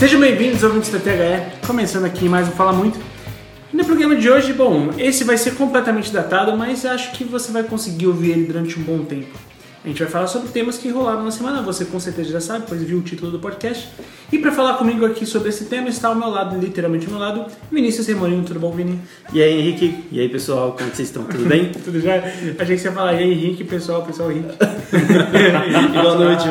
Sejam bem-vindos, ouvintes da THE, começando aqui mais um Fala Muito. No programa de hoje, bom, esse vai ser completamente datado, mas acho que você vai conseguir ouvir ele durante um bom tempo. A gente vai falar sobre temas que rolaram na semana, você com certeza já sabe, pois viu o título do podcast. E para falar comigo aqui sobre esse tema está ao meu lado, literalmente ao meu lado, Vinícius Remorinho. Tudo bom, Vini? E aí, Henrique? E aí, pessoal? Como vocês estão? Tudo bem? Tudo já? Achei que você ia falar, e aí, Henrique, pessoal, pessoal, Henrique. Boa noite.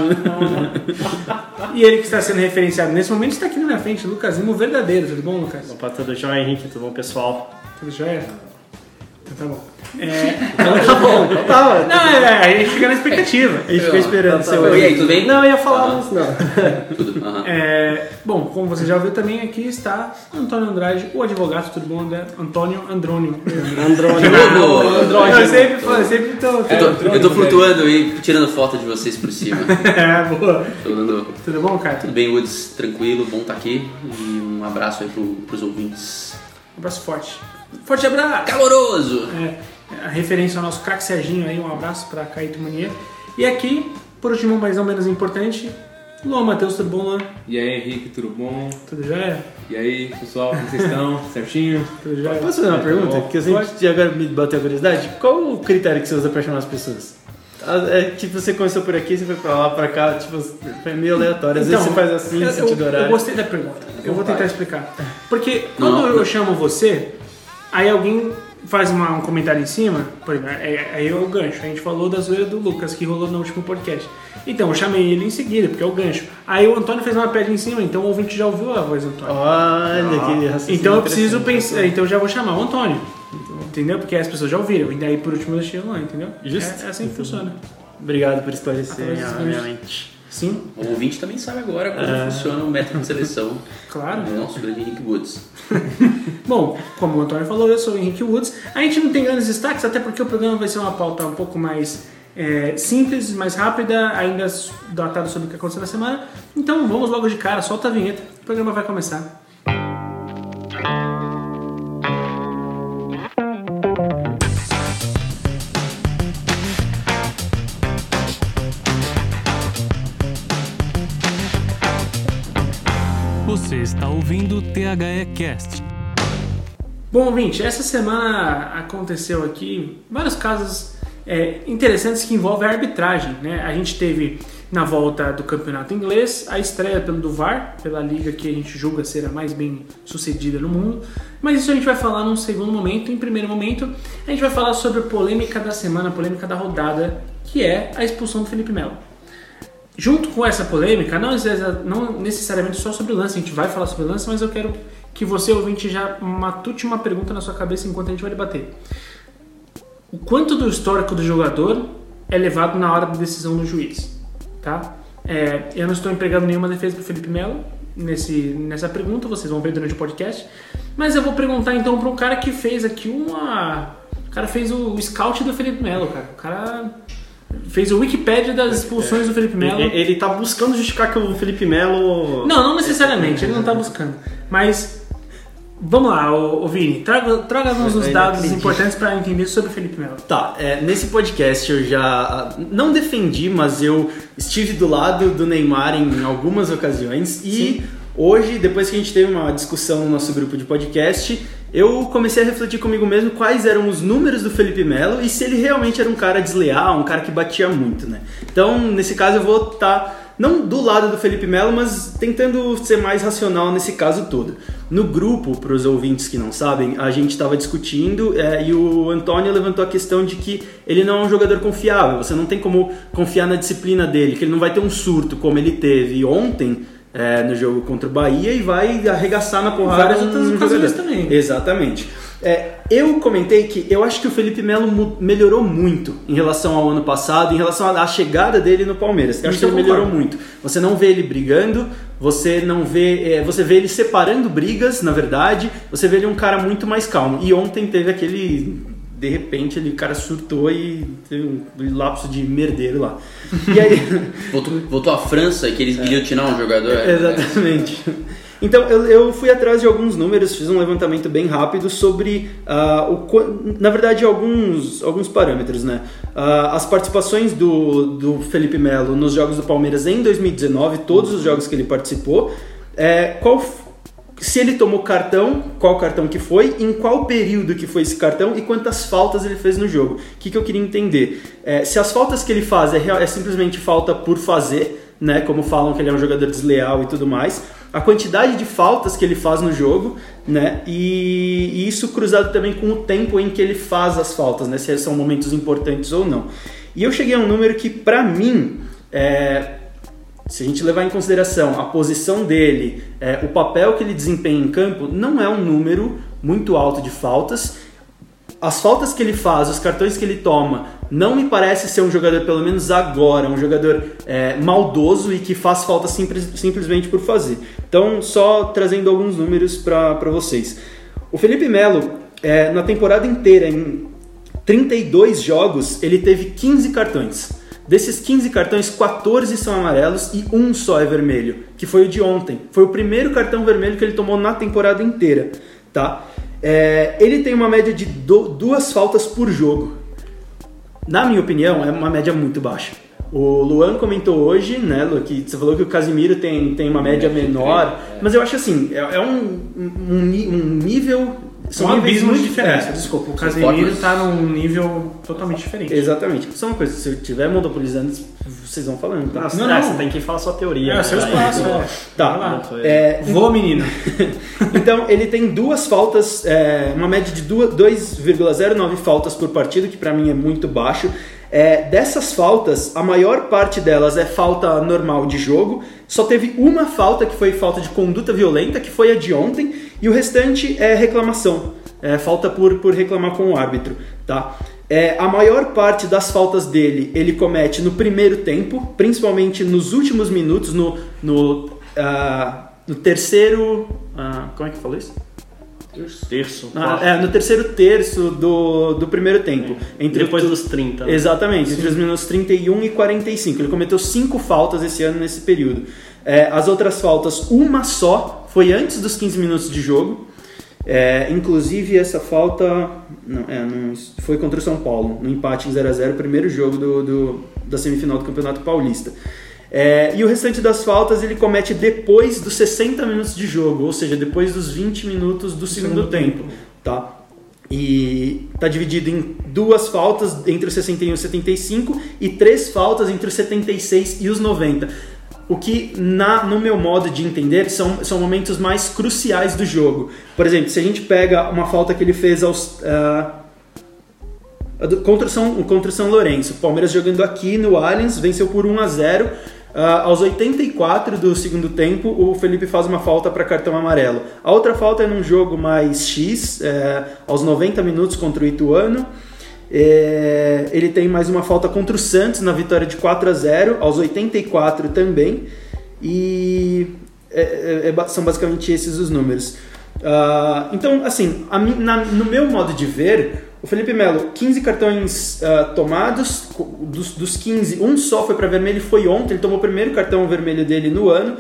e ele que está sendo referenciado nesse momento está aqui na minha frente, Lucas Limo, verdadeiro. Tudo bom, Lucas? Opa, tudo jóia, Henrique? Tudo bom, pessoal? Tudo jóia? Então tá bom. É... Então tá bom, então tá. Não, é, é, a gente fica na expectativa. A gente fica esperando. Tá, tá. E aí, tudo bem? Não, eu ia falar, mas não. Tudo. Aham. É, bom, como você já ouviu também, aqui está Antônio Andrade, o advogado, tudo bom, André? Antônio Andrônio. Andrônio. De novo? Eu sempre, eu sempre tô... Eu tô, eu tô flutuando e tirando foto de vocês por cima. É, boa. Dando... Tudo bom, cara? Tudo bem, Woods? Tranquilo, bom estar aqui. E um abraço aí pro, pros ouvintes. Um abraço forte. Forte abraço! Caloroso! É, a referência ao nosso craque Serginho aí, um abraço pra Caíto Manier. E aqui, por último, mas não menos importante, Luan Matheus, tudo bom, Luan? E aí, Henrique, tudo bom? Tudo jóia? E aí, pessoal, como vocês estão? Certinho? Tudo jóia? Posso fazer uma pergunta? Que eu sempre agora me bateu a curiosidade. Qual o critério que você usa pra chamar as pessoas? Ah, É, tipo, você começou por aqui, você foi pra lá, pra cá, tipo, foi meio aleatório. Às vezes você faz assim, Então, eu, sentido eu, eu horário. gostei da pergunta. Eu vou tentar explicar. Porque quando Não, eu não. chamo você, aí alguém faz uma- um comentário em cima, por exemplo, é- aí é o gancho. A gente falou da zoeira do Lucas, que rolou no último podcast. Então, eu chamei ele em seguida, porque é o gancho. Aí o Antônio fez uma pedra em cima, então o ouvinte já ouviu a voz do Antônio. Olha, que raciocínio Então eu preciso pensar, então eu já vou chamar o Antônio. Entendeu? Porque as pessoas já ouviram. E daí por último eu deixei o Luan, entendeu? Justo. É, é assim que funciona. Obrigado por esclarecer minha ganchos. mente. Sim, O ouvinte também sabe agora como É. funciona o método de seleção claro. do nosso grande Henrique Woods. Bom, como o Antônio falou, eu sou o Henrique Woods. A gente não tem grandes destaques, até porque o programa vai ser uma pauta um pouco mais é, simples, mais rápida, ainda datada sobre o que aconteceu na semana. Então vamos logo de cara, solta a vinheta, o programa vai começar. Você está ouvindo o THE Cast. Bom, ouvinte, essa semana aconteceu aqui vários casos é, interessantes que envolvem a arbitragem. Né? A gente teve na volta do campeonato inglês a estreia pelo do VAR, pela liga que a gente julga ser a mais bem sucedida no mundo. Mas isso a gente vai falar num segundo momento. Em primeiro momento, a gente vai falar sobre a polêmica da semana, a polêmica da rodada, que é a expulsão do Felipe Melo. Junto com essa polêmica, não, não necessariamente só sobre o lance, a gente vai falar sobre o lance, mas eu quero que você, ouvinte, já matute uma pergunta na sua cabeça enquanto a gente vai debater. O quanto do histórico do jogador é levado na hora da decisão do juiz? Tá? É, eu não estou empregando nenhuma defesa para Felipe Melo nesse, nessa pergunta, vocês vão ver durante o podcast. Mas eu vou perguntar então para um cara que fez aqui uma. O cara fez o scout do Felipe Melo, cara. O cara fez o Wikipedia das expulsões do Felipe Melo. Ele, ele tá buscando justificar que o Felipe Melo. Não, não necessariamente, ele não tá buscando. Mas vamos lá, ô, ô Vini, traga, os ainda dados acredito. importantes para entender sobre o Felipe Melo. Tá, é, nesse podcast eu já ah, não defendi, mas eu estive do lado do Neymar em algumas ocasiões e hoje, depois que a gente teve uma discussão no nosso grupo de podcast, eu comecei a refletir comigo mesmo quais eram os números do Felipe Melo e se ele realmente era um cara desleal, um cara que batia muito, né? Então, nesse caso eu vou estar não do lado do Felipe Melo, mas tentando ser mais racional nesse caso todo. No grupo, para os ouvintes que não sabem, a gente estava discutindo é, e o Antônio levantou a questão de que ele não é um jogador confiável. Você não tem como confiar na disciplina dele, que ele não vai ter um surto como ele teve ontem é, no jogo contra o Bahia e vai arregaçar na porrada. Várias outras ocasiões também. Exatamente. É, eu comentei que eu acho que o Felipe Melo melhorou muito em relação ao ano passado, em relação à chegada dele no Palmeiras. Eu acho que ele melhorou muito. Você não vê ele brigando você não vê, é, você vê ele separando brigas, na verdade, você vê ele um cara muito mais calmo. E ontem teve aquele de repente ele o cara surtou e teve um lapso de merdeiro lá. E aí Voltou, voltou à França e que eles guilhotinaram um jogador. é, Exatamente. Então eu, eu fui atrás de alguns números, fiz um levantamento bem rápido sobre, ah, o, na verdade, alguns, alguns parâmetros, né? Ah, as participações do, do Felipe Melo nos jogos do Palmeiras em 2019, todos os jogos que ele participou, é, qual se ele tomou cartão, qual cartão que foi, em qual período que foi esse cartão e quantas faltas ele fez no jogo. O que, que eu queria entender? É, se as faltas que ele faz é, é simplesmente falta por fazer, né, como falam que ele é um jogador desleal e tudo mais, a quantidade de faltas que ele faz no jogo, né, e, e isso cruzado também com o tempo em que ele faz as faltas, né, se são momentos importantes ou não. E eu cheguei a um número que, pra mim, é, se a gente levar em consideração a posição dele, é, o papel que ele desempenha em campo, não é um número muito alto de faltas. As faltas que ele faz, os cartões que ele toma, não me parece ser um jogador, pelo menos agora, um jogador é, maldoso e que faz falta simples- simplesmente por fazer. Então, só trazendo alguns números para vocês. O Felipe Melo, é, na temporada inteira, em 32 jogos, ele teve 15 cartões. Desses 15 cartões, 14 são amarelos e um só é vermelho, que foi o de ontem. Foi o primeiro cartão vermelho que ele tomou na temporada inteira, tá? É, ele tem uma média de do- duas faltas por jogo. Na minha opinião, é uma média muito baixa. O Luan comentou hoje, né, Lu, que você falou que o Casimiro tem, tem uma média menor, mas eu acho assim, é, é um, um, um nível... São um níveis abismo de muito- é, Desculpa, o Casemiro fortes. tá num nível totalmente diferente. Exatamente. Só uma coisa, se eu estiver monopolizando, vocês vão falando, tá? Nossa, Não, é, não. você tem que falar sua teoria. É, né? seu espaço, é. Tá. É, Vou, menino. então, ele tem duas faltas, é, uma média de duas- 2,09 faltas por partida, que pra mim é muito baixo. É, dessas faltas, a maior parte delas é falta normal de jogo. Só teve uma falta que foi falta de conduta violenta, que foi a de ontem, e o restante é reclamação. É, falta por, por reclamar com o árbitro, tá? É, a maior parte das faltas dele ele comete no primeiro tempo, principalmente nos últimos minutos, no, no, ah, no terceiro. ah, como é que falou isso? Terço. Ah, é, no terceiro terço do, do primeiro tempo. Entre Depois tu- dos 30. né? Exatamente, entre os minutos 31 e 45. Ele cometeu cinco faltas esse ano nesse período. É, as outras faltas, uma só, foi antes dos 15 minutos de jogo. É, inclusive, essa falta não, é, não, foi contra o São Paulo, no empate em 0x0, primeiro jogo do, do- da semifinal do Campeonato Paulista. É, e o restante das faltas ele comete depois dos 60 minutos de jogo, ou seja, depois dos 20 minutos do segundo, segundo tempo. Tá? E está dividido em duas faltas entre os 61 e os 75 e três faltas entre os 76 e os 90. O que, na, no meu modo de entender, são, são momentos mais cruciais do jogo. Por exemplo, se a gente pega uma falta que ele fez aos. do- contra, o São, contra o São Lourenço. O Palmeiras jogando aqui no Allianz, venceu por 1 a 0 Ah, aos 84 do segundo tempo, o Felipe faz uma falta para cartão amarelo. A outra falta é num jogo mais X, é, aos 90 minutos contra o Ituano. É, ele tem mais uma falta contra o Santos na vitória de 4 a 0 aos 84 também. E é- é- é são basicamente esses os números. Ah, então, assim, a na- no meu modo de ver, o Felipe Melo, 15 cartões ah, tomados, dos, dos 15, um só foi para vermelho foi ontem, ele tomou o primeiro cartão vermelho dele no ano.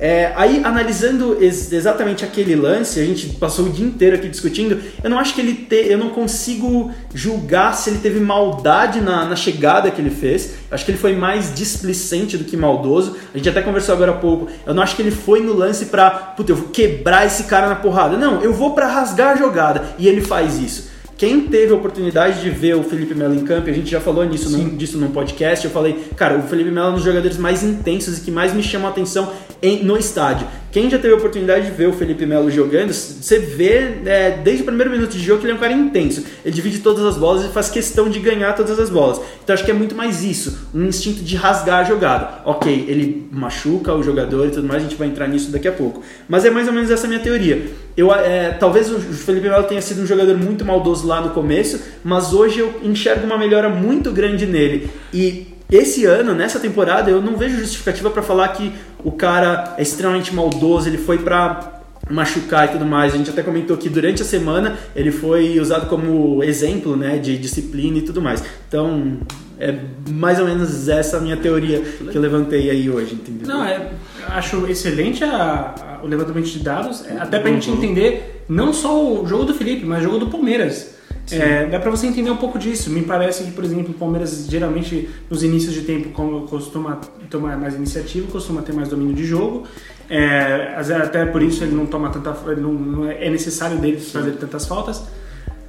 É, aí, analisando ex- exatamente aquele lance, a gente passou o dia inteiro aqui discutindo. Eu não acho que ele te, eu não consigo julgar se ele teve maldade na, na chegada que ele fez. Eu acho que ele foi mais displicente do que maldoso. A gente até conversou agora há pouco. Eu não acho que ele foi no lance pra, puta, eu vou quebrar esse cara na porrada. Não, eu vou pra rasgar a jogada. E ele faz isso. Quem teve a oportunidade de ver o Felipe Melo em campo, a gente já falou nisso num, disso num podcast, eu falei, cara, o Felipe Melo é um dos jogadores mais intensos e que mais me chama a atenção em- no estádio. Quem já teve a oportunidade de ver o Felipe Melo jogando, você vê é, desde o primeiro minuto de jogo que ele é um cara intenso. Ele divide todas as bolas e faz questão de ganhar todas as bolas. Então acho que é muito mais isso, um instinto de rasgar a jogada. Ok, ele machuca o jogador e tudo mais, a gente vai entrar nisso daqui a pouco. Mas é mais ou menos essa a minha teoria. Eu, é, talvez o Felipe Melo tenha sido um jogador muito maldoso lá no começo, mas hoje eu enxergo uma melhora muito grande nele. E esse ano, nessa temporada, eu não vejo justificativa pra falar que o cara é extremamente maldoso, ele foi pra machucar e tudo mais. A gente até comentou que durante a semana ele foi usado como exemplo, né, de disciplina e tudo mais. Então, é mais ou menos essa minha teoria que eu levantei aí hoje, entendeu? Não, é, acho excelente a- a- o levantamento de dados, é, até pra gente entender não só o jogo do Felipe, mas o jogo do Palmeiras. É, dá pra você entender um pouco disso. Me parece que, por exemplo, o Palmeiras geralmente nos inícios de tempo costuma tomar mais iniciativa, costuma ter mais domínio de jogo. É, até por isso ele não toma tanta, ele não, não é é necessário dele fazer tantas faltas.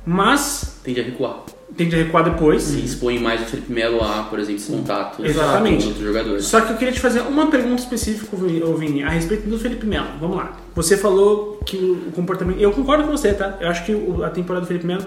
Mas Tende a recuar. tem que recuar depois. Se expõe mais o Felipe Melo a, por exemplo, contato Exatamente. com outros jogadores. Só que eu queria te fazer uma pergunta específica, Vini, a respeito do Felipe Melo. Vamos lá. Você falou que o comportamento. Eu concordo com você, tá? Eu acho que a temporada do Felipe Melo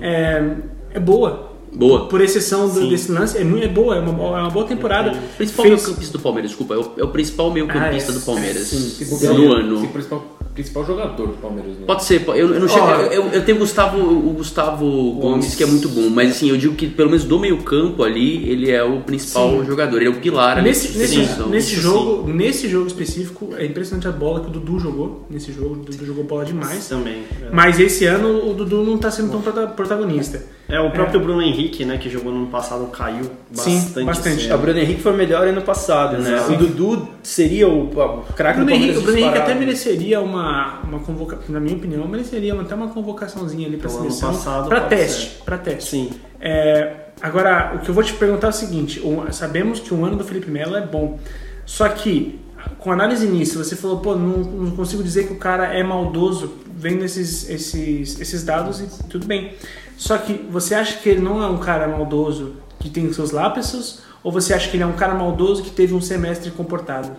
é, é boa. Boa. Por exceção do- desse lance, é, muito, é boa, é uma, boa- é uma boa temporada. O principal Fez- meio-campista do Palmeiras, desculpa, é o, é o principal meio-campista Ah, é. do Palmeiras Se no ano. o principal, principal jogador do Palmeiras. Né? Pode ser, eu, eu não chego. Ó, eu, eu- eu tenho o Gustavo, o Gustavo Gomes, que é muito bom, mas assim, eu digo que pelo menos do meio-campo ali, ele é o principal Sim. jogador, ele é o pilar ali. Nesse, nesse, Sim, nesse jogo, nesse jogo específico, é impressionante a bola que o Dudu jogou. Nesse jogo, o Dudu jogou bola demais. Também. é. Mas esse ano o Dudu não tá sendo tão prota- protagonista. É, o próprio Bruno Henrique, né, que jogou no ano passado, caiu Sim, bastante. bastante. cedo. O Bruno Henrique foi melhor ano passado, né? Exato. O Dudu seria o, o O craque do Bruno Henrique, o Bruno Henrique até mereceria uma, uma convocação, na minha opinião, mereceria até uma convocaçãozinha ali pra Então, ano seleção. passado Pra pode teste, pra teste. Sim. É, agora, o que eu vou te perguntar é o seguinte: sabemos que o ano do Felipe Melo é bom. Só que, com análise nisso, você falou, pô, não, não consigo dizer que o cara é maldoso vendo esses, esses, esses dados e tudo bem. Só que você acha que ele não é um cara maldoso que tem seus lápis? Ou você acha que ele é um cara maldoso que teve um semestre comportado?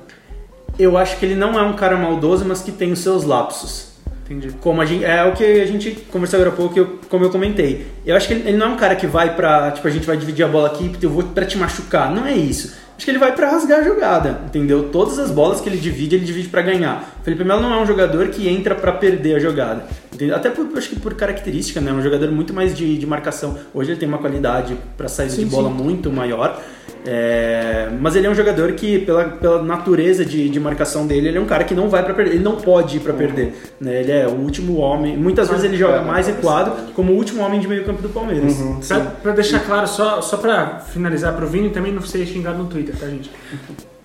Eu acho que ele não é um cara maldoso, mas que tem os seus lapsos. Entendi. Como a gente, é o que a gente conversou agora há pouco, eu, como eu comentei. Eu acho que ele, ele não é um cara que vai pra. Tipo, a gente vai dividir a bola aqui, eu vou pra te machucar. Não é isso. Acho que ele vai pra rasgar a jogada, entendeu? Todas as bolas que ele divide, ele divide pra ganhar. O Felipe Melo não é um jogador que entra pra perder a jogada. entendeu? Até por, acho que por característica, né? É um jogador muito mais de, de marcação. Hoje ele tem uma qualidade pra saída Sim, de bola sim. muito maior. É, mas ele é um jogador que, pela, pela natureza de, de marcação dele, ele é um cara que não vai pra perder. Ele não pode ir pra perder. Né? Ele é o último homem. Muitas vezes ele joga mais recuado como o último homem de meio campo do Palmeiras. Pra, pra deixar claro, só, só pra finalizar pro Vini, também não ser xingado no Twitter, tá, gente?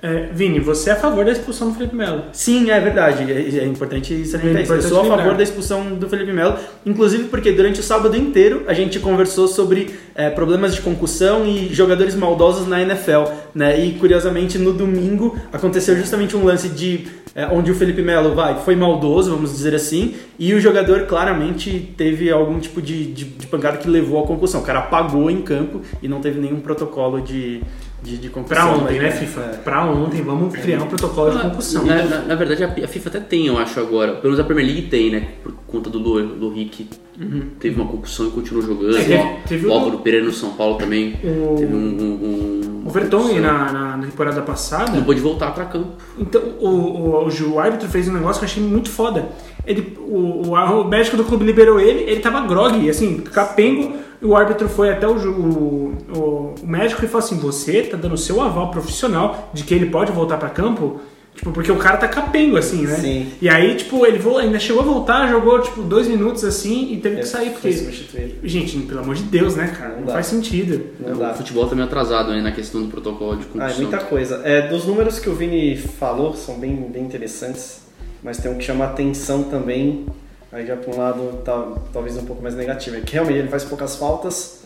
É, Vini, você é a favor da expulsão do Felipe Melo. Sim, é verdade. É, é importante salientar É isso. Eu sou a favor da expulsão do Felipe Melo, inclusive porque durante o sábado inteiro a gente conversou sobre é, problemas de concussão e jogadores maldosos na NFL. Né? E curiosamente no domingo aconteceu justamente um lance de é, onde o Felipe Melo vai, foi maldoso, vamos dizer assim, e o jogador claramente teve algum tipo de, de, de pancada que levou à concussão. O cara apagou em campo e não teve nenhum protocolo de, de, de concussão. Pra ontem, né, FIFA? é. Pra ontem, vamos criar um protocolo de concussão. Na, na- na verdade, a, a FIFA até tem, eu acho, agora. Pelo menos a Premier League tem, né? Por conta do Lohri, que teve uma concussão e continuou jogando. É, teve- teve o Álvaro Pereira no São Paulo também O- teve um, um, um- O Vertonghen na, na, na temporada passada, Não pôde voltar pra campo. então o, o, o, o árbitro fez um negócio que eu achei muito foda. Ele, o, o, o médico do clube liberou ele, ele tava grog, assim, capengo, o árbitro foi até o, o, o, o médico e falou assim: Você tá dando seu aval profissional de que ele pode voltar pra campo? Tipo, porque o cara tá capengo, assim, né? Sim. E aí, tipo, ele vo- ainda chegou a voltar, jogou, tipo, dois minutos assim e teve que sair, porque. Gente, pelo amor de Deus, né, cara? Não, dá. faz sentido. Não o dá. futebol tá meio atrasado né, na questão do protocolo de Ah, concussão. é muita coisa. É, dos números que o Vini falou, são bem, bem interessantes, mas tem um que chama atenção também, aí já para um lado tá, talvez um pouco mais negativo, é que realmente ele faz poucas faltas,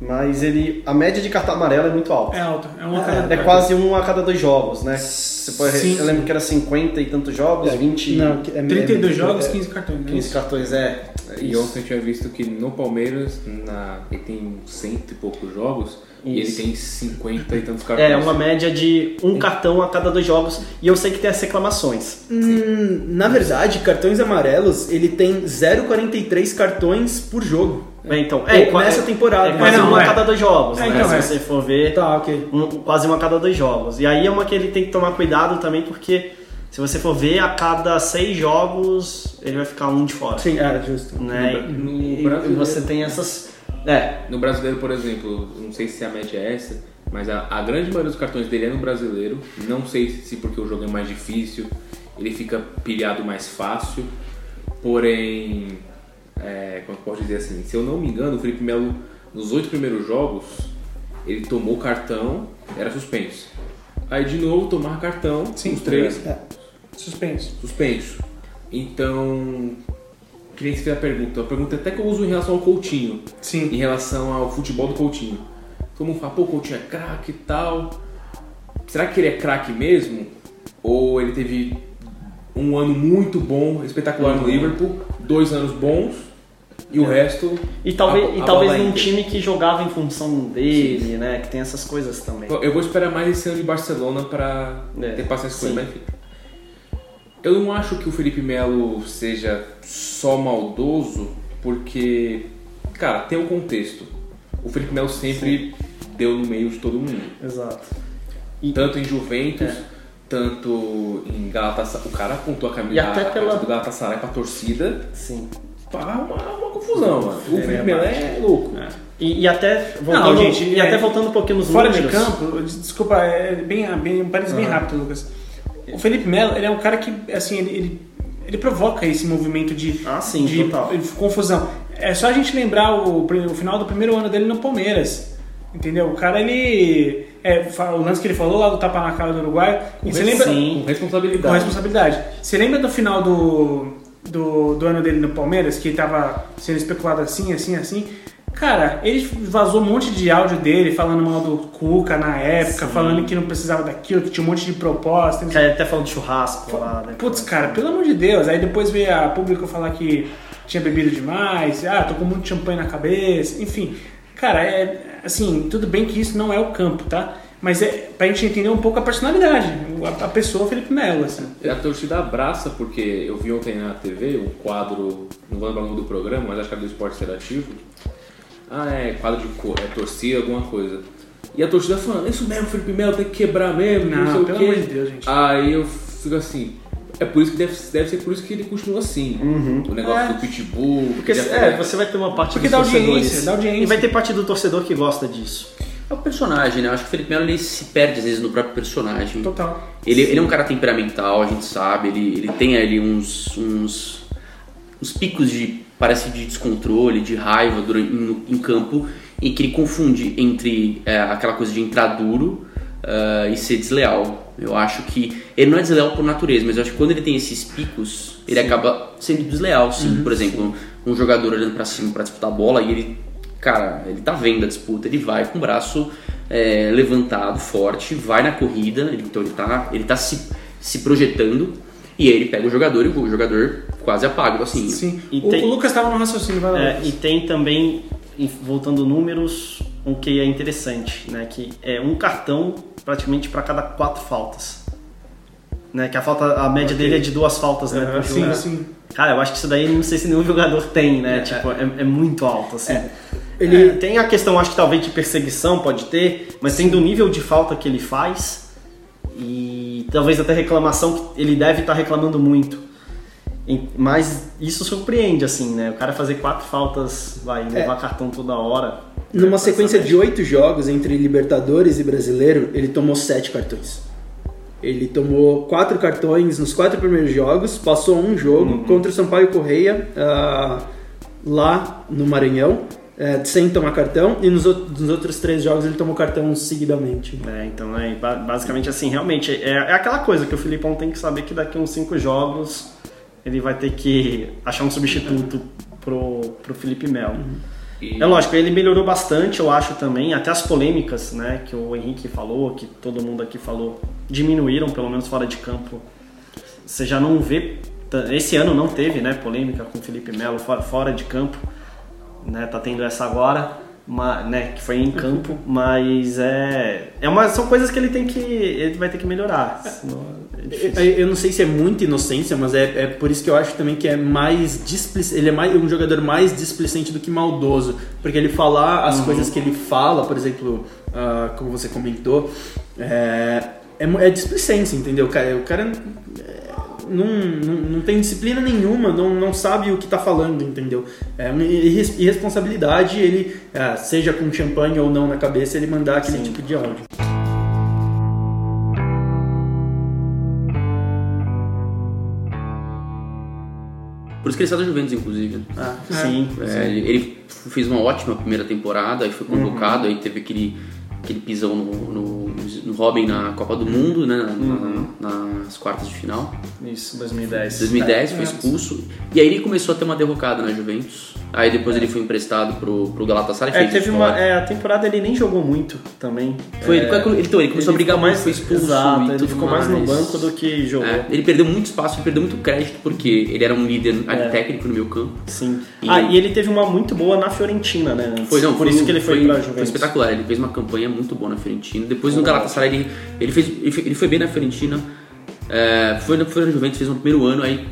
mas ele a média de cartão amarelo é muito alta. É alto. É uma cara. É, quase um a cada dois jogos, né? Você pode, Sim, eu lembro que era 50 e tantos jogos, 20 Não, é- 32 é- jogos, é- 15 cartões. né? 15 cartões, é. é E ontem eu tinha visto que no Palmeiras, na, ele tem cento e poucos jogos, e ele tem 50 e tantos cartões. É uma média de um cartão a cada dois jogos, e eu sei que tem as reclamações. Hum, na verdade, cartões amarelos, ele tem 0,43 cartões por jogo. É, então, É, é, nessa é- temporada. É quase É, não, um a é. cada dois jogos, É, né? então, Se é. você for ver, Tá, ok. um- quase um a cada dois jogos. E aí é uma que ele tem que tomar cuidado também, porque se você for ver, a cada seis jogos ele vai ficar um de fora. Sim, é, justo. Né? No E, e brasileiro- você tem essas. É, No brasileiro, por exemplo, não sei se a média é essa, Mas a, a grande maioria dos cartões dele é no brasileiro. Não sei se porque o jogo é mais difícil, ele fica pilhado mais fácil. Porém, é, como eu posso dizer assim, se eu não me engano, o Felipe Melo, nos oito primeiros jogos, ele tomou cartão, era suspenso. Aí de novo tomar cartão, Sim, os três, é. Suspenso. suspenso. Então, que fez a pergunta. A pergunta até que eu uso em relação ao Coutinho, Sim. em relação ao futebol do Coutinho. Todo mundo fala, pô, o Coutinho é craque e tal. Será que ele é craque mesmo? Ou ele teve um ano muito bom, espetacular no Liverpool, dois anos bons e o resto. E talvez, a- e a talvez bola num time que jogava em função dele, né? Que tem essas coisas também. Eu vou esperar mais esse ano de Barcelona pra É, ter paciência com sim. ele, mas enfim. Eu não acho que o Felipe Melo seja só maldoso, porque, cara, tem um contexto. O Felipe Melo sempre deu no meio de todo mundo. Exato. Tanto em Juventus, É. tanto em Galatasaray. O cara apontou a camisa, E até pela- do Galatasaray pra torcida Sim. pra uma, uma confusão, mano. O É Felipe Melo é louco. E, e até voltando, gente, e é- até voltando um pouquinho nos Fora de números. campo, desculpa, é bem, bem, um parênteses bem rápido, Lucas. O Felipe Melo, ele é um cara que, assim, ele, ele, ele provoca esse movimento de, Ah, sim, de total. confusão. É só a gente lembrar o, o final do primeiro ano dele no Palmeiras. Entendeu? O cara, ele. É, o lance que ele falou lá do tapa na cara do Uruguai. E você lembra. Sim. Com responsabilidade. Com responsabilidade. Você lembra do final do, do, do ano dele no Palmeiras, que tava sendo especulado assim, assim, assim? Cara, ele vazou um monte de áudio dele falando mal do Cuca na época, falando que não precisava daquilo, que tinha um monte de proposta. Que até falou de churrasco lá, né? Putz, cara, pelo amor de Deus. Aí depois veio a público falar que tinha bebido demais, ah, tô com muito champanhe na cabeça, enfim. Cara, é assim, tudo bem que isso não é o campo, tá? Mas é pra gente entender um pouco a personalidade, a, a pessoa Felipe Melo, assim. A torcida abraça, porque eu vi ontem na TV um quadro, não vou lembrar o nome do programa, mas acho que era do Esporte Interativo. Ah, é quadro de cor, é torcida, alguma coisa. E a torcida falando, isso mesmo, Felipe Melo tem que quebrar mesmo, não, Não, sei pelo o quê. amor de Deus, gente. Aí eu fico assim, é por isso que deve, deve ser por isso que ele continua assim. O negócio É. do pitbull. Porque que é, você vai ter uma parte Porque dos dá audiência, torcedores. dá audiência. E vai ter parte do torcedor que gosta disso. É o personagem, né? Eu acho que o Felipe Melo ele se perde às vezes no próprio personagem. Total. Ele, ele é um cara temperamental, a gente sabe, ele, ele tem ali uns, uns, uns picos de, parece, de descontrole, de raiva durante, no- em campo, em que ele confunde entre é, aquela coisa de entrar duro ah, e ser desleal. Eu acho que ele não é desleal por natureza, mas eu acho que quando ele tem esses picos, ele acaba sendo desleal, sim. por exemplo, um jogador olhando pra cima pra disputar a bola e ele, cara, ele tá vendo a disputa, ele vai com o braço é, levantado, forte, vai na corrida, ele- então ele tá, ele tá se, se projetando e aí ele pega o jogador e o jogador quase apaga o assim. Sim. E o, tem- o Lucas tava no raciocínio, vai lá. É, e tem também, voltando números, um que é interessante, né? Que é um cartão praticamente para cada quatro faltas. Né? Que a falta, a média dele é de duas faltas, né? por Sim, jogo. sim. Cara, eu acho que isso daí não sei se nenhum jogador tem, né? tipo, é, é muito alto, assim. Ele- É, tem a questão, acho que talvez de perseguição pode ter, mas tem do nível de falta que ele faz e talvez até reclamação que ele deve estar reclamando muito. Mas isso surpreende, assim, né? O cara fazer quatro faltas, vai levar cartão toda hora. Numa É, sequência de oito jogos entre Libertadores e Brasileiro, ele tomou sete cartões. Ele tomou quatro cartões nos quatro primeiros jogos, passou um jogo contra o Sampaio Correia, ah, lá no Maranhão, eh, sem tomar cartão, e nos, nos outros três jogos ele tomou cartão seguidamente. É, então, é, ba- basicamente assim, realmente, é, é aquela coisa que o Filipão tem que saber que daqui a uns cinco jogos ele vai ter que achar um substituto pro, pro Felipe Melo. E- É lógico, ele melhorou bastante, eu acho também, até as polêmicas, né, que o Henrique falou, que todo mundo aqui falou, diminuíram, pelo menos fora de campo. Você já não vê, esse ano não teve, né, polêmica com o Felipe Melo fora, fora de campo, né, tá tendo essa agora, né, que foi em campo, mas é, é uma, são coisas que ele tem que, ele vai ter que melhorar. senão é difícil. Eu, eu não sei se é muita inocência, mas é, é por isso que eu acho também que é mais displicente. Ele é mais, um jogador mais displicente do que maldoso. Porque ele falar as coisas que ele fala, por exemplo, ah, como você comentou, é, é, é displicência, entendeu? O cara, o cara é, não, não, não tem disciplina nenhuma, não, não sabe o que tá falando, entendeu? É uma irres- irresponsabilidade ele, é, seja com champanhe ou não na cabeça, ele mandar aquele Sim. tipo de áudio. Por isso que ele saiu da Juventus, inclusive. Ah, Sim. É, ele, ele fez uma ótima primeira temporada, aí foi convocado, aí teve aquele, aquele pisão no, no, no Robin na Copa do Mundo, né? na- nas quartas de final. Isso, 2010. 2010 foi É. expulso. E aí ele começou a ter uma derrocada na Juventus. Aí depois ele foi emprestado pro, pro Galatasaray. É, teve uma, é, a temporada ele nem jogou muito também. Foi, é, ele, ele, então, ele começou a brigar mais, foi expulso Exato, e ele ficou mais no mais. banco do que jogou. É, ele perdeu muito espaço, ele perdeu muito crédito porque ele era um líder É. técnico no meu campo. Sim. E- ah, e ele teve uma muito boa na Fiorentina, né? Foi, não, Por foi, isso que ele foi, foi, pra foi Juventus. espetacular. Ele fez uma campanha muito boa na Fiorentina. Depois no. Galatasaray ele, ele fez, ele foi, bem na Fiorentina. É, foi, na- foi na Juventus, fez no primeiro ano. Aí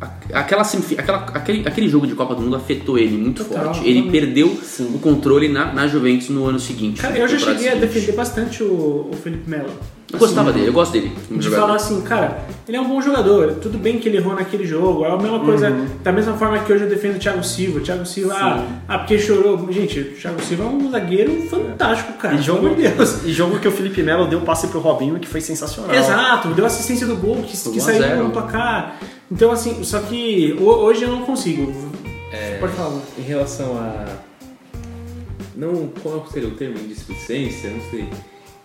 a- aquela, aquela, aquele, aquele jogo de Copa do Mundo afetou ele muito Total, forte. Ele perdeu o controle na, na Juventus no ano seguinte. Cara, eu já cheguei a seguinte. defender bastante o, o Felipe Melo. Eu gostava dele, eu gosto dele. De jogador. falar assim, cara, ele é um bom jogador. Tudo bem que ele errou naquele jogo. É a mesma coisa, Uhum. da mesma forma que hoje eu defendo o Thiago Silva. O Thiago Silva, ah, ah, porque chorou. Gente, o Thiago Silva é um zagueiro fantástico, cara. E jogo, de Deus. e jogo que o Felipe Melo deu passe pro Robinho que foi sensacional. Exato, deu assistência do gol que, que 1 a saiu 0. no placar. Então, assim, só que ho- hoje eu não consigo. Pode falar. Em relação a. Não, qual seria o termo? Displicência? Não sei.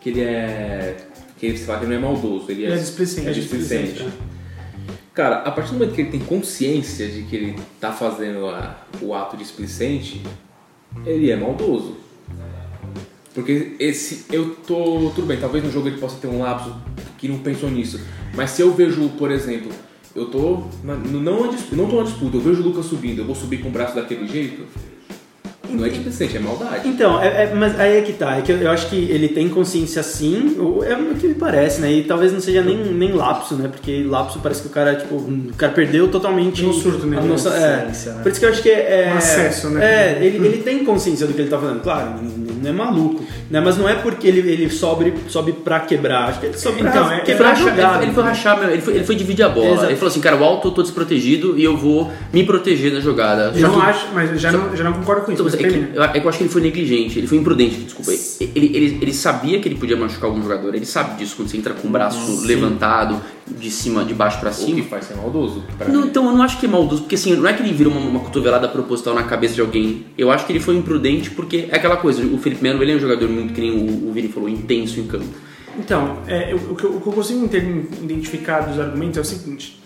Que ele é. Que você fala que ele não é maldoso, ele é, Ele é displicente, É displicente, displicente. Cara, a partir do momento que ele tem consciência de que ele tá fazendo a- o ato displicente, ele é maldoso. Porque esse. Eu tô. Tudo bem, talvez no jogo ele possa ter um lapso que não pensou nisso. Mas se eu vejo, por exemplo, eu tô. na- não, dis- não tô na disputa, eu vejo o Lucas subindo, eu vou subir com o braço daquele jeito. Não é displicente, é maldade. Então, é- é- mas aí é que tá. É que eu, eu acho que ele tem consciência sim, ou- é o que me parece, né? E talvez não seja nem, nem lapso, né? Porque lapso parece que o cara, tipo, o cara perdeu totalmente um surto nele, a noção- né? é. Consciência, né? Por isso que eu acho que é. Um acesso, né? É, ele, ele tem consciência do que ele tá fazendo. Claro, não é maluco. Né? Mas não é porque ele, ele sobe, sobe pra quebrar. Acho que ele sobe Então, pra é- quebrar Ele foi rachar- jogada. Ele foi rachar, ele foi, ele foi dividir a bola. Exato. Ele falou assim, cara, o alto eu tô desprotegido e eu vou me proteger da jogada. Eu Já não acho, mas já, não, já não concordo com isso. Então, mas é, que, é que eu acho que ele foi negligente, ele foi imprudente, desculpa. Ele, ele, ele sabia que ele podia machucar algum jogador, ele sabe disso quando você entra com o braço levantado, de cima, de baixo pra O que cima. faz ser maldoso. pra Não, então eu não acho que é maldoso, porque assim, não é que ele vira uma, uma cotovelada proposital na cabeça de alguém. Eu acho que ele foi imprudente porque é aquela coisa, o Felipe Melo ele é um jogador muito, que nem o, o Vini falou, intenso em campo. Então, é, eu- o, que eu, o que eu consigo identificar dos argumentos é o seguinte: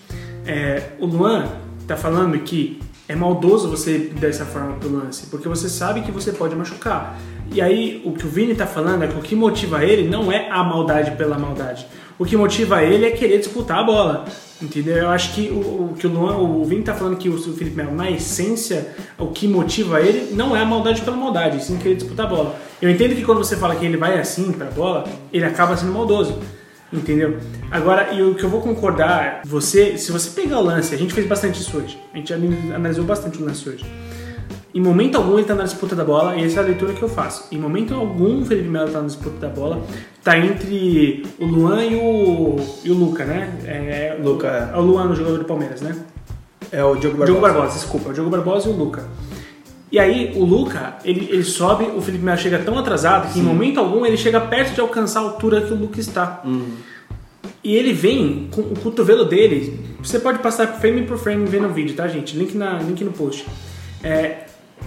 é, o Luan tá falando que é maldoso você dessa forma pro lance, porque você sabe que você pode machucar. E aí, o que o Vini tá falando é que o que motiva ele não é a maldade pela maldade. O que motiva ele é querer disputar a bola. Entendeu? Eu acho que o, o que o Luan, o Vini tá falando que o Felipe Melo, na essência, o que motiva ele não é a maldade pela maldade, sim querer disputar a bola. Eu entendo que quando você fala que ele vai assim pra bola, ele acaba sendo maldoso. Entendeu? Agora, e o que eu vou concordar, você, se você pegar o lance, a gente fez bastante isso hoje. A gente analisou bastante o lance hoje. Em momento algum ele tá na disputa da bola, e essa é a leitura que eu faço. Em momento algum o Felipe Melo tá na disputa da bola, tá entre o Luan e o, e o Luca, né? É, Luca, é. é o Luan, o jogador do Palmeiras, né? É o Diogo Barbosa. Diogo Barbosa, desculpa, o Diogo Barbosa e o Luca. E aí, o Luca, ele, ele sobe, o Felipe Melo chega tão atrasado que em momento algum ele chega perto de alcançar a altura que o Luca está. E ele vem com o cotovelo dele. Você pode passar frame por frame ver no vídeo, tá, gente? Link, na, link no post. É,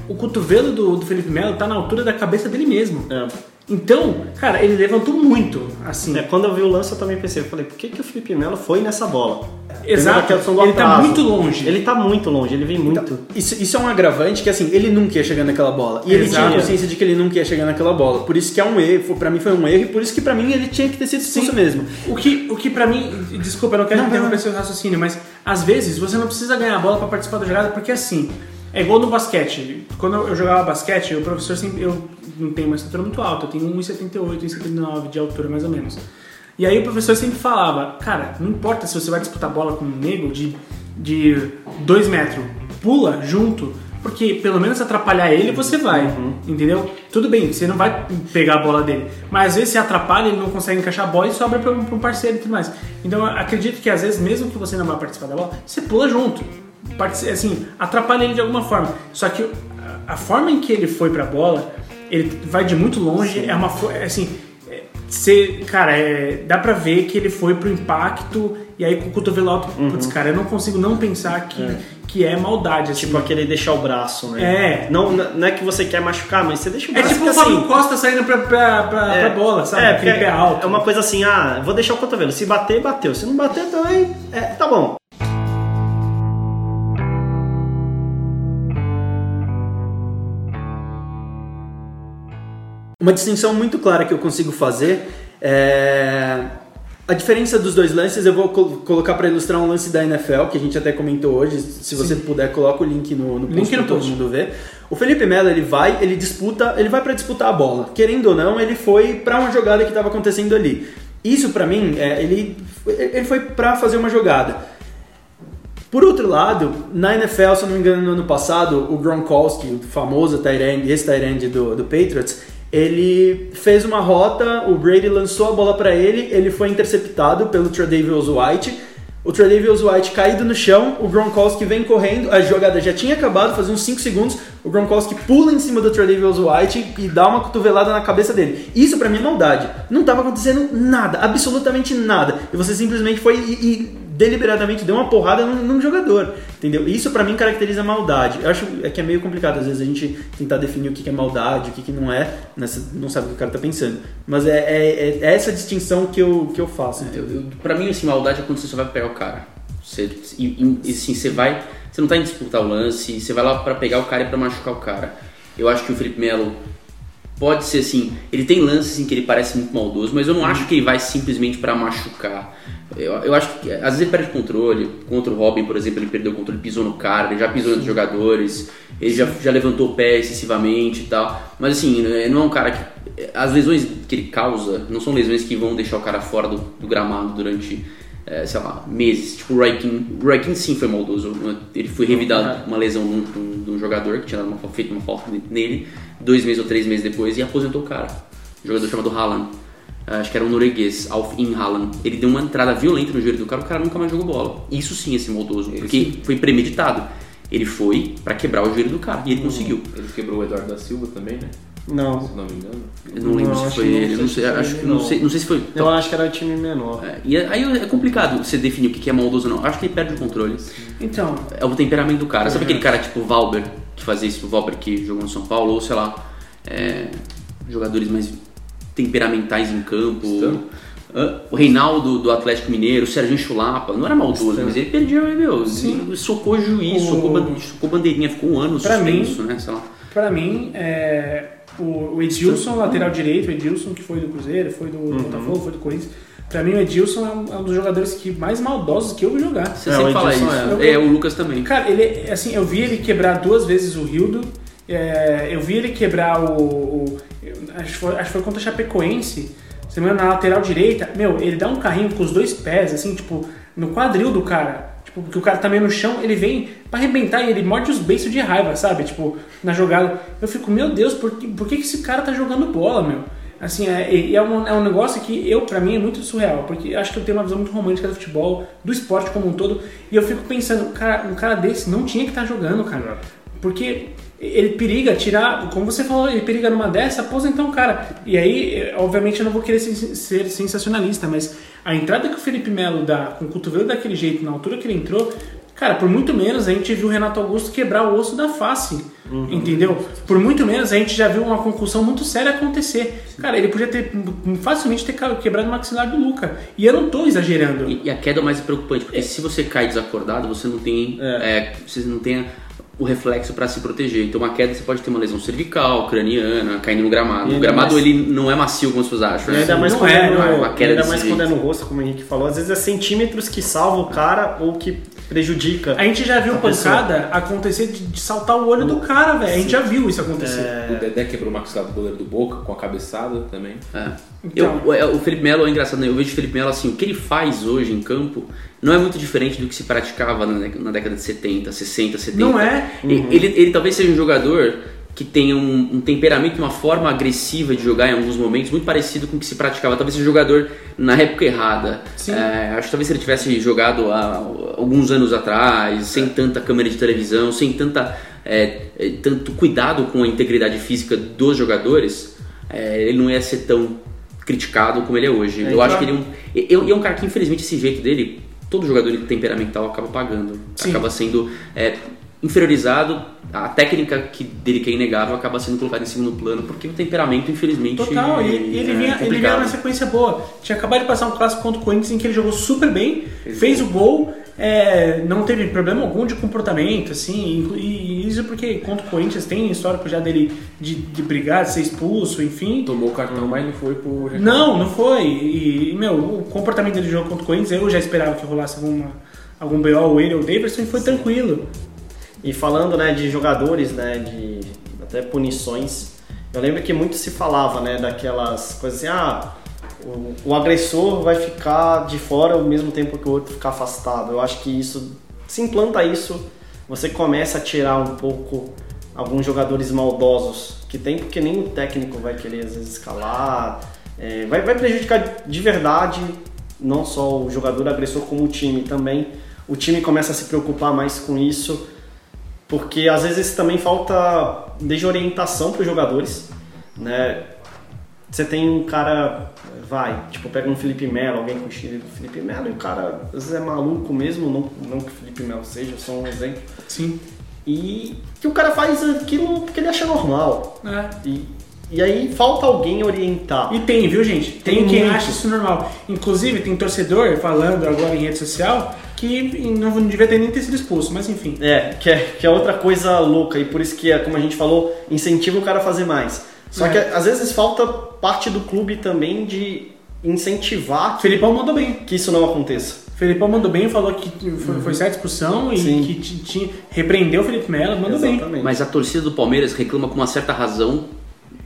o cotovelo do, do Felipe Melo tá na altura da cabeça dele mesmo. É. Então, cara, ele levantou muito, assim. É, quando eu vi o lance eu também pensei, eu falei, por que, que o Felipe Melo foi nessa bola? Exato, ele tá atraso. muito longe. Ele tá muito longe, ele vem muito. Isso, isso é um agravante que assim, ele nunca ia chegar naquela bola. E ele Exato. tinha consciência de que ele nunca ia chegar naquela bola. Por isso que é um erro, pra mim foi um erro e por isso que pra mim ele tinha que ter sido expulso mesmo. O que, o que pra mim, desculpa, eu não quero Não, interromper não, seu raciocínio, mas às vezes você não precisa ganhar a bola pra participar da jogada, porque assim, é igual no basquete. Quando eu jogava basquete, o professor sempre. Eu não tenho uma estatura muito alta, eu tenho 1,78, 1,79 de altura mais ou menos. E aí o professor sempre falava, cara, não importa se você vai disputar bola com um nego de 2 metros, pula junto, porque pelo menos atrapalhar ele você vai, entendeu? Tudo bem, você não vai pegar a bola dele, mas às vezes você atrapalha, ele não consegue encaixar a bola e sobra para um parceiro e tudo mais. Então eu acredito que às vezes, mesmo que você não vá participar da bola, você pula junto. Assim, atrapalha ele de alguma forma. Só que a- forma em que ele foi pra bola, ele vai de muito longe, é uma é assim, é, você, cara, é, dá pra ver que ele foi pro impacto e aí com o cotovelo alto, putz, cara, eu não consigo não pensar que é, que é maldade, assim. Tipo aquele deixar o braço, né? É. Não, não é que você quer machucar, mas você deixa o é braço. tipo o Fábio assim, Costa saindo pra, pra, pra, pra bola, sabe? É, porque pé alto. é uma coisa assim, ah, vou deixar o cotovelo. Se bater, bateu. Se não bater, também, é, tá bom. Uma distinção muito clara que eu consigo fazer é a diferença dos dois lances. Eu vou col- colocar para ilustrar um lance da NFL que a gente até comentou hoje. Se você puder, coloca o link no, no post para todo mundo ver. O Felipe Melo ele vai, ele disputa, ele vai para disputar a bola. Querendo ou não, ele foi para uma jogada que estava acontecendo ali. Isso para mim, é, ele, ele foi para fazer uma jogada. Por outro lado, na NFL, se eu não me engano, no ano passado, o Gronkowski, o famoso tight end, esse tight end do, do Patriots, ele fez uma rota, o Brady lançou a bola para ele, ele foi interceptado pelo Tredavious White. O Tredavious White caído no chão, o Gronkowski vem correndo, a jogada já tinha acabado, fazia uns 5 segundos, o Gronkowski pula em cima do Tredavious White e dá uma cotovelada na cabeça dele. Isso pra mim é maldade. Não estava acontecendo nada, absolutamente nada. E você simplesmente foi e, e deliberadamente deu uma porrada num, num jogador, entendeu? Isso pra mim caracteriza maldade. Eu acho é que é meio complicado às vezes a gente tentar definir o que é maldade, o que, que não é, não sabe o que o cara tá pensando. Mas é, é- é essa distinção que eu, que eu faço. Eu, entendeu? eu, pra mim, assim, maldade é quando você só vai pegar o cara. Você, e, e, assim, você vai. Você não tá em disputar o lance, você vai lá pra pegar o cara e pra machucar o cara. Eu acho que o Felipe Melo pode ser assim. Ele tem lances em que ele parece muito maldoso, mas eu não acho que ele vai simplesmente pra machucar. Eu, eu acho que às vezes ele perde o controle. Contra o Robin, por exemplo, ele perdeu o controle, pisou no cara, ele já pisou nos jogadores, ele já, já levantou o pé excessivamente e tal. Mas assim, né, não é um cara que. As lesões que ele causa não são lesões que vão deixar o cara fora do, do gramado durante, eh, sei lá, meses. Tipo o Raikin. O Raikin sim foi maldoso. né? Ele foi revidado uma lesão de um- de um, jogador que tinha uma, feito uma falta nele, dois meses ou três meses depois, e aposentou o cara. Um jogador chamado Haaland. Acho que era um norueguês, Alf In Haaland. Ele deu uma entrada violenta no joelho do cara, o cara nunca mais jogou bola. Isso sim é ser maldoso, porque foi premeditado. Ele foi pra quebrar o joelho do cara, e ele conseguiu. Ele quebrou o Eduardo da Silva também, né? Não. Se não me engano. Eu não lembro Não, se foi ele, não se sei, foi acho ele, que não sei, não sei se foi. Eu acho que era time menor. É, E aí é complicado você definir o que é maldoso ou não. Acho que ele perde o controle. Então, É o temperamento do cara. Sabe aquele cara tipo o Valber, que fazia isso, o Valber que jogou no São Paulo, ou sei lá, é, jogadores mais temperamentais em campo. Ah, O Reinaldo do Atlético Mineiro, o Serginho Chulapa, não era maldoso, mas ele perdia, meu, ele socou juiz, O- socou, socou bandeirinha, ficou um ano Pra suspenso, né? Sei lá. pra mim, é, o, Edilson, lateral direito, o Edilson que foi do Cruzeiro, foi do Uhum. Botafogo, foi do Corinthians. Pra mim, o Edilson é um, é um dos jogadores que mais maldosos que eu vi jogar. Você É, sempre fala isso. É. É, o Lucas também. Cara, ele, assim, eu vi ele quebrar duas vezes o Rildo. é, eu vi ele quebrar o. o- eu- acho, que foi, acho que foi contra a Chapecoense. Você me engano, na lateral direita. Meu, ele dá um carrinho com os dois pés, assim, tipo, no quadril do cara. Tipo, porque o cara tá meio no chão, ele vem pra arrebentar e ele morde os beiços de raiva, sabe? Tipo, na jogada. Eu fico, meu Deus, por que, por que esse cara tá jogando bola, meu? Assim, é, e é, um, é um negócio que eu, pra mim, é muito surreal, porque acho que eu tenho uma visão muito romântica do futebol, do esporte como um todo, e eu fico pensando, cara, um cara desse não tinha que estar jogando, cara. Porque ele periga tirar, como você falou, ele periga numa dessa, aposentar um cara. E aí, eh, obviamente, eu não vou querer ser, sensacionalista, mas a entrada que o Felipe Melo dá com o cotovelo daquele jeito, na altura que ele entrou, cara, por muito menos a gente viu o Renato Augusto quebrar o osso da face. Entendeu? Por muito menos a gente já viu uma concussão muito séria acontecer. Cara, ele podia ter facilmente ter quebrado o maxilar do Luca. E eu não tô exagerando. E, e a queda é o mais preocupante, porque se você cai desacordado, você não tem, é, você não tem o reflexo para se proteger. Então, uma queda você pode ter uma lesão cervical, craniana, caindo no gramado. E O gramado mais- ele não é macio como as pessoas acham. E ainda mais não quando é, é, no, não é uma queda ainda mais quando é no rosto, como o Henrique falou, às vezes é centímetros que salva o cara ou que prejudica. A gente já viu A pessoa. pancada acontecer de, de saltar o olho do cara, velho. A gente já viu isso acontecer. É. O Dedé quebrou o maxilar do goleiro do Boca com a cabeçada também. É. Então. Eu- é, o Felipe Melo é engraçado, né? Eu vejo o Felipe Melo assim, o que ele faz hoje em campo não é muito diferente do que se praticava na, na década de 70, 60, 70. Não é? E- Ele, ele talvez seja um jogador que tenha um, um temperamento, uma forma agressiva de jogar em alguns momentos, muito parecido com o que se praticava. Talvez seja jogador na época errada. É, acho que talvez se ele tivesse jogado há alguns anos atrás, sem tanta câmera de televisão, sem tanta, é, é, tanto cuidado com a integridade física dos jogadores, é, ele não ia ser tão criticado como ele é hoje. É, eu então- acho que ele é um, e- e é um cara que, infelizmente, esse jeito dele, todo jogador temperamental acaba pagando. Sim. Acaba sendo é, inferiorizado. A técnica que dele que é inegável acaba sendo colocada em segundo plano, porque o temperamento, infelizmente. Total, e, e ele, é vinha, ele vinha numa sequência boa. Tinha acabado de passar um clássico contra o Corinthians em que ele jogou super bem, fez o gol, é, não teve problema algum de comportamento, assim, e isso porque contra o Corinthians tem histórico já dele de, de brigar, de ser expulso, enfim. Tomou o cartão, mas não foi por. Não, não foi. E, e, meu, o comportamento dele no jogo contra o Corinthians, eu já esperava que rolasse alguma, algum BO, ou ele ou o Davidson, e foi tranquilo. E falando né, de jogadores, né, de até punições, eu lembro que muito se falava né, daquelas coisas assim, ah, o, o agressor vai ficar de fora ao mesmo tempo que o outro ficar afastado. Eu acho que isso, se implanta isso, você começa a tirar um pouco alguns jogadores maldosos que tem, porque nem o técnico vai querer às vezes escalar, é, vai, vai prejudicar de verdade não só o jogador agressor como o time também. O time começa a se preocupar mais com isso porque às vezes também falta desorientação para os jogadores, né? Você tem um cara, vai, tipo, pega um Felipe Melo, alguém com o estilo do Felipe Melo, e o cara às vezes é maluco mesmo, não, não que o Felipe Melo seja, só um exemplo. Sim. E que o cara faz aquilo porque ele acha normal. É. E, e aí falta alguém orientar. E tem, viu, gente? Tem, Tem quem muito. acha isso normal. Inclusive, tem torcedor falando agora em rede social que não, não devia ter nem ter sido expulso, mas enfim. É, que é, que é outra coisa louca, e por isso que, é, como a gente falou, incentiva o cara a fazer mais. Só É. que às vezes falta parte do clube também de incentivar que, Felipão mandou bem. que isso não aconteça. Felipão mandou bem, falou que foi, foi certa expulsão e Sim. que ti- tinha, repreendeu o Felipe Melo, mandou bem. Exatamente. Mas a torcida do Palmeiras reclama com uma certa razão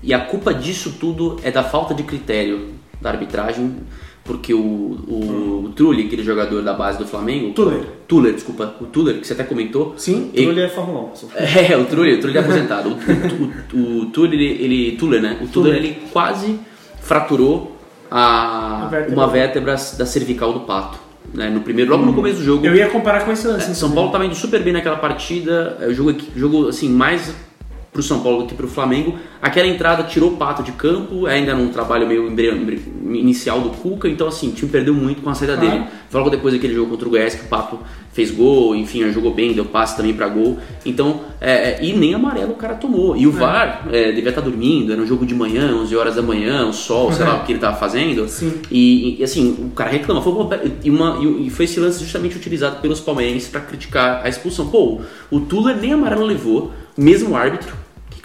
e a culpa disso tudo é da falta de critério da arbitragem, porque o, o, o Trulli, aquele jogador da base do Flamengo, Tuller. Tuller, desculpa, o Tuller que você até comentou, Sim. ele- Ele é Fórmula 1. só- é, o Trulli, o é aposentado. O, o, o, o Tuller, ele, Tuller, né? O Tuller, Tuller. ele quase fraturou a, A vértebra. uma vértebra da cervical do pato. Né? No primeiro, logo no começo do jogo. Eu ia comparar com esse lance. É, São Paulo estava indo super bem naquela partida, é, o jogo, jogo assim, mais pro São Paulo do que pro Flamengo. Aquela entrada tirou o Pato de campo, ainda num trabalho meio inicial do Cuca, então assim, o time perdeu muito com a saída Claro. dele. Foi logo depois daquele jogo contra o Goiás que o Pato fez gol, enfim, jogou bem, deu passe também pra gol. Então, é, é, e nem amarelo o cara tomou. E o VAR é, devia estar dormindo, era um jogo de manhã, 11 horas da manhã, o sol, sei lá o que ele tava fazendo. Sim. E, e, assim, o cara reclama. Foi uma- e, uma- e foi esse lance justamente utilizado pelos palmeirenses para criticar a expulsão. Pô, o Tuller nem amarelo levou, mesmo árbitro,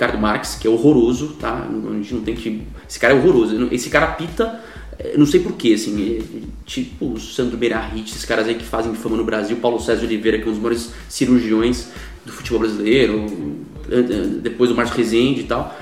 Ricardo Marques, que é horroroso, tá? A gente não tem que. Esse cara é horroroso. Esse cara apita. eh, Não sei porquê, assim, eh, tipo o Sandro Beirarrit, esses caras aí que fazem fama no Brasil, Paulo César Oliveira, que é um dos maiores cirurgiões do futebol brasileiro, eh, depois o Márcio Rezende e tal,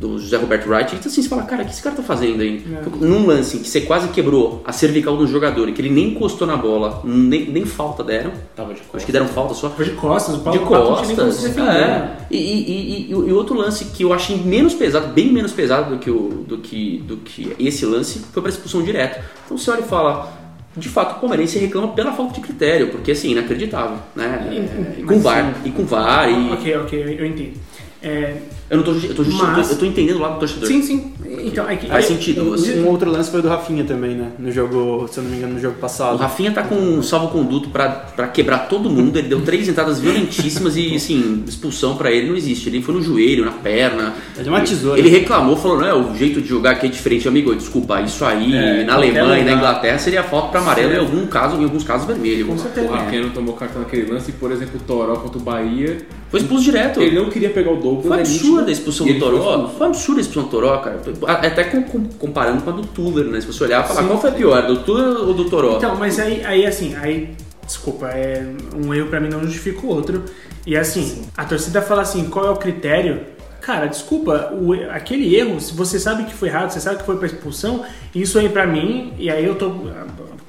do José Roberto Wright, então assim, você fala, cara, o que esse cara tá fazendo aí? É. Num lance que você quase quebrou a cervical do jogador, e que ele nem encostou na bola, nem, nem falta deram, Tava de acho que deram falta só, Foi de costas, o Paulo de costas. É. E, e, e, e, o e outro lance que eu achei menos pesado, bem menos pesado do que, o, do que, do que esse lance, foi para expulsão direta. Então você olha e fala, de fato o palmeirense reclama pela falta de critério, porque assim, inacreditável, né? E- E com VAR, e com VAR, e... Ok, ok, eu- eu entendo. É, Eu não tô, eu tô, justi- Mas- eu tô entendendo o lado do torcedor. sim, sim. Então, é que, Faz é- sentido. assim. Um outro lance foi do Rafinha também, né? No jogo, se eu não me engano, no jogo O passado. Rafinha tá com um salvo-conduto pra, pra quebrar todo mundo. Ele deu três entradas violentíssimas e, assim, expulsão pra ele não existe. Ele foi no joelho, na perna. Ele deu uma tesoura. Ele reclamou, falou: não, é, o jeito de jogar aqui é diferente. Amigo, desculpa, isso aí É, na Alemanha e na. Inglaterra seria falta pra amarelo em, algum caso, em alguns casos vermelho. Com certeza. O Rafinha não tomou cartão naquele lance e, por exemplo, o Toró contra o Bahia. Foi expulso direto. Ele não queria pegar o Douglas. Foi é absurda a expulsão do Toró. Foi absurda a expulsão do Toró, cara. Até com- com- comparando com a do Tuller, né? Se você olhar e falar, Sim. qual foi a pior, do Tuller ou do Toró? Então, mas aí, aí assim, aí desculpa, é, um erro pra mim não justifica o outro. E assim, a torcida fala assim, qual é o critério? Cara, desculpa, o- aquele erro, se você sabe que foi errado, você sabe que foi pra expulsão, isso aí pra mim, e aí eu tô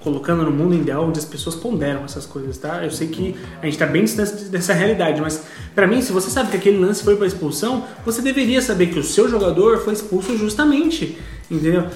colocando no mundo ideal onde as pessoas ponderam essas coisas, tá? Eu sei que a gente tá bem distante dessa realidade, mas pra mim, se você sabe que aquele lance foi pra expulsão, você deveria saber que o seu jogador foi expulso justamente, entendeu?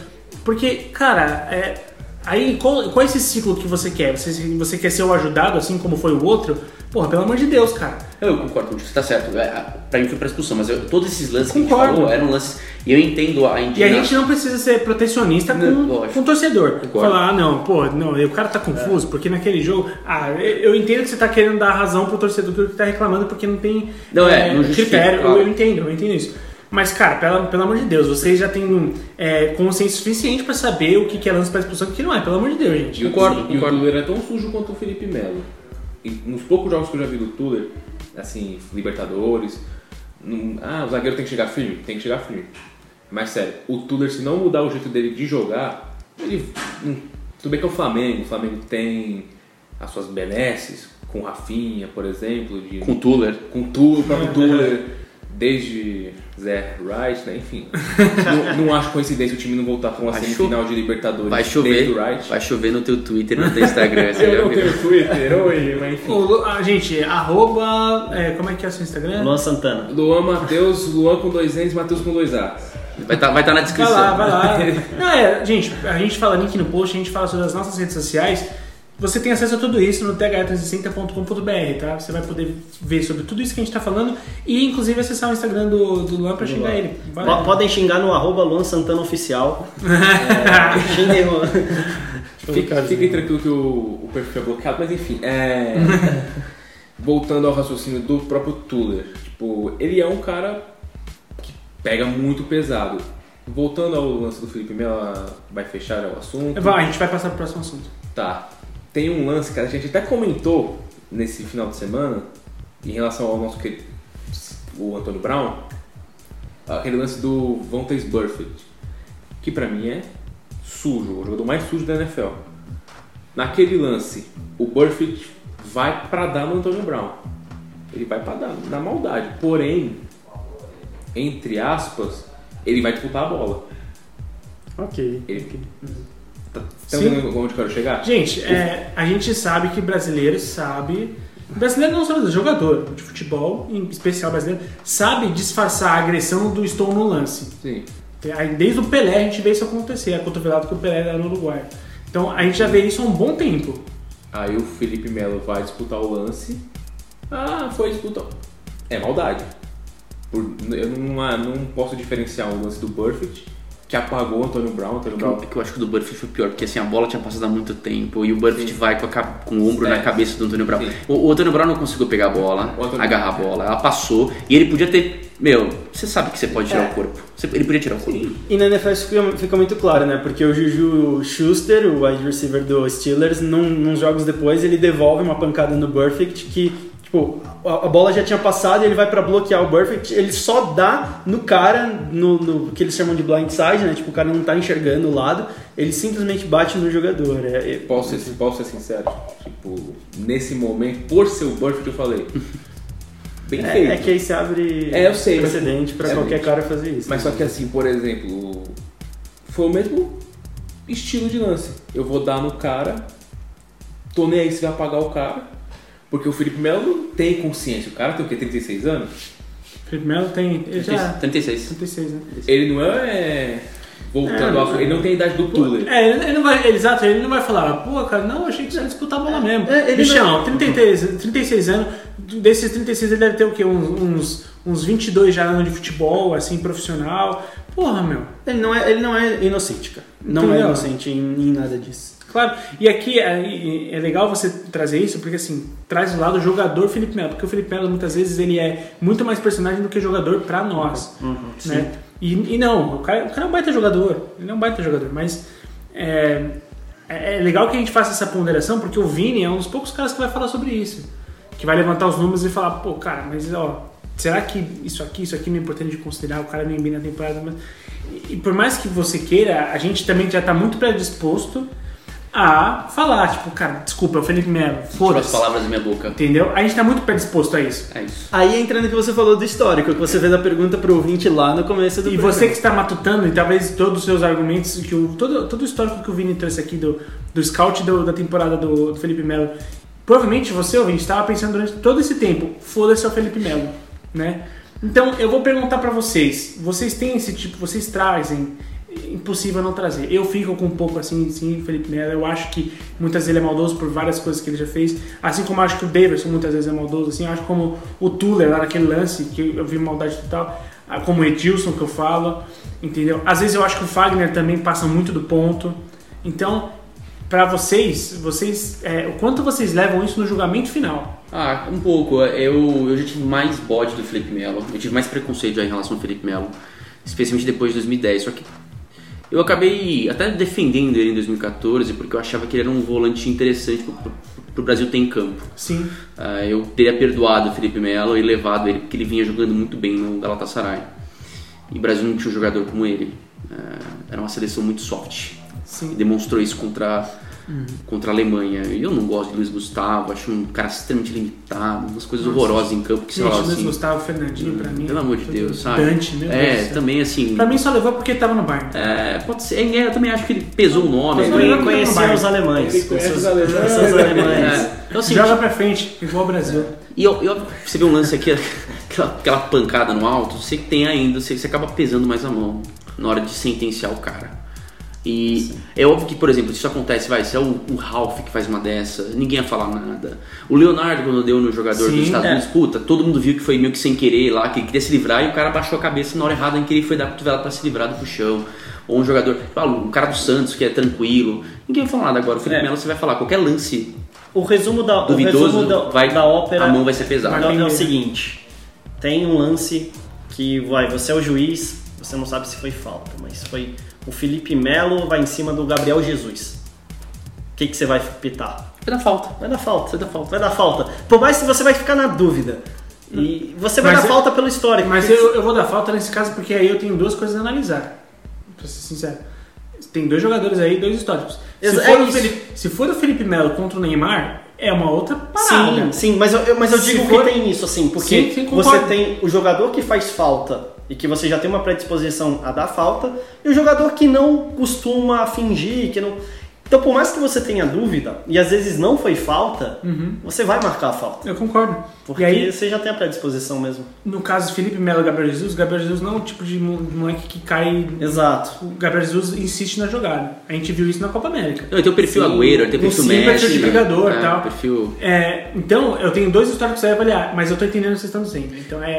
Porque, cara, é, aí qual, qual é esse ciclo que você quer? Você, você quer ser o ajudado, assim como foi o outro? Porra, pelo amor de Deus, cara. Eu concordo contigo, você tá certo. É, Pra mim foi pra expulsão, mas eu- todos esses lances que a gente Concordo. falou eram lances. E eu entendo a E a indignação. gente não precisa ser protecionista com, Não, com o torcedor. Concordo. Falar, ah, não, pô, não, o cara tá confuso, porque naquele jogo. Ah, eu entendo que você tá querendo dar razão pro torcedor que tá reclamando porque não tem Não, é, não justifica, critério. claro. Eu, eu entendo, eu entendo isso. Mas, cara, pelo, pelo amor de Deus, vocês já têm é, consciência suficiente pra saber o que que é lance pra expulsão e o que não é, pelo amor de Deus, gente. E o, Concordo, e o concordo. Tuller é tão sujo quanto o Felipe Melo. E nos poucos jogos que eu já vi do Tuller, assim, Libertadores, não- ah, o zagueiro tem que chegar firme? Tem que chegar firme. Mas sério, o Tuller, se não mudar o jeito dele de jogar, ele. hum, tudo bem que é o Flamengo, o Flamengo tem as suas benesses, com o Rafinha, por exemplo, de, Com o Tuller. com o próprio Tuller, desde Zé Wright, né? Enfim. não, não acho coincidência o time não voltar para uma Vai semifinal de Libertadores Vai desde chover. o Wright. Vai chover no teu Twitter, no teu Instagram. você já Eu não viu? tenho Twitter hoje, mas enfim. Ô, Lu- ah, gente, arroba. é, como é que é o seu Instagram? Luan Santana. Luan Matheus, Luan com dois N's, Matheus com dois A's. Vai estar vai tá na Vai descrição. lá, vai lá. Não, é, gente, a gente fala link no post, a gente fala sobre as nossas redes sociais. Você tem acesso a tudo isso no th360.com.br, tá? Você vai poder ver sobre tudo isso que a gente tá falando e, inclusive, acessar o Instagram do, do Luan pra xingar Luan. ele. Lá. Podem xingar no arroba Luan Santana Oficial. é, xinguem Luan. Fica, fiquem tranquilo que o, o perfil é bloqueado, mas enfim. É... Voltando ao raciocínio do próprio Tuller. Tipo, ele é um cara que pega muito pesado. Voltando ao lance do Felipe Melo, vai fechar o assunto. Vai, a gente vai passar pro próximo assunto. Tá. Tem um lance que a gente até comentou nesse final de semana em relação ao nosso querido o Antônio Brown, aquele lance do Vontaze Burfict, que pra mim é sujo, o jogador mais sujo da NFL. Naquele lance, o Burfict vai pra dar no Antônio Brown. Ele vai pra dar na maldade. Porém, entre aspas, ele vai disputar a bola. Ok. Ele, tá, tá Sim. onde eu quero chegar? Gente, é, a gente sabe que brasileiro sabe. Brasileiro não só brasileiro, jogador de futebol, em especial brasileiro, sabe disfarçar a agressão do estou no lance. Sim. Desde o Pelé a gente vê isso acontecer, a cotovelada que o Pelé dá no Uruguai. Então a gente já vê isso há um bom tempo. Aí o Felipe Melo vai disputar o lance. Ah, foi disputar. É maldade. Eu não, não posso diferenciar o lance do Burfict, que apagou o Antônio Brown. Antônio Que eu, Brown que eu acho que o do Burfitt foi pior, porque assim, a bola tinha passado há muito tempo e o Burfitt vai com, a com o ombro É. na cabeça do Antônio Brown. Sim. O, o Antônio Brown não conseguiu pegar a bola, agarrar a bola, ela passou e ele podia ter. Meu, você sabe que você pode tirar É. o corpo. Você- ele podia tirar o corpo. E na NFL isso fica, fica muito claro, né? Porque o Juju Schuster, o wide receiver do Steelers, num, nos jogos depois, ele devolve uma pancada no Burfict que, tipo, a, a bola já tinha passado e ele vai pra bloquear o Burfict, ele só dá no cara, no, no que eles chamam de blindside, né? Tipo, o cara não tá enxergando o lado, ele simplesmente bate no jogador. É, é- Posso ser, posso ser sincero? Tipo, nesse momento, por ser o Burfict, eu falei. Bem feito. é, é que aí se abre É, eu sei, precedente pra É, qualquer cara fazer isso. Mas só que assim, por exemplo, foi o mesmo estilo de lance. Eu vou dar no cara, tô nem aí se vai apagar o cara, porque o Felipe Melo não tem consciência. O cara tem o quê? 36 anos? Felipe Melo tem. Ele já. 36. 36, né? Ele não é. Voltando É, ao assunto, ele não tem a idade do Tuller. É, ele, não vai. ele- exato, ele não vai falar, pô, cara, não, achei que você ia disputar a bola mesmo. É, ele Bichão, 33, 36 anos, desses 36 ele deve ter o quê? Uns, uns, uns 22 já anos de futebol, assim, profissional. Porra, meu. Ele não é, ele não é inocente, cara. Não é Entendeu? inocente em, em nada disso. Claro, e aqui é, é legal você trazer isso, porque assim, traz o lado jogador Felipe Melo, porque o Felipe Melo muitas vezes ele é muito mais personagem do que jogador pra nós, né? E, e não, o cara, o cara é um baita jogador, ele é um baita jogador, mas é, é é legal que a gente faça essa ponderação, porque o Vini é um dos poucos caras que vai falar sobre isso, que vai levantar os números e falar, pô, cara, mas ó, será que isso aqui, isso aqui não é importante de considerar, o cara nem bem na temporada, mas... E, e por mais que você queira, a gente também já tá muito predisposto a falar, tipo, cara, desculpa, é o Felipe Melo, Tirou as foda-se. palavras da minha boca. Entendeu? A gente tá muito predisposto a isso. É isso. Aí entra no que você falou do histórico, que você fez a pergunta pro ouvinte lá no começo do E programa. você que está matutando, e talvez todos os seus argumentos, que o, todo, todo o histórico que o Vini trouxe aqui do, do scout do- da temporada do, do Felipe Melo, provavelmente você, ouvinte, estava pensando durante todo esse tempo, foda-se é o Felipe Melo, né? Então, eu vou perguntar pra vocês, vocês têm esse tipo, vocês trazem, impossível não trazer. Eu fico com um pouco assim, sim, Felipe Melo, eu acho que muitas vezes ele é maldoso por várias coisas que ele já fez, assim como acho que o Davidson muitas vezes é maldoso, assim, acho como o Tuller lá naquele lance, que eu vi maldade total, ah, como o Edilson que eu falo, entendeu? Às vezes eu acho que o Fagner também passa muito do ponto. Então, pra vocês, vocês, é, o quanto vocês levam isso no julgamento final? Ah, um pouco. Eu, eu já tive mais bode do Felipe Melo. Eu tive mais preconceito já em relação ao Felipe Melo. Especialmente depois de 2010. Só que eu acabei até defendendo ele em 2014 porque eu achava que ele era um volante interessante pro, pro Brasil ter em campo. Sim. Ah, eu teria perdoado o Felipe Melo e levado ele porque ele vinha jogando muito bem no Galatasaray. E o Brasil não tinha um jogador como ele. Ah, era uma seleção muito soft. E Sim. demonstrou isso contra, contra a Alemanha. E eu não gosto de Luiz Gustavo, acho um cara extremamente limitado, umas coisas horrorosas em campo que sei Gente, lá, Luiz assim. Gustavo, Fernandinho, pra mim. Pelo amor de Deus, sabe? Dante, meu Deus É, céu. também assim. Pra mim só levou porque tava no Bayern. É, pode ser. é, Eu também acho que ele pesou o nome. Mas né? Ele conhecia Bayern. os alemães. Ele conhece os alemães. seus alemães. É. Então, assim, Joga pra frente, igual o Brasil. E eu, eu, você vê um lance aqui, aquela, aquela pancada no alto, você que tem ainda, você, você acaba pesando mais a mão na hora de sentenciar o cara. E é óbvio que, por exemplo, se isso acontece, vai, se é o, o Ralph que faz uma dessa, ninguém ia falar nada. O Leonardo, quando deu no jogador Sim, dos Estados é. Unidos, puta, todo mundo viu que foi meio que sem querer lá, que ele queria se livrar e o cara baixou a cabeça na hora errada em que ele foi dar cotovela pra se livrar do puxão. Ou um jogador, ah, o cara do Santos que é tranquilo. Ninguém vai falar nada agora. O Felipe É. Melo você vai falar, qualquer lance O resumo da, o duvidoso, resumo da, vai, da ópera a mão vai ser pesada. É o seguinte: tem um lance que vai, você é o juiz, você não sabe se foi falta, mas foi o Felipe Melo vai em cima do Gabriel Jesus. O que, que você vai pitar? Vai dar falta. Vai dar falta. Vai dar falta. Vai dar falta. Por mais que você vai ficar na dúvida. E você vai Mas dar eu- falta pelo histórico. Mas porque- eu, eu vou dar falta nesse caso porque aí eu tenho duas coisas a analisar. Pra ser sincero. Tem dois jogadores aí, dois históricos. Se, for, é o. Felipe, se for o Felipe Melo contra o Neymar, é uma outra parada. Sim, sim, mas eu, mas eu digo for- que tem isso, assim, porque Sim, sim, você tem o jogador que faz falta e que você já tem uma predisposição a dar falta, e o jogador que não costuma fingir, que não. Então, por mais que você tenha dúvida, e às vezes não foi falta, você vai marcar a falta. Eu concordo. Porque Uhum. E aí, você já tem a predisposição mesmo. no caso Felipe Melo e Gabriel Jesus, Gabriel Jesus não é o tipo de mo- moleque que cai. Exato. O Gabriel Jesus insiste na jogada. A gente viu isso na Copa América. Não, ele tem o perfil Sim. Agüero, ele tem o perfil sim, Messi. perfil de jogador e é, tal. Perfil... É, então, eu tenho dois históricos a avaliar, mas eu tô entendendo o que vocês estão dizendo. Então, é.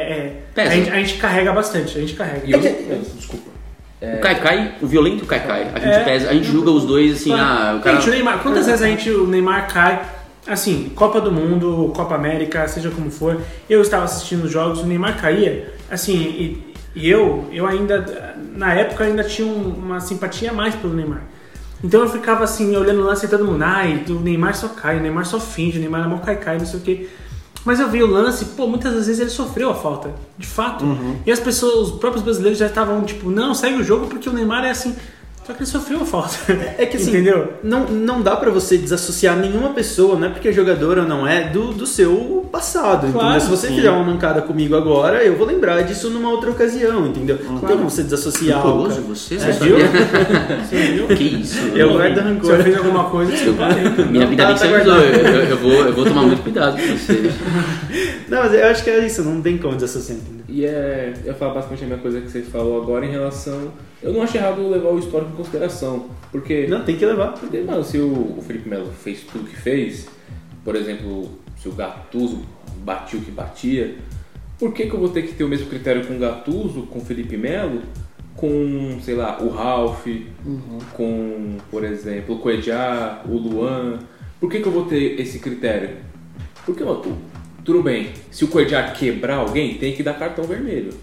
é- a, gente, a gente carrega bastante, a gente carrega. E eu, desculpa. O Kaikai, o violento Kaikai. A gente É. pesa, a gente julga os dois assim, ah, o cara... Gente, o Neymar, quantas vezes a gente, o Neymar cai, assim, Copa do Mundo, Copa América, seja como for, eu estava assistindo os jogos, o Neymar caía, assim, e, e eu, eu ainda, na época, ainda tinha um- uma simpatia mais pelo Neymar. Então eu ficava assim, olhando lance e todo mundo, ai, o Neymar só cai, o Neymar só finge, o Neymar é mó cai cai, não sei o quê. Mas eu vi o lance, pô, muitas das vezes ele sofreu a falta, de fato. E as pessoas, os próprios brasileiros já estavam tipo, não, segue o jogo porque o Neymar é assim. Só que ele sofreu a falta. É que assim, Entendeu? Não, não dá pra você desassociar nenhuma pessoa, não é porque é jogador ou não é, do, do seu passado. Claro, entendeu? Se você sim. fizer uma mancada comigo agora, eu vou lembrar disso numa outra ocasião, entendeu? Não tem como você desassociar. o Rancoroso cara. você? Você Você viu? sabia? Você viu? Que isso? Eu Não, guardo Se rancor. eu fiz alguma coisa, desculpa aí. Minha vida tá- bem que tá você avisou. Eu, eu, eu vou, eu vou tomar muito cuidado com você. Não, mas eu acho que é isso, não tem como desassociar, entendeu? E é, eu falar basicamente a mesma coisa que você falou agora em relação. Eu não acho errado levar o histórico em consideração. Porque, Não, tem que levar. porque mano, se o, o Felipe Melo fez tudo que fez, por exemplo, se o Gattuso batia o que batia, por que, que eu vou ter que ter o mesmo critério com o Gattuso, com o Felipe Melo, com, sei lá, o Ralph, com, por exemplo, o Coedjá, o Luan? Por que, que eu vou ter esse critério? Porque, tu- tudo bem, se o Coedjá quebrar alguém, tem que dar cartão vermelho.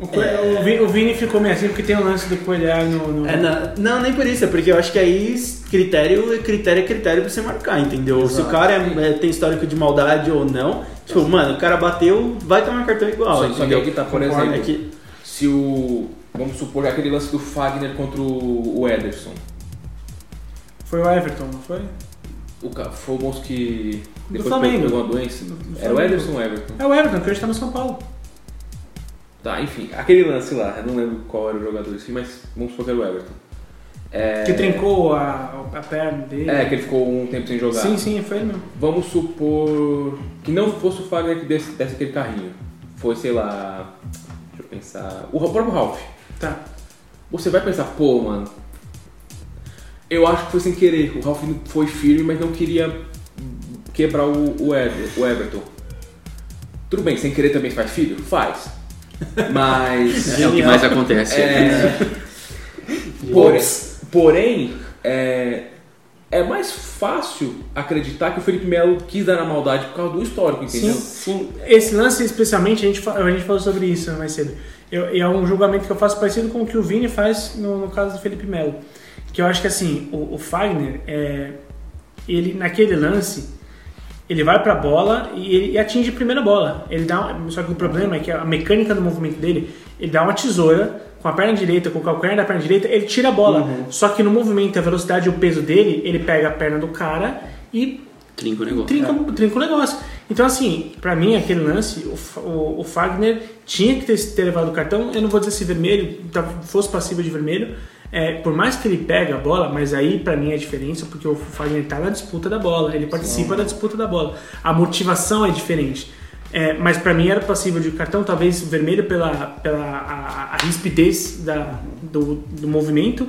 O, Co- o Vi- o Vini ficou meio assim porque tem o lance do coelhar no. no- É, não, não, nem por isso, é porque eu acho que aí critério, critério é critério pra você marcar, entendeu? Se o cara é- é- tem histórico de maldade ou não, tipo, mano, o cara bateu, vai tomar cartão igual, Só, só que aí que tá, por Concordo, exemplo, é que- se o. Vamos supor aquele lance do Fagner contra o Ederson. Foi o Everton, não foi? O foi o moço que Do depois Flamengo. pegou uma doença. Do- do Era o. Ederson ou o Everton? É o Everton, que hoje tá no São Paulo. Tá, enfim, aquele lance lá, eu não lembro qual era o jogador assim, mas vamos supor que era o Everton. É, Que trincou a, a perna dele. É, que ele ficou um tempo sem jogar. Sim, sim, foi mesmo. Vamos supor que não fosse o Fagner que desse, desse aquele carrinho. Foi, sei lá. Deixa eu pensar. O próprio Ralph. Tá. Você vai pensar, pô, mano. Eu acho que foi sem querer. O Ralph foi firme, mas não queria quebrar o, o, Ever- o Everton. Tudo bem, sem querer também faz filho? Faz. Mas. É o que mais acontece. É, porém, porém é, é mais fácil acreditar que o Felipe Melo quis dar na maldade por causa do histórico, entendeu? Sim, esse lance especialmente, a gente, fa- a gente falou sobre isso mais cedo. Eu, e é um julgamento que eu faço parecido com o que o Vini faz no, no caso do Felipe Melo. Que eu acho que assim, o, o Fagner, é, ele naquele lance, ele vai pra bola e, ele, atinge a primeira bola. Ele dá, só que o problema é que a mecânica do movimento dele, ele dá uma tesoura com a perna direita, com o calcanhar da perna direita, ele tira a bola. Só que no movimento, a velocidade e o peso dele, ele pega a perna do cara e Trinca o negócio. trinca, trinca o negócio. Então, assim, pra mim, aquele lance, o, o, o Fagner tinha que ter, ter levado o cartão. Eu não vou dizer se vermelho, tá- fosse passível de vermelho. É, por mais que ele pegue a bola, mas aí pra mim é a diferença, porque o Fagner tá na disputa da bola, ele participa da disputa da bola. A motivação é diferente. É, mas pra mim era passível de cartão, talvez vermelho pela, pela a, a rispidez da, do, do movimento,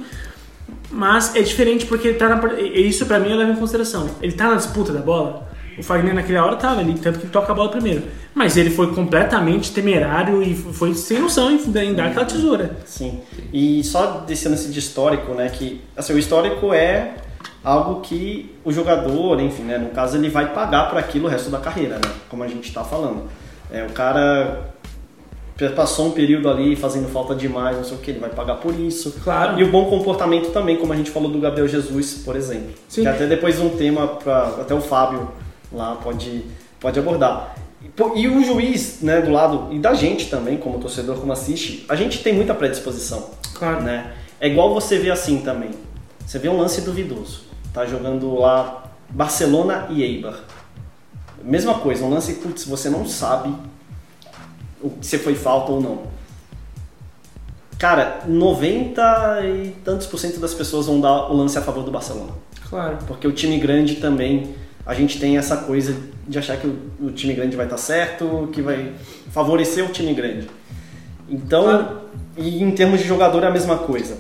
mas é diferente porque ele tá na, isso pra mim eu levo em consideração. Ele tá na disputa da bola. O Fagner naquela hora tava ali, tanto que ele toca a bola primeiro. Mas ele foi completamente temerário e foi sem noção em, dar aquela tesoura. Sim. E só desse lance de histórico, né? Que assim, o histórico é algo que o jogador, enfim, né? No caso, ele vai pagar por aquilo o resto da carreira, né? Como a gente está falando. É, o cara passou um período ali fazendo falta demais, não sei o que, ele vai pagar por isso. Claro. E o bom comportamento também, como a gente falou do Gabriel Jesus, por exemplo. Sim. Que até depois um tema para até o Fábio lá pode, pode abordar. E, E o juiz, né, do lado, e da gente também, como torcedor, como assiste, a gente tem muita predisposição Claro. né? É igual você vê assim também. Você vê um lance duvidoso. Tá jogando lá Barcelona e Eibar. Mesma coisa, um lance, putz, você não sabe se foi falta ou não. Cara, 90 e tantos por cento das pessoas vão dar o lance a favor do Barcelona. Claro. Porque o time grande também, a gente tem essa coisa de achar que o, o time grande vai estar certo, que vai favorecer o time grande. Então, Claro. e em termos de jogador é a mesma coisa.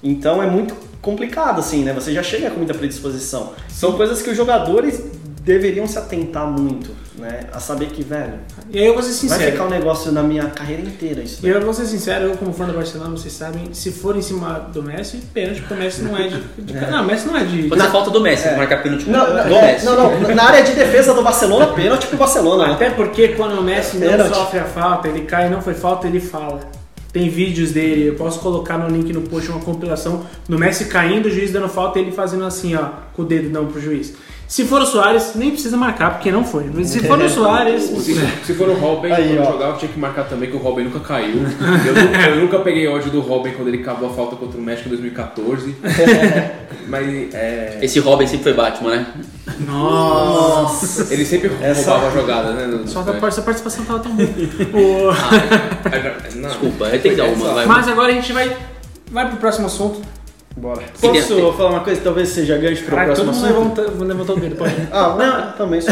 Então é muito complicado, assim, né? Você já chega com muita predisposição. São coisas que os jogadores deveriam se atentar muito, né? A saber que, velho, E aí eu vou ser vai sincero. ficar um negócio na minha carreira inteira isso. E eu vou ser sincero, eu como fã do Barcelona, vocês sabem, se for em cima do Messi, pênalti, porque o Messi não é de. de- Não, o Messi não é de. Pode ser falta do Messi, marcar pênalti Não, do não, Messi. não, não, na área de defesa do Barcelona, pênalti pro Barcelona, né? Até porque quando o Messi não sofre a falta, ele cai e não foi falta, ele fala. Tem vídeos dele, eu posso colocar no link no post uma compilação do Messi caindo, o juiz dando falta e ele fazendo assim, ó, com o dedo não pro juiz. Se for o Soares, nem precisa marcar, porque não foi. Mas se for o Soares. Se, se for o Robin, Aí, quando ó. jogava, tinha que marcar também que o Robin nunca caiu. Eu, eu nunca peguei ódio do Robin quando ele cavou a falta contra o México em 2014. Mas é, Esse Robin sempre foi Batman, né? Nossa! ele sempre Essa- roubava a jogada, né? no- Só que a sua participação tava tão ruim. O- Não, Desculpa, tenho que dar uma. Vai. Mas agora a gente vai, vai pro próximo assunto. Bora. Posso Tem- falar uma coisa que talvez seja gancho para o Caraca, próximo assunto? levantou, levantou o dedo, pode. Ah, não, também só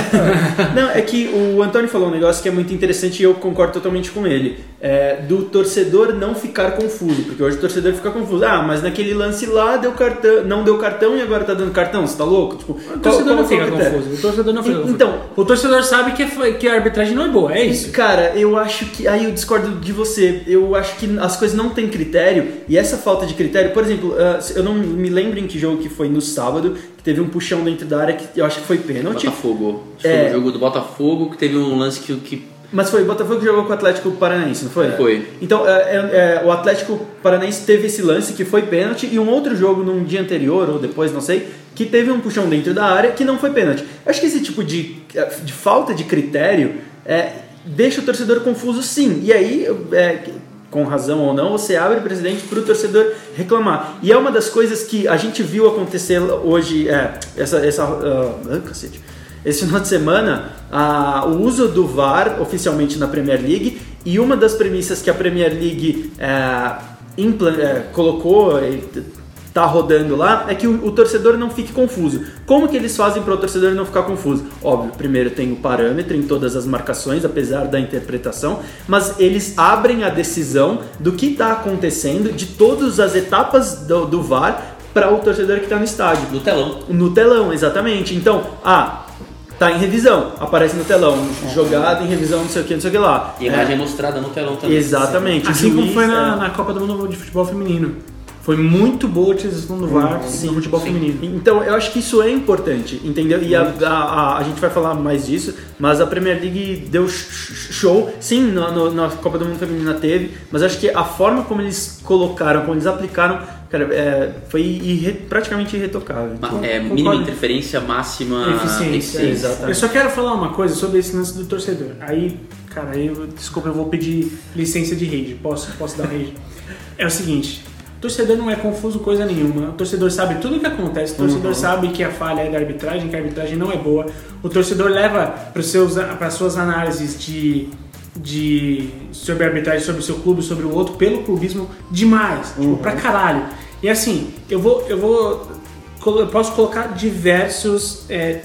Não, é que o Antônio falou um negócio que é muito interessante e eu concordo totalmente com ele. É, do torcedor não ficar confuso, porque hoje o torcedor fica confuso. Ah, mas naquele lance lá deu cartão, não deu cartão e agora tá dando cartão, você tá louco? Tipo, O torcedor não fica confuso. O torcedor não fica confuso. Então, O torcedor sabe que, foi- que a arbitragem não é boa, é isso. Cara, eu acho que. Aí eu discordo de você. Eu acho que as coisas não têm critério. E essa falta de critério, por exemplo, ah, eu não me lembro em que jogo que foi no sábado, que teve um puxão dentro da área que eu acho que foi pênalti. Botafogo. Acho É. Foi o jogo do Botafogo que teve um lance que. que Mas foi o Botafogo que jogou com o Atlético Paranaense, não foi? Foi. Então, é, é, é, o Atlético Paranaense teve esse lance que foi pênalti e um outro jogo num dia anterior ou depois, não sei, que teve um puxão dentro da área que não foi pênalti. Acho que esse tipo de, de falta de critério é, deixa o torcedor confuso sim. E aí, é, com razão ou não, você abre precedente para o torcedor reclamar. E é uma das coisas que a gente viu acontecer hoje, é, essa, essa, uh, cacete. esse final de semana, uh, o uso do VAR oficialmente na Premier League e uma das premissas que a Premier League é, colocou, tá rodando lá, é que o, o, torcedor não fique confuso. Como que eles fazem para o torcedor não ficar confuso? Óbvio, primeiro tem o parâmetro em todas as marcações, apesar da interpretação, mas eles abrem a decisão do que está acontecendo, de todas as etapas do, do VAR para o torcedor que está no estádio. No telão. No telão, exatamente. Então, ah, tá em revisão, aparece no telão, jogado em revisão, não sei o que, não sei o que lá. E a imagem é mostrada no telão também. Exatamente. Assim como foi na, na Copa do Mundo de Futebol Feminino. Foi muito boa a utilização do VAR Sim, no futebol sim. feminino. Então, eu acho que isso é importante, entendeu? E a, a, a, a gente vai falar mais disso, mas a Premier League deu sh- show, sim, no, no- na Copa do Mundo Feminina teve, mas acho que a forma como eles colocaram, como eles aplicaram, cara, é, foi irre- praticamente irretocável. Então, É, Concordo. mínima interferência, máxima Eficiência. eficiência. exatamente. Eu só quero falar uma coisa sobre esse lance do torcedor. Aí, cara, aí, eu- desculpa, eu vou pedir licença de rage. Posso, posso dar rage? É o seguinte. Torcedor não é confuso coisa nenhuma. O torcedor sabe tudo o que acontece. O torcedor sabe que a falha é da arbitragem, que a arbitragem não é boa. O torcedor leva para as suas análises de, de sobre a arbitragem, sobre o seu clube, sobre o outro, pelo clubismo demais. Tipo, pra caralho. E assim, eu vou. Eu vou. Eu posso colocar diversos. é,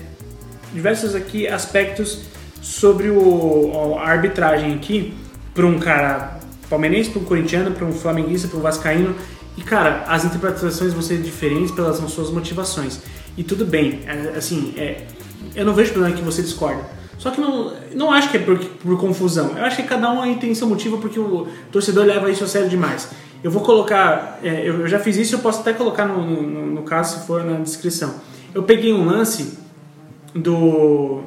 diversos aqui aspectos sobre o, a arbitragem aqui para um cara palmeirense, para um corintiano, para um flamenguista, para um vascaíno. E cara, as interpretações vão ser diferentes pelas suas motivações. E tudo bem, é, assim, é, eu não vejo problema que você discorda. Só que não, não acho que é por, por confusão. Eu acho que cada um tem seu motivo porque o torcedor leva isso a sério demais. Eu vou colocar, é, eu, eu já fiz isso, eu posso até colocar no, no, no caso se for na descrição. Eu peguei um lance do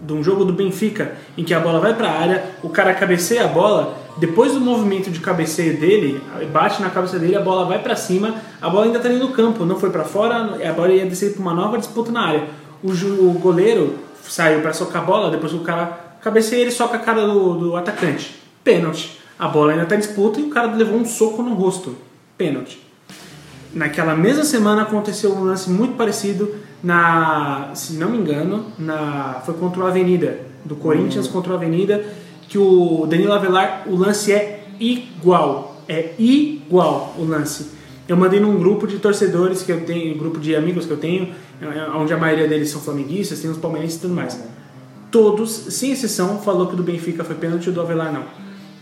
de um jogo do Benfica em que a bola vai para a área, o cara cabeceia a bola, depois do movimento de cabeceio dele, bate na cabeça dele, a bola vai para cima, a bola ainda tá ali no campo, não foi para fora, a bola ia descer para uma nova disputa na área. O, o goleiro saiu para socar a bola, depois o cara cabeceia ele soca a cara do, do atacante. Pênalti. A bola ainda tá em disputa e o cara levou um soco no rosto. Pênalti. Naquela mesma semana aconteceu um lance muito parecido na, se não me engano, na foi contra o Avenida, do Corinthians contra o Avenida, que o Danilo Avelar, o lance é igual, é igual o lance. Eu mandei num grupo de torcedores que eu tenho, grupo de amigos que eu tenho, eh, onde a maioria deles são flamenguistas, tem os palmeirenses e tudo mais. Todos, sem exceção, falou que o do Benfica foi pênalti e o do Avelar não.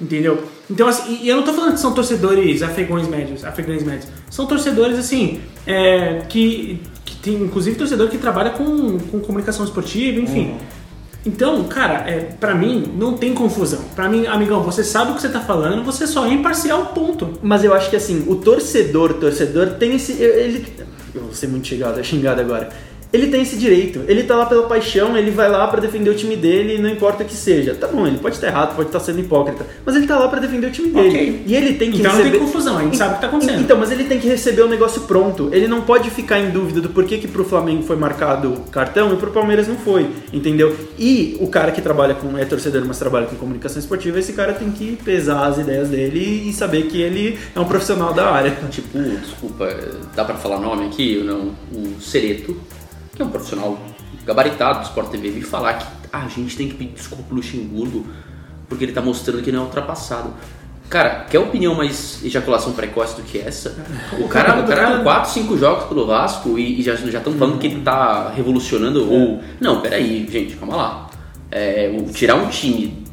Entendeu? Então, assim, e eu não tô falando que são torcedores afegões médios, afegães médios. São torcedores, assim, é, que, que tem, inclusive, torcedor que trabalha com, com comunicação esportiva, enfim. Então, cara, é, pra mim, não tem confusão. Pra mim, amigão, você sabe o que você tá falando, você só é imparcial, ponto. Mas eu acho que assim, o torcedor, torcedor tem esse. Ele. Eu vou ser muito xingado, xingado agora. Ele tem esse direito. Ele tá lá pela paixão, ele vai lá pra defender o time dele, não importa o que seja. Tá bom, ele pode estar errado, pode estar sendo hipócrita, mas ele tá lá pra defender o time dele. Ok. E ele tem que Então não receber. tem confusão, a gente sabe o que tá acontecendo. Então, mas ele tem que receber o negócio pronto. Ele não pode ficar em dúvida do porquê que pro Flamengo foi marcado cartão e pro Palmeiras não foi, entendeu? E o cara que trabalha com é torcedor, mas trabalha com comunicação esportiva, esse cara tem que pesar as ideias dele e saber que ele é um profissional da área. Tipo, desculpa, dá pra falar nome aqui ou não? O Cereto, que é um profissional gabaritado do Sport TV, me falar que ah, a gente tem que pedir desculpa pro Luxemburgo porque ele tá mostrando que não é ultrapassado. Cara, quer opinião mais ejaculação precoce do que essa? O cara, o cara com 4, 5 jogos pelo Vasco e, e já estão falando que ele tá revolucionando ou... Não, peraí, gente, calma lá. É, tirar um time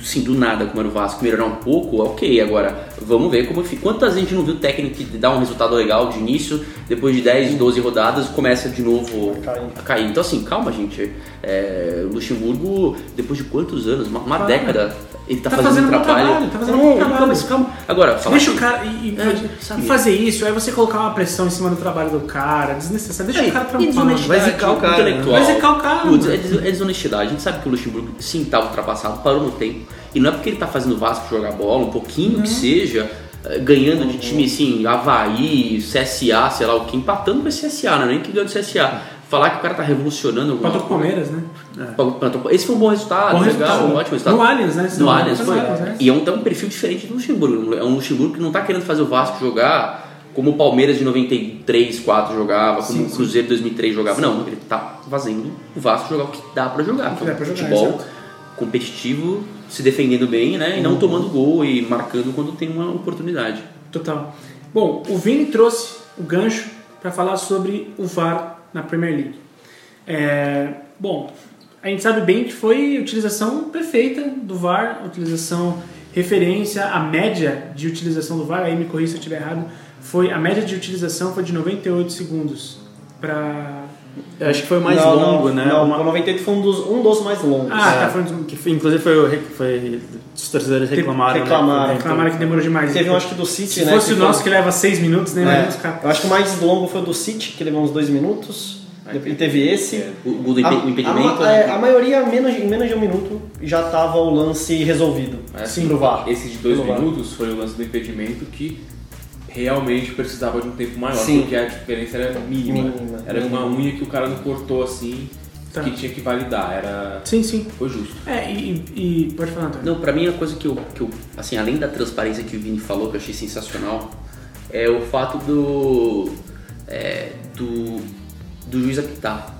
assim, do nada, como era o Vasco, melhorar um pouco, ok. Agora, vamos ver como fica. Quantas a gente não viu técnico que dá um resultado legal de início, depois de 10, 12 rodadas, começa de novo a cair. Então, assim, calma, gente. É, o Luxemburgo, depois de quantos anos? Uma, uma Claro. década, ele tá, Tá fazendo, fazendo um trabalho. trabalho, tá fazendo um trabalho. mas calma. Agora, fala Deixa o cara. E, e- É, e fazer isso, aí você colocar uma pressão em cima do trabalho do cara, desnecessário. Deixa É, o cara trampar. desonestidade Vai zicar o cara, né? intelectual. Vai zicar o cara, Putz, é, é desonestidade. A gente sabe que o Luxemburgo sim estava ultrapassado, parou no tempo. E não é porque ele tá fazendo o Vasco jogar bola, um pouquinho que seja, eh, ganhando de time assim, Havaí, CSA, sei lá o que, empatando com esse CSA, não é nem que ganhou do CSA. Falar que o cara tá revolucionando alguma o Palmeiras, né? Esse foi um bom resultado, Bom legal, resultado. um ótimo resultado. No Allianz, né? No Allianz, No foi. Allianz, né? E é um, tá um perfil diferente do Luxemburgo. É um Luxemburgo que não tá querendo fazer o Vasco jogar como o Palmeiras de 93, 4 jogava, como Sim, o Cruzeiro de 2003 jogava. Não, ele tá fazendo o Vasco jogar o que dá pra jogar. Que é dá pra jogar, futebol competitivo, se defendendo bem, né? E não tomando gol e marcando quando tem uma oportunidade. Total. Bom, o Vini trouxe o gancho para falar sobre o VAR na Premier League. É, bom, a gente sabe bem que foi utilização perfeita do VAR, utilização referência, a média de utilização do VAR, aí me corrija se eu estiver errado, foi a média de utilização foi de 98 segundos para Eu acho que foi o mais Não, longo, não, né? Não, Uma- o 98 foi um dos, um dos mais longos. Ah, É, de que foi- inclusive foi, o foi os torcedores reclamaram. reclamaram. Né? reclamaram que demorou demais. Teve um, acho que do City, Se né? fosse que o foi- nosso que leva 6 minutos, né? É, eu acho que o mais longo foi o do City, que levou uns dois minutos. E teve esse. O gol do impe- A- o impedimento. A, né? a, a maioria, menos, em menos de um minuto, já tava o lance resolvido. É, Sim, pro VAR. Esse de dois minutos foi o lance do impedimento que realmente precisava de um tempo maior, Sim. porque a diferença era mínima. Mínima, Era uma mínima. unha que o cara não cortou assim, Tá. que tinha que validar. Era... Sim, sim. Foi justo. É, e, e- pode falar, Antônio. Não, pra mim a coisa que eu, que eu, assim, além da transparência que o Vini falou, que eu achei sensacional, é o fato do, é, do, do juiz apitar.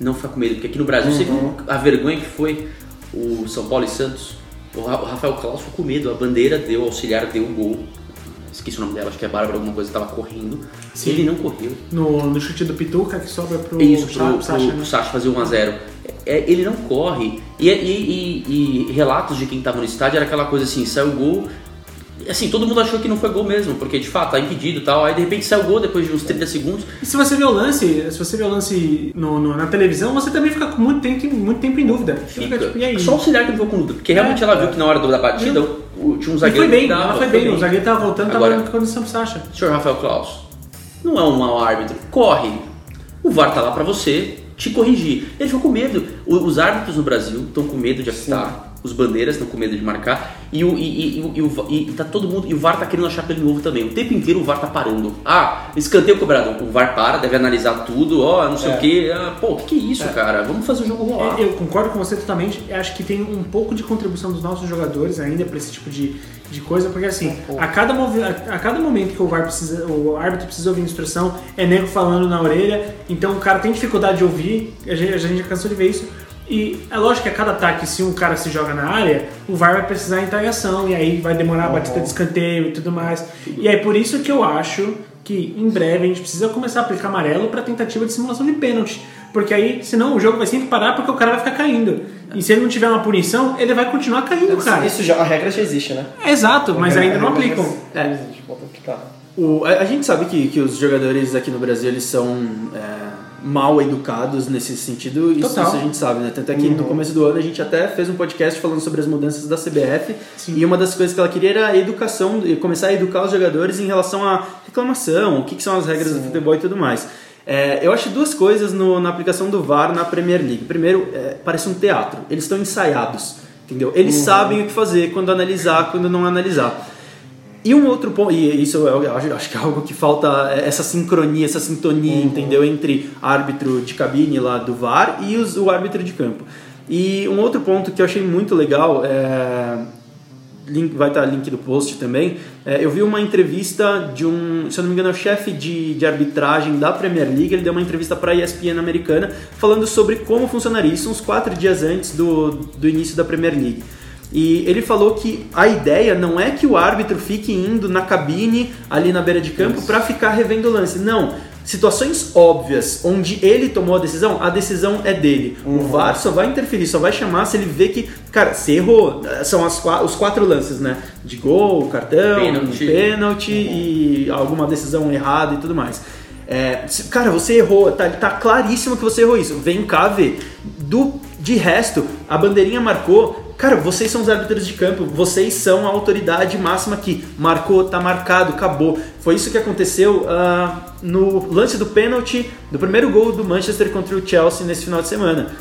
Não ficar com medo, porque aqui no Brasil, você viu a vergonha que foi o São Paulo e Santos? O Ra- o Rafael Claus ficou com medo, a bandeira deu, o auxiliar deu o gol. Esqueci o nome dela, acho que é Bárbara, alguma coisa, tava correndo. Sim. Ele não correu. No, no chute do Pituca, que sobra pro Isso, pro, pro, Sacha, pro né? Sacha fazer 1x0. É, ele não corre. E, e- e- e relatos de quem tava no estádio era aquela coisa assim, saiu o gol. Assim, todo mundo achou que não foi gol mesmo, porque de fato tá impedido e tal. Aí de repente saiu o gol depois de uns 30 segundos. E se você vê o lance, se você vê o lance no, no- na televisão, você também fica com muito tempo, muito tempo em dúvida. Você Fica. tipo? Só o auxiliar que não ficou com dúvida. Porque realmente É. ela viu que na hora da batida tinha um E zagueiro foi bem, dava, ela foi bem. O zagueiro tava voltando, tava Agora- dando condição pro Sacha. Senhor Rafael Klaus, não é um mau árbitro. Corre. O VAR tá lá pra você te corrigir. Ele ficou com medo. Os árbitros no Brasil estão com medo de apitar. Os bandeiras estão com medo de marcar. E, o, e, e, e, o- e- e tá todo mundo. E o VAR tá querendo achar pelo novo também. O tempo inteiro o VAR tá parando. Ah, escanteio cobrado. O VAR para, deve analisar tudo. Ó, não sei É. o quê. Ah, pô, o que, que é isso, cara? Vamos fazer o jogo rolar. Eu concordo com você totalmente. Eu acho que tem um pouco de contribuição dos nossos jogadores ainda para esse tipo de, de coisa, porque assim, a cada, a, a cada momento que o, VAR precisa, o árbitro precisa ouvir instrução, é nego falando na orelha, então o cara tem dificuldade de ouvir, a gente, a gente já cansou de ver isso. E é lógico que a cada ataque, se um cara se joga na área, o VAR vai precisar entrar em ação, e aí vai demorar a batida de escanteio e tudo mais. E é por isso que eu acho que em breve a gente precisa começar a aplicar amarelo para tentativa de simulação de pênalti. Porque aí, senão o jogo vai sempre parar porque o cara vai ficar caindo. E se ele não tiver uma punição, ele vai continuar caindo, cara. Isso já, a regra já existe, né? É exato, mas A ainda não aplicam. Já existe, pode aplicar. O- a, a gente sabe que, que os jogadores aqui no Brasil eles são é, mal educados nesse sentido, isso, isso a gente sabe, né? Tanto é que no começo do ano a gente até fez um podcast falando sobre as mudanças da CBF Sim. e uma das coisas que ela queria era a educação, e começar a educar os jogadores em relação à reclamação, o que, que são as regras do futebol e tudo mais. É, eu acho duas coisas no- na aplicação do VAR na Premier League. Primeiro, é, parece um teatro. Eles estão ensaiados, entendeu? Eles sabem o que fazer, quando analisar, quando não analisar. E um outro ponto, e isso eu acho, acho que é algo que falta, é essa sincronia, essa sintonia, entendeu? Entre árbitro de cabine lá do VAR e os- o árbitro de campo. E um outro ponto que eu achei muito legal, é, link, vai estar link do post também, é, eu vi uma entrevista de um, se eu não me engano, é o chefe de, de arbitragem da Premier League, ele deu uma entrevista para a ESPN americana falando sobre como funcionaria isso uns quatro dias antes do, do início da Premier League. E ele falou que a ideia não é que o árbitro fique indo na cabine ali na beira de campo para ficar revendo o lance. Não. Situações óbvias onde ele tomou a decisão, a decisão é dele. O VAR só vai interferir, só vai chamar se ele vê que, cara, você errou. São as, os quatro lances, né? De gol, cartão, Pênalti. pênalti e alguma decisão errada e tudo mais. É, cara, você errou, tá, tá claríssimo que você errou isso. Vem cá ver. Do, de resto, a bandeirinha marcou. Cara, vocês são os árbitros de campo, vocês são a autoridade máxima aqui. Marcou, tá marcado, acabou. Foi isso que aconteceu ah, no lance do pênalti do primeiro gol do Manchester contra o Chelsea nesse final de semana.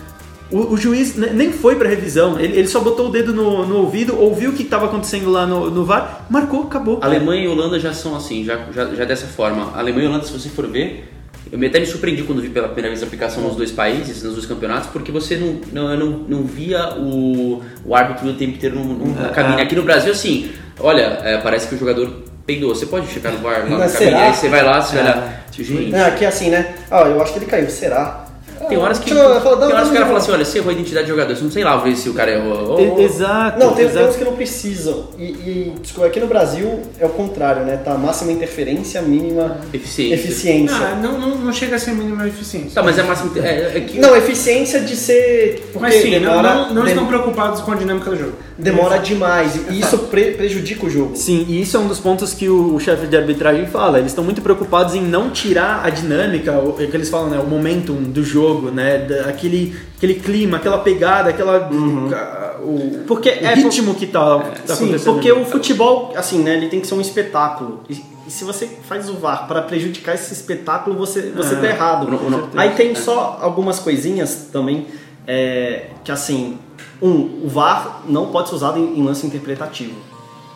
O, o juiz ne- nem foi pra revisão, ele, ele só botou o dedo no, no ouvido, ouviu o que estava acontecendo lá no, no VAR, marcou, acabou. Alemanha e Holanda já são assim, já, já, já dessa forma. Alemanha e Holanda, se você for ver, Eu me- até me surpreendi quando vi pela primeira vez a aplicação nos dois países, nos dois campeonatos, porque você não, não, não, não via o, o árbitro o tempo inteiro na cabine. Aqui no Brasil, assim, olha, é, parece que o jogador peidou. Você pode checar no VAR lá na Mas cabine, aí você vai lá, você vai lá. Gente, É, aqui é assim, né? Ah, eu acho que ele caiu, será? Tem horas que, eu dá- tem horas que o cara fala assim, olha, você errou a identidade do jogador, você não sei lá ver se o cara errou. Ou- Exato. Não, tem, tem exato. uns que não precisam. E, e, desculpa, aqui no Brasil é o contrário, né? Tá máxima interferência, mínima Eficiência. eficiência. Ah, não, não, não chega a ser mínima eficiência. Tá, mas é máximo. É, é que, Não, eficiência de ser. Porque Mas sim, não, demora, não, não dem- estão preocupados com a dinâmica do jogo. Demora demais. E isso pre- prejudica o jogo. Sim, e isso é um dos pontos que o chefe de arbitragem fala. Eles estão muito preocupados em não tirar a dinâmica, o é que eles falam, né, o momentum do jogo, né, da- aquele, aquele clima, aquela pegada, aquela a- o, Porque o é ritmo que tá, tá Sim, acontecendo. porque o futebol, assim, né, ele tem que ser um espetáculo. E, e se você faz o VAR para prejudicar esse espetáculo, você, você É, tá errado. com certeza. Aí tem só algumas coisinhas também, é, que assim, um, o VAR não pode ser usado em, em lance interpretativo.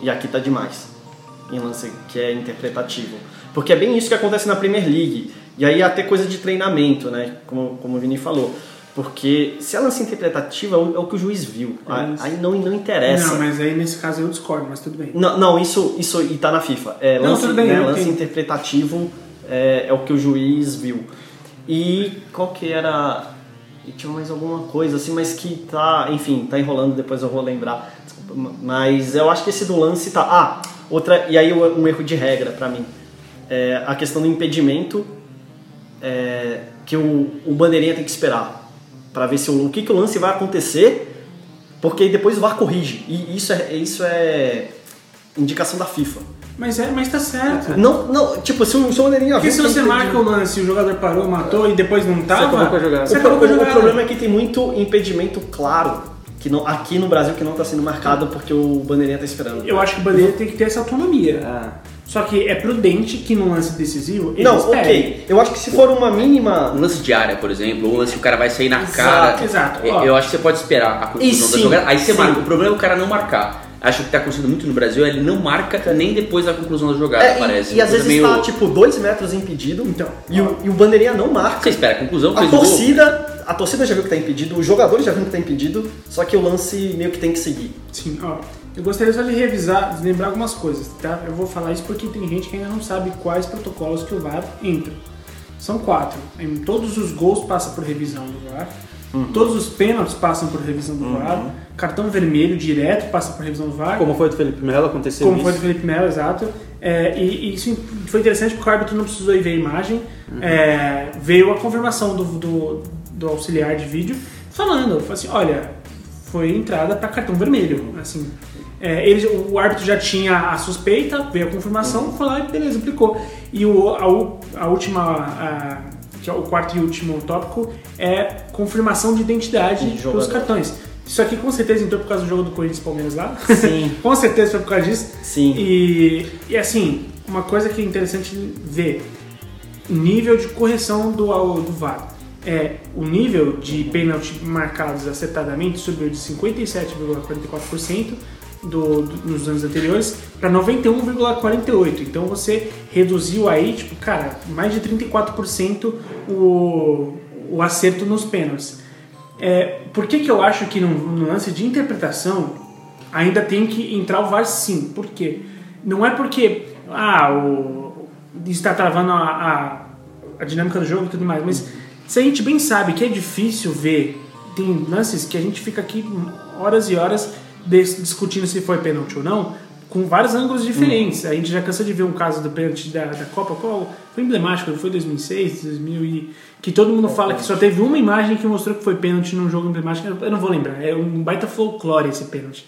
E aqui tá demais. Em lance que é interpretativo. Porque é bem isso que acontece na Premier League. E aí até coisa de treinamento, né? Como, como o Vini falou. Porque se é lance interpretativo, é o, é que o juiz viu. Aí, aí não, não interessa. Não, mas aí nesse caso eu discordo, mas tudo bem. Não, não, isso, isso e tá na FIFA. É, Não, lance, tudo bem, né, lance entendo. interpretativo é, é o que o juiz viu. E qual que era. E tinha mais alguma coisa assim, mas que tá. Enfim, tá enrolando, depois eu vou lembrar. Desculpa, mas eu acho que esse do lance tá. Ah, outra. E aí um erro de regra pra mim. É a questão do impedimento é, que o, o bandeirinha tem que esperar para ver se o, o que, que o lance vai acontecer, porque depois o VAR corrige. E isso é, isso é indicação da FIFA. Mas, é, mas tá certo. Não, não, tipo, se o, se o bandeirinha Porque se você marca o lance e o jogador parou, matou e depois não tava, acabou com a jogada. você o, acabou pro- com a o jogada. problema é que tem muito impedimento claro que não, aqui no Brasil que não está sendo marcado porque o bandeirinha tá esperando. Eu acho que o bandeira tem que ter essa autonomia. Ah, Só que é prudente que no lance decisivo ele não, espere. ok. Eu acho que se for uma mínima Um lance de área, por exemplo, ou um lance que o cara vai sair na Exato, cara. exato. Eu- Ó. Eu acho que você pode esperar a E conclusão da sim, jogada. Aí você sim. marca. O problema é o cara não marcar. Acho que tá acontecendo muito no Brasil, ele não marca nem depois da conclusão da jogada, É, e- parece. e, às Uma coisa vezes meio- está tipo dois metros impedido Então, e, o, e o bandeirinha não marca. Você espera a conclusão, A o gol. torcida, a torcida já viu que tá impedido, os jogadores já viram que tá impedido, só que o lance meio que tem que seguir. Sim, ó. Eu gostaria só de revisar, de lembrar algumas coisas, tá? Eu vou falar isso porque tem gente que ainda não sabe quais protocolos que o VAR entra. São quatro. Em todos os gols passam por revisão do VAR. Todos os pênaltis passam por revisão do VAR. Cartão vermelho direto passa por revisão do VAR. como foi do Felipe Melo, aconteceu Como isso. foi do Felipe Melo, exato. É, e, e isso foi interessante porque o árbitro não precisou ir ver a imagem. É, veio a confirmação do, do, do auxiliar de vídeo falando, assim, olha, foi entrada para cartão vermelho. Assim, é, ele, o árbitro já tinha a suspeita, veio a confirmação, foi lá e beleza, aplicou. E o, a, a última, a- que é o quarto e último tópico, é confirmação de identidade De dos cartões. Isso aqui com certeza entrou por causa do jogo do Corinthians e Palmeiras lá. Sim. com certeza foi por causa disso. Sim. E, e assim, uma coisa que é interessante ver, nível de correção do, do VAR. É, o nível de pênalti marcados acertadamente subiu de 57,44% do, do- nos anos anteriores para 91,48%. Então você reduziu aí, tipo, cara, mais de 34% o, o acerto nos pênaltis. É, por que, que eu acho que no, no lance de interpretação ainda tem que entrar o VAR sim? Por quê? Não é porque ah, o, está travando a, a, a dinâmica do jogo e tudo mais, mas se a gente bem sabe que é difícil ver, tem lances que a gente fica aqui horas e horas discutindo se foi pênalti ou não, com vários ângulos diferentes. A gente já cansou de ver um caso do pênalti da, da Copa, qual foi emblemático, foi 2006, 2000 e que todo mundo fala que só teve uma imagem que mostrou que foi pênalti num jogo emblemático. Eu não vou lembrar, é um baita folclore esse pênalti.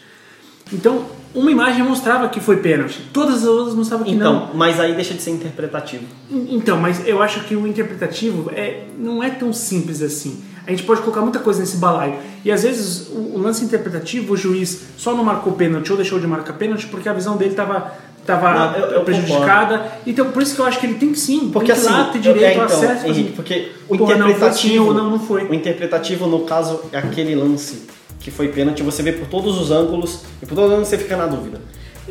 Então, uma imagem mostrava que foi pênalti, todas as outras mostravam que não. Então, mas aí deixa de ser interpretativo. Então, mas eu acho que o interpretativo é, não é tão simples assim. A gente pode colocar muita coisa nesse balaio. E às vezes o, o lance interpretativo, o juiz só não marcou pênalti ou deixou de marcar pênalti porque a visão dele estava tava Não, eu- eu prejudicada. Então por isso que eu acho que ele tem que sim, Porque tem que assim, lá ter direito é, ao então, acesso. Henrique, porque o Porra, não, interpretativo, ou não, não foi. o interpretativo no caso é aquele lance que foi pênalti, você vê por todos os ângulos e por todos os ângulos você fica na dúvida.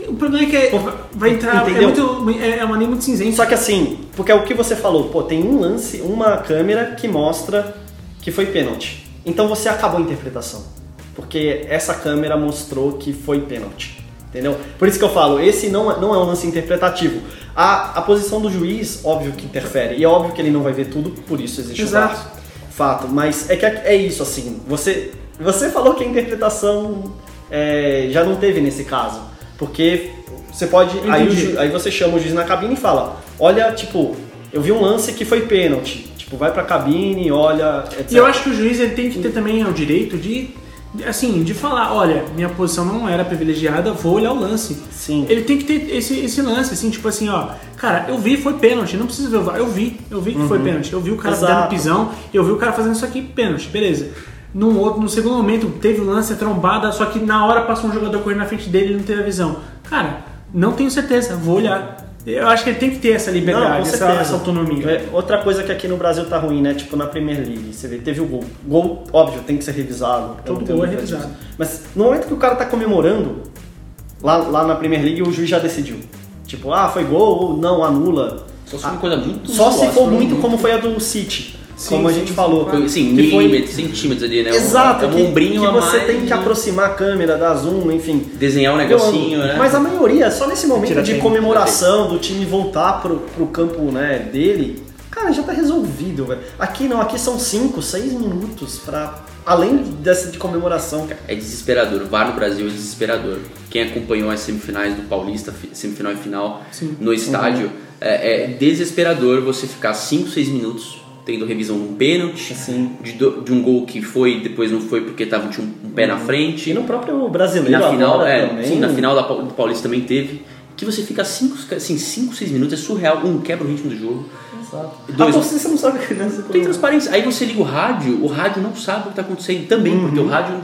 O problema é que é- vai entrar. É, muito, é, é uma linha muito cinzenta. Só que assim, porque é o que você falou, pô, tem um lance, uma câmera que mostra que foi pênalti. Então você acabou a interpretação. Porque essa câmera mostrou que foi pênalti. Entendeu? Por isso que eu falo, esse não, é- não é um lance interpretativo. A, a posição do juiz, óbvio que interfere. E é óbvio que ele não vai ver tudo, por isso existe Exato. o VAR. Fato. Mas é que é, é isso, assim. Você, você falou que a interpretação é, já não teve nesse caso. Porque você pode. Aí, ju- aí você chama o juiz na cabine e fala: Olha, tipo, eu vi um lance que foi pênalti. Tipo, vai pra cabine, olha, etc. E eu acho que o juiz ele tem que ter também o direito de, assim, de falar, olha, minha posição não era privilegiada, vou olhar o lance. Sim. Ele tem que ter esse, esse lance, assim, tipo assim, ó, cara, eu vi, foi pênalti, não precisa ver o VAR, eu vi, eu vi que foi pênalti, eu vi o cara Exato. dando pisão, eu vi o cara fazendo isso aqui, pênalti, beleza. Num outro, no segundo momento, teve o lance, a trombada, só que na hora passou um jogador correndo na frente dele e não teve a visão. Cara, não tenho certeza, vou olhar. Eu acho que ele tem que ter essa Não, liberdade, com essa, essa autonomia. É, outra coisa que aqui no Brasil tá ruim, né? Tipo na Premier League, você vê, teve o gol. Gol, óbvio, tem que ser revisado. Todo não gol é revisado. disso. Mas no momento que o cara tá comemorando, lá, lá na Premier League o juiz já decidiu. Tipo, ah, foi gol ou não, anula. Só se for uma coisa muito Só se for for muito como foi a do City. Sim, como a sim, gente sim, falou. claro. Assim, Que foi- milímetros, centímetros ali, né? Exato, é um que, ombrinho que a você mais tem que aproximar a câmera, dar zoom, enfim. Desenhar um negocinho, né? Mas a maioria, só nesse momento Tira de tempo. comemoração, do time voltar pro, pro campo né, dele, cara, já tá resolvido, velho. Aqui não, aqui são 5, 6 minutos pra. Além dessa de comemoração. É desesperador. VAR no Brasil é desesperador. Quem acompanhou as semifinais do Paulista, fi- semifinal e final Sim. no estádio, é, é desesperador você ficar 5, 6 minutos tendo revisão de um pênalti, de, de um gol que foi depois não foi porque tava tinha um, pé na frente. E no próprio E brasileiro na final, é, também. sim, na final da do Paulista também teve. Que você fica 5, assim, 5, 6 minutos, é surreal. Um, quebra o ritmo do jogo. Exato. Dois, você, não sabe que né, você Tem transparência. Aí você liga o rádio, o rádio não sabe o que está acontecendo também, porque o rádio,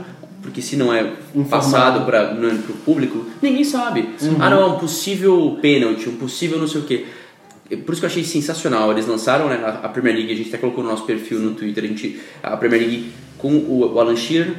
porque se não é Uhum. Informado. passado para o público, ninguém sabe. Uhum. Ah, não, é um possível pênalti, um possível não sei o quê. Por isso que eu achei sensacional. Eles lançaram né, a Premier League, a gente até colocou no nosso perfil no Twitter, a, gente, a Premier League com o, Alan Shearer,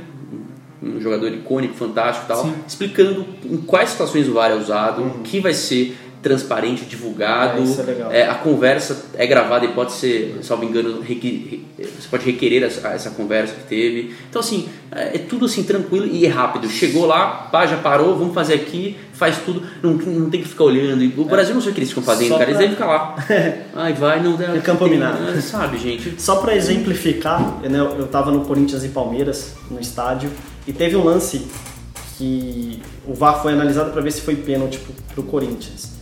um jogador icônico, fantástico e tal, Sim. explicando em quais situações o VAR é usado, o que vai ser transparente, divulgado. É, isso é legal. É, a conversa é gravada e pode ser, salvo engano, requi- re- você pode requerer essa, essa conversa que teve. Então, assim, é, é tudo assim tranquilo e rápido. Chegou lá, pá, já parou, vamos fazer aqui, faz tudo, não, não tem que ficar olhando. O Brasil não sei o que eles ficam fazendo, Só cara, eles pra- devem ficar lá. Ai, vai, não dá. É campo tem- minado. é, Sabe, gente? Só pra exemplificar, né, eu tava no Corinthians e Palmeiras, no estádio, e teve um lance que o VAR foi analisado pra ver se foi pênalti pro, pro Corinthians.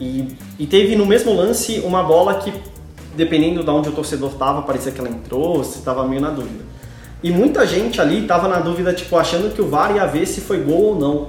E, e teve no mesmo lance uma bola que, dependendo de onde o torcedor tava, parecia que ela entrou, se tava meio na dúvida. E muita gente ali tava na dúvida, tipo, achando que o VAR ia ver se foi gol ou não.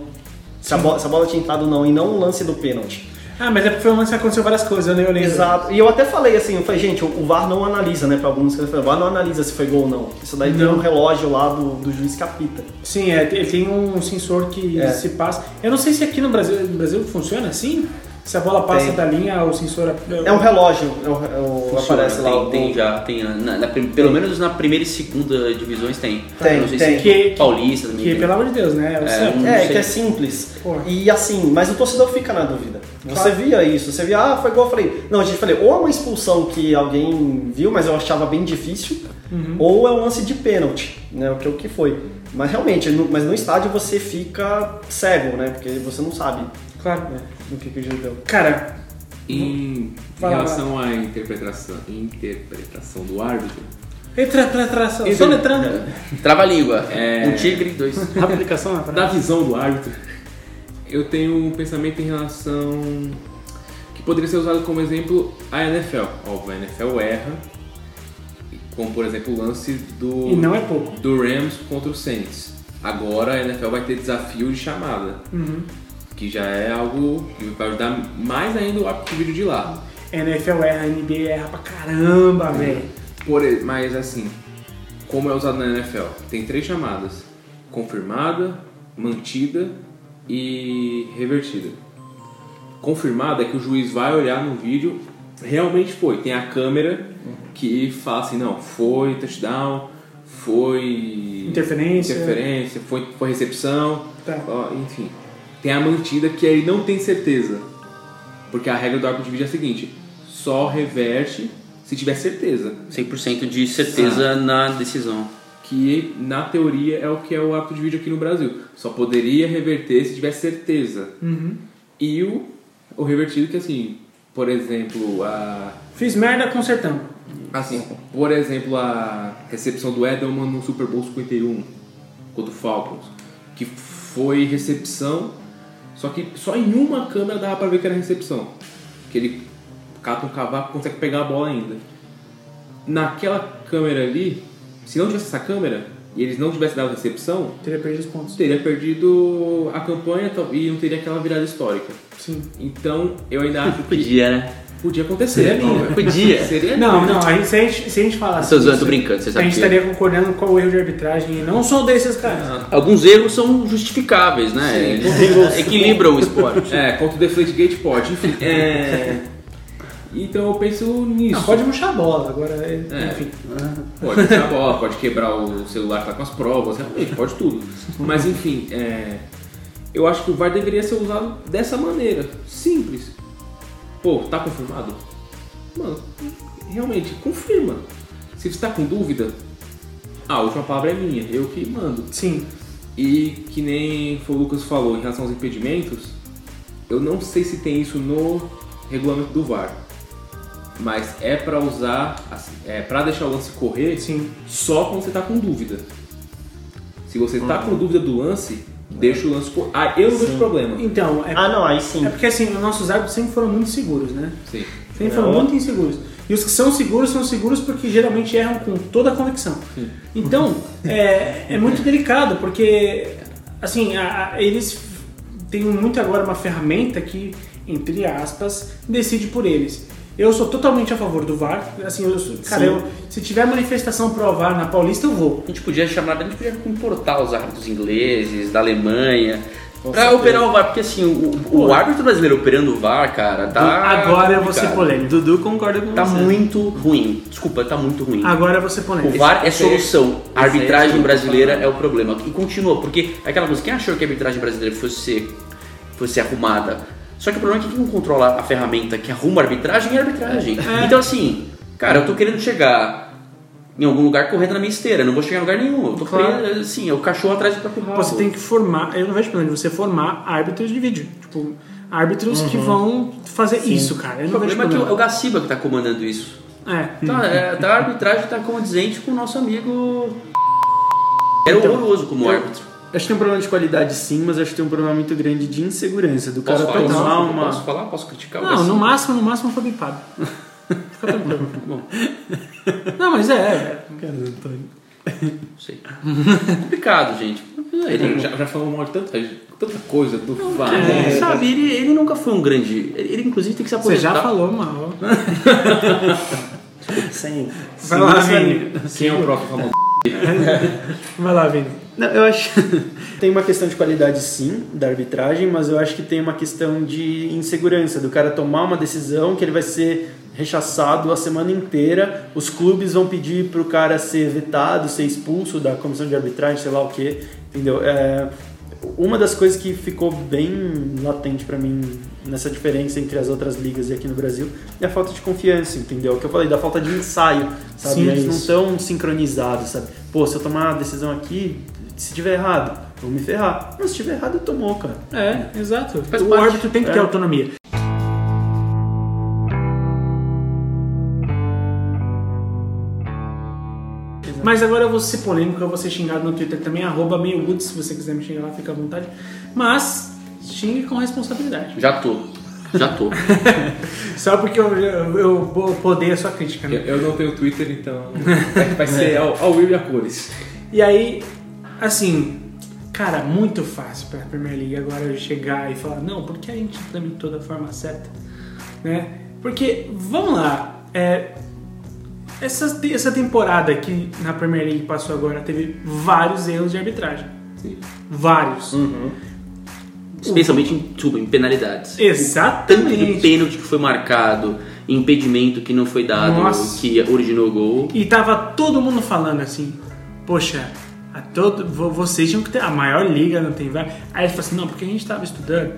Se a, bola, se a bola tinha entrado ou não, e não o lance do pênalti. Ah, mas é porque foi um lance que aconteceu várias coisas, eu nem olhei. Exato. E eu até falei assim, eu falei, gente, o o VAR não analisa, né, pra alguns, falei, o VAR não analisa se foi gol ou não. Isso daí tem Não. um relógio lá do, do juiz que apita. Sim, é, ele tem um sensor que É. se passa. Eu não sei se aqui no Brasil, no Brasil funciona assim. Se a bola passa Tem. da linha, o sensor. É um relógio, é o, é o- Funciona, aparece lá tem, o... tem já, tem, na- na prim- pelo menos na primeira e segunda divisões tem. Tem, não sei tem. se Que- Paulista também Que, tem. pelo amor de Deus, né? É o É, um- É, que é simples. Porra. E assim, mas o torcedor fica na dúvida. Você Claro. via isso, você via, ah, foi gol, eu falei, não, a gente falei, ou é uma expulsão que alguém viu, mas eu achava bem difícil, Uhum. ou é um lance de pênalti, né, o que, o que foi. Mas realmente, no, mas no estádio você fica cego, né, porque você não sabe Claro. né, o que, que o juiz deu. Cara, Em Fala, relação à interpretação, interpretação do árbitro, interpretação. Inter- Soletrando. Trava a língua. É. Um tigre, dois. Aplicação na da visão do árbitro, eu tenho um pensamento em relação que poderia ser usado como exemplo a NFL. Óbvio, a NFL erra, como por exemplo o lance do, E não é pouco. do Rams contra o Saints. Agora a NFL vai ter desafio de chamada, Uhum. Que já é algo que vai ajudar mais ainda o árbitro de vídeo de lá. NFL erra, NBA erra pra caramba, velho. Por, e- mas assim, como é usado na NFL, tem três chamadas: confirmada, mantida e revertida. Confirmada é que o juiz vai olhar no vídeo, realmente foi. Tem a câmera que fala assim: não, foi touchdown, foi Interferência. interferência foi, foi recepção, Tá. ó, enfim. Tem a mantida que aí não tem certeza. Porque a regra do árbitro de vídeo é a seguinte: só reverte se tiver certeza. 100% de certeza na decisão. Que na teoria é o que é o árbitro de vídeo aqui no Brasil. Só poderia reverter se tivesse certeza. Uhum. E o, o revertido que assim, por exemplo, a. Fiz merda consertando. Assim, por exemplo, a recepção do Edelman no Super Bowl 51 contra o Falcons, que foi recepção, só que só em uma câmera dava pra ver que era recepção. Que ele cata um cavaco e consegue pegar a bola ainda. Naquela câmera ali, se não tivesse essa câmera e eles não tivessem dado recepção, Teria perdido os pontos. teria perdido a campanha e não teria aquela virada histórica. Sim. Então, eu ainda acho que Podia, né? Podia acontecer. Seria lindo. Podia. Seria Não, não, a gente, se, a gente, se a gente falasse. Tô zoando, tô brincando, você A sabe gente que- estaria concordando com o erro de arbitragem e não sou desses caras. Alguns erros são justificáveis, né? Eles equilibram o esporte. É, contra o Deflategate pode, enfim. É... Então eu penso nisso. Não, pode murchar a bola, agora, é- É. enfim. Pode quebrar a bola, pode quebrar o celular que tá com as provas, realmente, pode tudo. Mas enfim, é, eu acho que o VAR deveria ser usado dessa maneira, simples. Pô, tá confirmado? Mano, realmente, confirma. Se você tá com dúvida, a última palavra é minha, eu que mando. Sim. E que nem foi o Lucas falou em relação aos impedimentos, eu não sei se tem isso no regulamento do VAR. Mas é pra usar, assim, é para deixar o lance correr Sim. só quando você tá com dúvida. Se você tá com dúvida do lance, deixa o lance correr. Ah, eu não vejo problema. Então, é, Ah, não, aí sim. é porque assim, os nossos árbitros sempre foram muito seguros, né? Sim. Sempre foram Não. muito inseguros. E os que são seguros são seguros porque geralmente erram com toda a convicção. Então, é, é muito delicado, porque assim, a- a- eles têm muito agora uma ferramenta que, entre aspas, decide por eles. Eu sou totalmente a favor do VAR. Assim, eu sou- cara, eu- se tiver manifestação pro VAR na Paulista, eu vou. A gente podia chamar, a gente podia importar os árbitros ingleses, da Alemanha, pra operar o VAR, porque assim, o, o árbitro brasileiro operando o VAR, cara, tá. Agora eu vou ser polêmico. Dudu concorda com Tá você. muito ruim. Desculpa, tá muito ruim. Agora eu vou ser O polêmico. VAR é aí- solução. A aí arbitragem é brasileira é o problema. E continua, porque é aquela coisa, quem achou que a arbitragem brasileira fosse fosse ser arrumada? Só que o problema é que quem não controla a ferramenta que arruma a arbitragem é a arbitragem. Então assim, cara, eu tô querendo chegar em algum lugar correndo na minha esteira, não vou chegar em lugar nenhum. Eu tô Claro. preso, assim, é o cachorro atrás do próprio rabo. Você tem que formar, eu não vejo problema de você formar árbitros de vídeo. Tipo, árbitros que vão fazer isso, cara. Eu O problema é que o- é o. Gaciba que tá comandando isso. É. Tá, é, tá, a arbitragem tá condizente com o nosso amigo. Era Então, horroroso como árbitro. Acho que tem um problema de qualidade sim, mas acho que tem um problema muito grande de insegurança. Do Posso cara falar, tomar posso, uma. posso falar? Posso criticar Não, no máximo, no máximo foi bipado. Fica tranquilo. Bom, Não, mas é, é. Não sei. Complicado, gente. Ele já, já falou mal de tanta, tanta coisa do VAR. É, né? sabe, ele, ele nunca foi um grande. Ele, ele, inclusive tem que se Você aposentar. já falou mal. Sim. Vai lá, Vini. Quem é o próximo famoso? Vai lá, Vini. Não, eu acho. tem uma questão de qualidade sim da arbitragem, mas eu acho que tem uma questão de insegurança, do cara tomar uma decisão que ele vai ser rechaçado a semana inteira. Os clubes vão pedir pro cara ser vetado, ser expulso da comissão de arbitragem, sei lá o que. Entendeu? É, uma das coisas que ficou bem latente pra mim nessa diferença entre as outras ligas e aqui no Brasil é a falta de confiança, entendeu? O que eu falei, da falta de ensaio, sabe? Sim, Eles não isso. estão sincronizados, sabe? Pô, se eu tomar uma decisão aqui, se tiver errado, eu vou me ferrar. Mas se tiver errado, tomou, cara. É, exato. Faz o parte. árbitro tem que ter É. autonomia. Mas agora eu vou ser polêmico, eu vou ser xingado no Twitter também, arroba meio se você quiser me xingar lá, fica à vontade. Mas xingue com responsabilidade. Já tô. Já tô. Só porque eu, eu, eu poder a sua crítica, Eu, né? eu não tenho Twitter, então vai, vai ser ao, ao Will e a cores. E aí, assim, cara, muito fácil pra Premier League agora chegar e falar, não, porque a gente implementou da forma certa, né? Porque, vamos lá, é, essa, essa temporada que na Premier League passou agora teve vários erros de arbitragem. Sim. Vários. Especialmente em, desculpa, em penalidades. Tanto de Exatamente. pênalti que foi marcado, impedimento que não foi dado, Nossa. que originou o gol. E tava todo mundo falando assim, poxa, a todo, vo- vocês tinham que ter a maior liga, não tem VAR. Aí eles falam assim, não, porque a gente estava estudando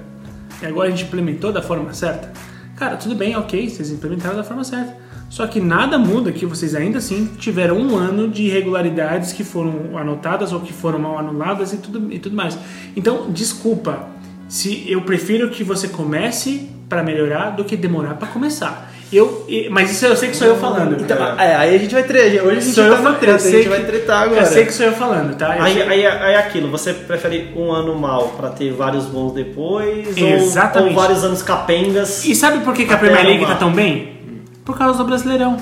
e agora a gente implementou da forma certa. Cara, tudo bem, ok, vocês implementaram da forma certa. Só que nada muda que vocês ainda assim tiveram um ano de irregularidades que foram anotadas ou que foram mal anuladas e tudo, e tudo mais. Então, desculpa, se eu prefiro que você comece para melhorar do que demorar para começar. Eu, mas isso eu sei que sou eu falando. Então, é, aí a gente vai tretar. Hoje a gente Sou eu tá na fa- treta, eu a gente vai tretar agora. Eu sei que sou eu falando, tá? Eu Aí, sei- aí, aí é aquilo, você prefere um ano mal pra ter vários bons depois? ou- Exatamente. Ou, vários anos capengas? E sabe por que, que a Premier League tá tão bem? Por causa do Brasileirão.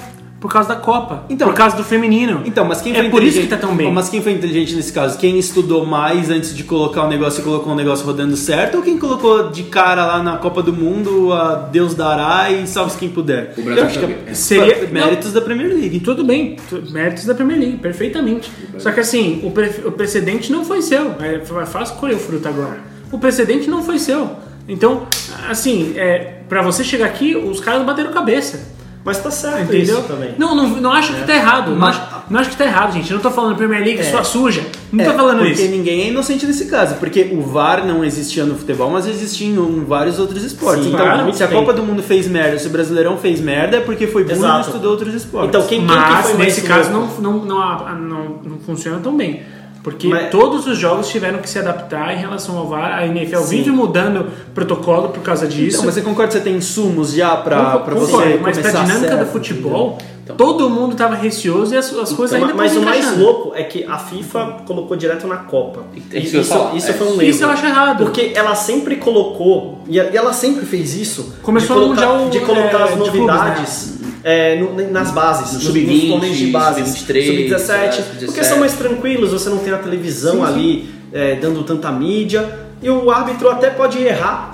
Por causa da Copa. Então- por causa do feminino. Então, mas quem é foi por isso que tá tão bem. Mas quem foi inteligente nesse caso? Quem estudou mais antes de colocar o negócio e colocou o negócio rodando certo? Ou quem colocou de cara lá na Copa do Mundo a Deus dará e salve quem puder? O Brasil Eu acho que é Seria- méritos da Premier League. E tudo bem, méritos da Premier League, perfeitamente. Só que assim, o, pre- o precedente não foi seu. É é fácil colher o fruto agora. O precedente não foi seu. Então, assim, é, para você chegar aqui, os caras bateram cabeça. Mas tá certo Entendeu? Não, não, não acho que tá errado. Não Mas- acho, não acho que tá errado, gente. Eu não tô falando Premier League sua suja. Não É, tô falando porque isso. ninguém é inocente nesse caso, porque o VAR não existia no futebol, mas existia em vários outros esportes. Sim, então, claro, se a. Copa do Mundo fez merda, se o Brasileirão fez merda, é porque foi burro e estudou outros esportes. Então, quem, quem que Mas foi nesse caso não, não, não, não, não funciona tão bem. Porque Mas- todos os jogos tiveram que se adaptar em relação ao VAR. A NFL Sim. vive mudando protocolo por causa disso. Então, mas você concorda que você tem insumos já pra, pra você Concordo, mas começar pra dinâmica certo, do futebol, Então- todo mundo estava receoso e as, as coisas Então, ainda mas o mais louco é que a FIFA colocou direto na Copa. É E isso isso, isso é. foi um erro. Isso eu acho errado. Porque ela sempre colocou, e ela sempre fez isso, Começou de colocar, Mundial, de colocar é, as de clubes, novidades é, no- nas bases, No sub-20, nos torneios de bases, sub-23, sub-17, sub-17. porque são mais tranquilos, você não tem a televisão ali é, dando tanta mídia. E o árbitro até pode errar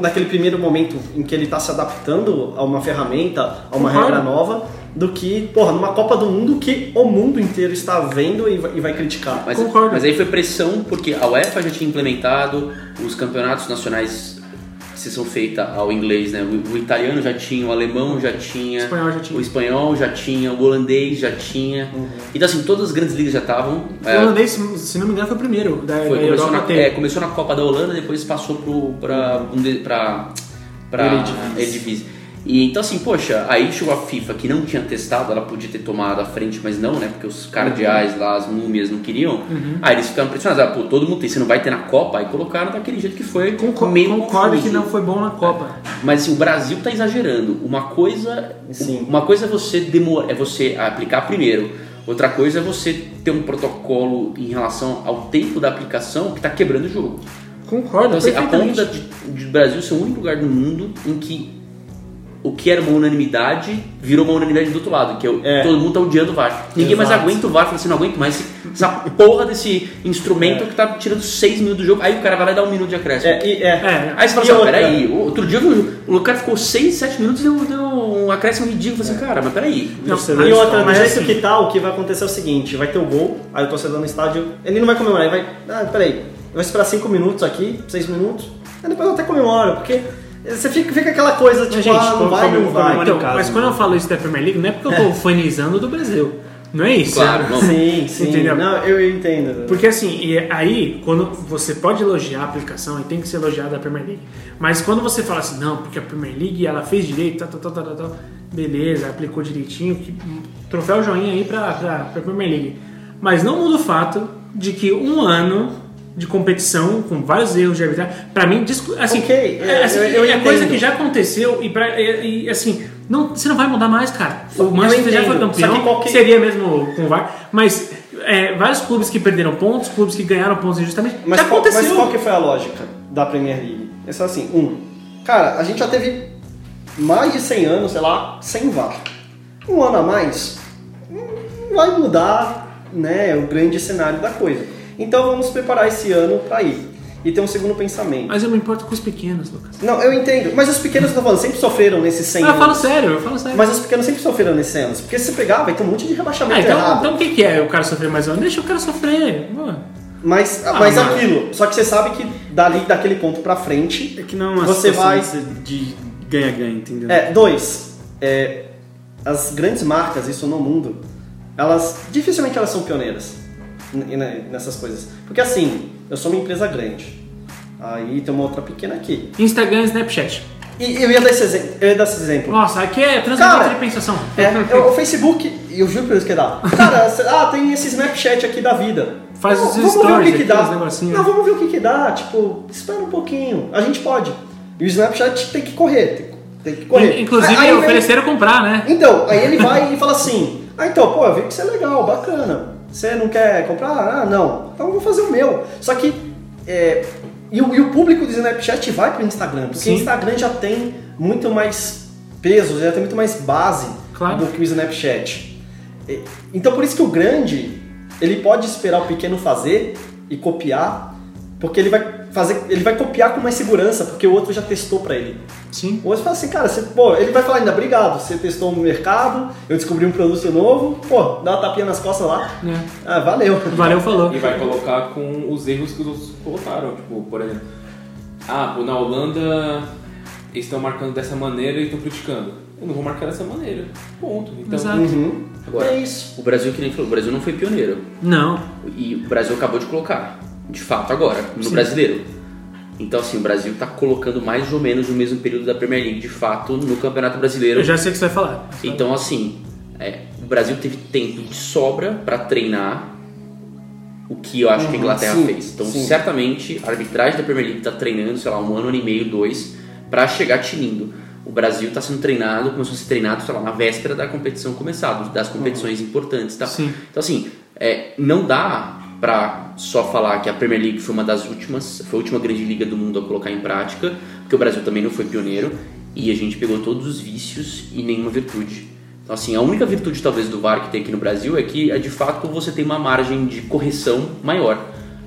naquele primeiro momento em que ele está se adaptando a uma ferramenta, a uma Concordo. regra nova, do que, porra, numa Copa do Mundo que o mundo inteiro está vendo e vai, e vai criticar. Mas, Concordo. mas aí foi pressão porque a UEFA já tinha implementado os campeonatos nacionais que são feitos ao inglês, né? O, o italiano já tinha, o alemão já tinha, O espanhol já tinha. o espanhol já tinha, o holandês já tinha. Então assim, todas as grandes ligas já estavam. O é, holandês, se não me engano, foi o primeiro da, foi, da começou, na, é, começou na Copa da Holanda, depois passou Bunde- pra, pra Eredivisie. E então assim, poxa, aí chegou a FIFA que não tinha testado, ela podia ter tomado a frente, mas não, né? Porque os cardeais lá, as múmias não queriam. Uhum. Aí eles ficaram pressionados, ah, pô, todo mundo tem, você não vai ter na Copa, aí colocaram daquele jeito que foi Concor- meio Concordo confuso. que não foi bom na Copa. Mas assim, o Brasil tá exagerando. Uma coisa, Sim. uma coisa é você demora, é você aplicar primeiro. Outra coisa é você ter um protocolo em relação ao tempo da aplicação que tá quebrando o jogo. Concordo, Então, assim, a perfeitamente. de, de Brasil ser o único lugar do mundo em que o que era uma unanimidade virou uma unanimidade do outro lado, que é, o- É. todo mundo tá odiando o VAR. Ninguém mais Exato. aguenta o VAR, fala assim, não aguento mais essa porra desse instrumento que tá tirando 6 minutos do jogo. Aí o cara vai lá e dá um minuto de acréscimo. É, é. É. Aí você fala assim, outra? peraí, outro dia o cara ficou 6, 7 minutos e deu, deu um acréscimo ridículo. Assim, cara, mas peraí. Não, E outra, mas jeito assim- que tá, o que vai acontecer é o seguinte, vai ter o gol, aí o torcedor no estádio, ele não vai comemorar, ele vai, ah, peraí, vai esperar 5 minutos aqui, 6 minutos, aí depois eu até comemoro, porque você fica, fica aquela coisa, tipo, gente, ah, não vai, não vai. então, casa, mas né? quando eu falo isso da Premier League, não é porque eu tô fanizando do Brasil. Não é isso. Claro, não. Sim, sim, Entendeu? não, eu entendo. Porque assim, e aí, quando você pode elogiar a aplicação e tem que ser elogiada a Premier League, mas quando você fala assim, não, porque a Premier League ela fez direito, tal, tal, tal, tal, tal, beleza, aplicou direitinho, que, troféu joinha aí pra, pra, pra Premier League. Mas não muda o fato de que um ano de competição com vários erros de arbitragem, pra mim, assim, Ok, é, assim, eu- eu é coisa que já aconteceu e, pra, e, e, assim, não, você não vai mudar mais, cara. O Manchester já foi campeão, que qualquer- seria mesmo com o VAR, mas é, vários clubes que perderam pontos, clubes que ganharam pontos injustamente, Mas já qual, aconteceu. mas qual que foi a lógica da Premier League? É só assim, um, cara, a gente já teve mais de 100 anos, sei lá, sem VAR. Um ano a mais não vai mudar né, o grande cenário da coisa. Então vamos preparar esse ano para ir. E ter um segundo pensamento. Mas eu me importo com os pequenos, Lucas. Não, eu entendo, mas os pequenos, eu tô falando, sempre sofreram nesses 100 Ah, eu falo anos. sério, eu falo sério. Mas os pequenos sempre sofreram nesses 100 anos. Porque se você pegar, vai ter um monte de rebaixamento Ah, então, errado. então o que, que é o cara sofrer mais um ano? Deixa o cara sofrer. pô. Mas, Ah, mas aquilo, só que você sabe que dali, daquele ponto pra frente, É que não é uma Você situação de ganha-ganha, entendeu? É, dois, é, as grandes marcas, isso no mundo, elas dificilmente elas são pioneiras. N- n- nessas coisas. Porque assim, eu sou uma empresa grande. Aí tem uma outra pequena aqui. Instagram e Snapchat. E eu ia dar esse exemplo. Eu ia dar esse exemplo. Nossa, aqui é transmissão de pensação. É, eu- o Facebook, e eu juro pra Deus que dá. Cara, ah, tem esse Snapchat aqui da vida. Faz os vamos ver o stories que, que dá. Não, vamos ver o que, que dá. Tipo, espera um pouquinho. A gente pode. E o Snapchat tem que correr. Tem, que correr. Inclusive, Aí- ofereceram comprar, né? Então, aí ele vai e fala assim: Ah, então, pô, eu vi que você é legal, bacana. Você não quer comprar? Ah, não. Então eu vou fazer o meu. Só que. é, e, o, e o público do Snapchat vai pro Instagram, porque o Instagram já tem muito mais peso, já tem muito mais base Claro. do que o Snapchat. Então por isso que o grande, ele pode esperar o pequeno fazer e copiar, porque ele vai fazer, ele vai copiar com mais segurança, porque o outro já testou pra ele. Sim. O outro fala assim, cara, você, pô, ele vai falar ainda, obrigado, você testou no mercado, eu descobri um produto novo, pô, dá uma tapinha nas costas lá. É. Ah, valeu. Valeu, falou. E vai colocar com os erros que os outros colocaram. Tipo, por exemplo, ah, pô, na Holanda eles estão marcando dessa maneira e estão criticando. Eu não vou marcar dessa maneira. Ponto. Então, Exato. Uhum. Agora, É isso. o Brasil, que nem falou, o Brasil não foi pioneiro. Não. E o Brasil acabou de colocar, de fato, agora, no Sim. brasileiro. Então, assim, o Brasil tá colocando mais ou menos no mesmo período da Premier League, de fato, no Campeonato Brasileiro. Eu já sei o que você vai falar. Então, assim, é, o Brasil teve tempo de sobra para treinar o que eu acho que a Uhum, Inglaterra sim, fez. Então, sim. certamente, a arbitragem da Premier League tá treinando, sei lá, um ano, ano e meio, dois, para chegar tinindo. O Brasil está sendo treinado, começou a ser treinado, sei lá, na véspera da competição começar, das competições importantes, tá? Sim. Então, assim, é, não dá pra só falar que a Premier League foi uma das últimas, foi a última grande liga do mundo a colocar em prática, porque o Brasil também não foi pioneiro e a gente pegou todos os vícios e nenhuma virtude. Então, assim, a única virtude talvez do VAR que tem aqui no Brasil é que, é, de fato, você tem uma margem de correção maior.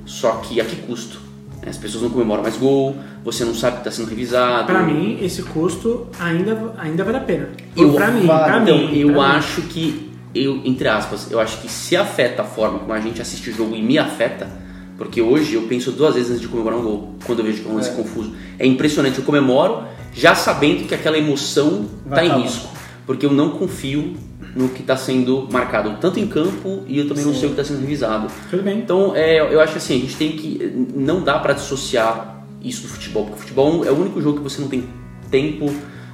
Só que a que custo? As pessoas não comemoram mais gol, você não sabe que está sendo revisado. Pra mim, esse custo ainda, ainda vale a pena. Eu- pra mim, pra Então, mim. eu pra mim. acho que, eu, entre aspas, eu acho que se afeta a forma como a gente assiste o jogo e me afeta, porque hoje eu penso duas vezes antes de comemorar um gol, quando eu vejo que é um lance confuso. É impressionante, eu comemoro já sabendo que aquela emoção está em risco, porque eu não confio no que está sendo marcado, tanto em campo e eu também não sei o que está sendo revisado. Tudo bem. Então, é, eu acho que assim, a gente tem que. Não dá pra dissociar isso do futebol, porque o futebol é o único jogo que você não tem tempo,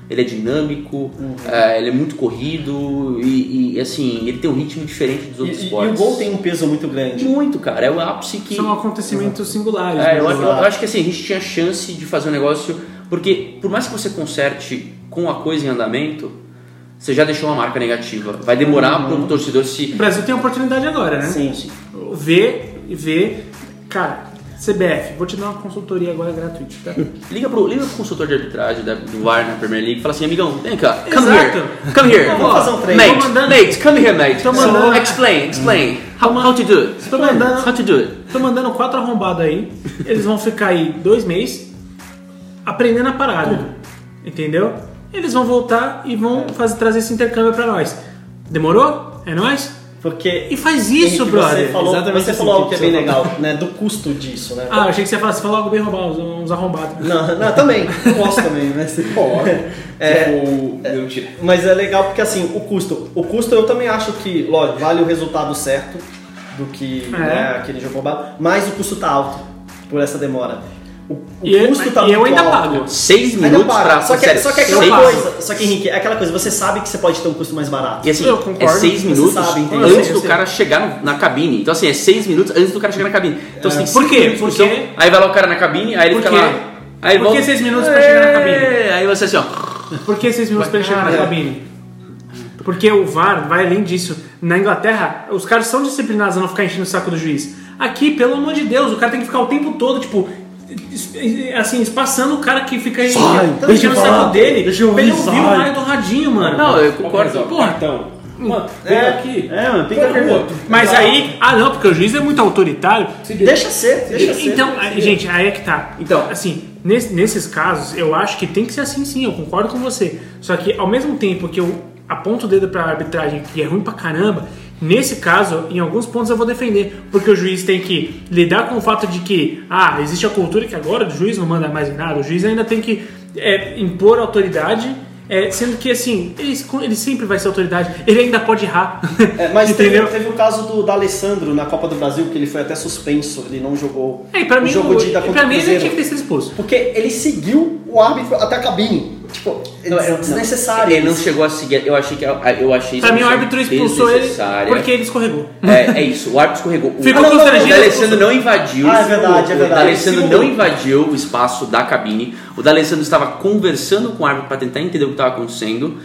ele é dinâmico, é, ele é muito corrido e, e, assim, ele tem um ritmo diferente dos outros e- e o esportes. gol tem um peso muito grande. Muito, cara, é o ápice que. São acontecimentos singulares. É, né? eu, eu- eu acho que assim, a gente tinha chance de fazer um negócio, porque por mais que você conserte com a coisa em andamento, você já deixou uma marca negativa. Vai demorar para o torcedor se. O Brasil tem a oportunidade agora, né? Sim. Ver, ver. Cara, CBF, vou te dar uma consultoria agora gratuita, tá? Liga pro, liga pro consultor de arbitragem da- do VAR na Premier League e fala assim, amigão, vem cá, come Exato. here, come here. Vamos fazer um treino. Mate, mandando- mate, come here, mate. Tô mandando- explain, explain. How, how to do it. Tô mandando- How to do it. Tô mandando quatro arrombados aí. Eles vão ficar aí dois meses aprendendo a parada. Entendeu? Eles vão voltar e vão fazer, trazer esse intercâmbio pra nós. Demorou? É nóis? Porque. E faz isso, Henrique, brother. Você falou, Exatamente você falou algo que é bem você legal, né? Do custo disso, né? Ah, eu achei que você ia falar, você falou algo bem roubado, uns arrombados. Não, não, também. Eu gosto também, né? Pode. É. Tipo, não tira. Mas é legal porque assim, o custo. O custo eu também acho que, lógico, vale o resultado certo do que É. né, aquele jogo roubado, mas o custo tá alto por essa demora. O, o E eu- custo tá e eu ainda alto. pago. Seis minutos paga. pra... Só que, sério, só que é seis- aquela coisa, só que Henrique, é aquela coisa, você sabe que você pode ter um custo mais barato. E assim, Eu é concordo, seis você minutos sabe, antes Eu sei, eu do sei. cara chegar na cabine. Então assim, é seis minutos antes do cara chegar na cabine. Então você tem Por quê? Porque- Aí vai lá o cara na cabine, aí ele Por fica quê? lá... Aí Por volta- que seis minutos pra chegar na cabine? É, Aí você assim, ó... Por que seis minutos pra ele chegar na cabine? Porque o VAR vai além disso. Na Inglaterra, os caras são disciplinados a não ficar enchendo o saco do juiz. Aqui, pelo amor de Deus, o cara tem que ficar o tempo todo, tipo, assim, espaçando o cara que fica Sai, deixa enchendo eu o saco dele deixa eu pra ele ouvir, o raio do radinho, mano. Não, eu Concordo. Porra. Então, mano, vem É. aqui. É, mano, tem que o outro. Mas aí, ah não, porque o juiz é muito autoritário. Deixa ser, deixa ser. Então, aí, gente, aí é que tá. Então. assim, nesse- nesses casos, eu acho que tem que ser assim sim, eu concordo com você. Só que ao mesmo tempo que eu aponto o dedo pra arbitragem, que é ruim pra caramba, nesse caso, em alguns pontos eu vou defender. Porque o juiz tem que lidar com o fato de que, ah, existe a cultura que agora o juiz não manda mais em nada, o juiz ainda tem que é, impor autoridade É, sendo que, assim, ele, ele sempre vai ser autoridade. Ele ainda pode errar. É, mas teve, teve o caso do D'Alessandro na Copa do Brasil, que ele foi até suspenso, ele não jogou É, e pra o mim, jogo o- de ida e contra pra mim ele tinha que ter sido expulso. Porque ele seguiu o árbitro até a cabine. Tipo, é desnecessário. Ele não chegou a seguir. Eu achei que eu achei Pra mim, o árbitro expulsou ele porque ele escorregou. É, é isso, o árbitro escorregou. O- Ficou o- constrangido, O D'Alessandro não invadiu. Ah, é verdade, é O verdade. D'Alessandro Segurou. não invadiu o espaço da cabine. O D'Alessandro estava conversando com o árbitro para tentar entender o que estava acontecendo.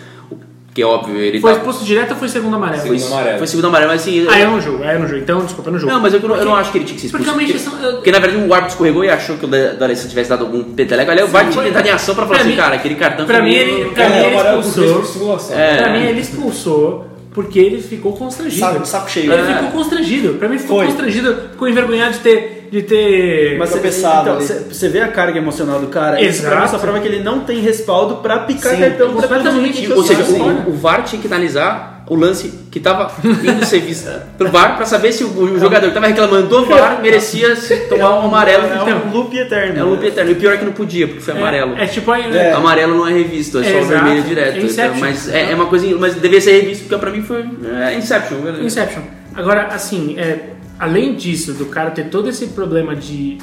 Que é óbvio, ele Foi tava- expulso direto ou foi segundo amarelo? foi, Segundo amarelo. foi segundo amarelo, mas assim. Ah, eu não jogo, aí eu não jogo. Então, desculpa, eu não jogo. Não, mas eu não, eu não acho que ele tinha que ser expulso. Porque porque, eu- porque, na verdade o árbitro escorregou e achou que o Da- D'Alessandro tivesse dado algum peteleco. Ali o VAR tinha foi- entrar em ação pra falar pra assim, mim- cara, aquele cartão pra foi mim, ele- pra É, mim, ele amarelo por expulsou. É. Pra mim, ele expulsou porque ele ficou constrangido. Saco, saco cheio. Ele É. ficou constrangido. Pra mim, ficou Foi. constrangido, ficou envergonhado de ter. De ter... Mas tropeçado então, ali. cê- você vê a carga emocional do cara. Isso pra mim Exato. só prova que ele não tem respaldo pra picar Sim, cartão completamente. que Ou seja, o o, VAR tinha que analisar o lance que estava indo ser visto pelo VAR pra saber se o, o jogador que estava reclamando do VAR merecia tomar um amarelo. É Então, um loop eterno. é um loop eterno. E pior é que não podia, porque foi amarelo. É, é tipo aí. É. Amarelo não é revisto, é só É, o vermelho direto. É Então, Inception. mas é, é uma coisa, mas devia ser revisto, porque pra mim foi é, Inception. beleza. Inception. Agora, assim, é, além disso, do cara ter todo esse problema de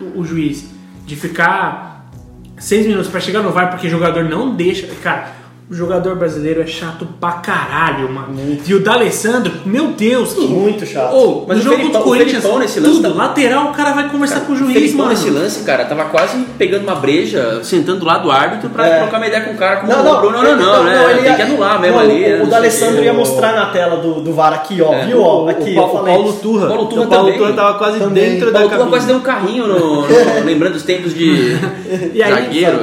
o, o juiz de ficar seis minutos pra chegar no VAR porque o jogador não deixa. Cara, o jogador brasileiro é chato pra caralho, mano. E o D'Alessandro, meu Deus, que. Muito chato. Ô, Mas no o jogo Felipão- do o Corinthians, Felipão nesse lance tudo, tá- lateral, o cara vai conversar com o O juiz, Felipão mano. nesse lance, cara, tava quase pegando uma breja, sentando do lado do árbitro pra É. trocar uma ideia com o cara. Como Não, o não, Bruno, não, não, não, né? ele Tem ia- que anular mesmo não, ali. O, né, o não D'Alessandro ia mostrar na tela do, do VAR aqui, ó. É. Viu, ó? O, Aqui, o, o falei. Paulo Turra. Paulo Turra o Paulo. Turra tava quase Também. dentro O da cabine. quase deu um carrinho, no, no- lembrando os tempos de zagueiro.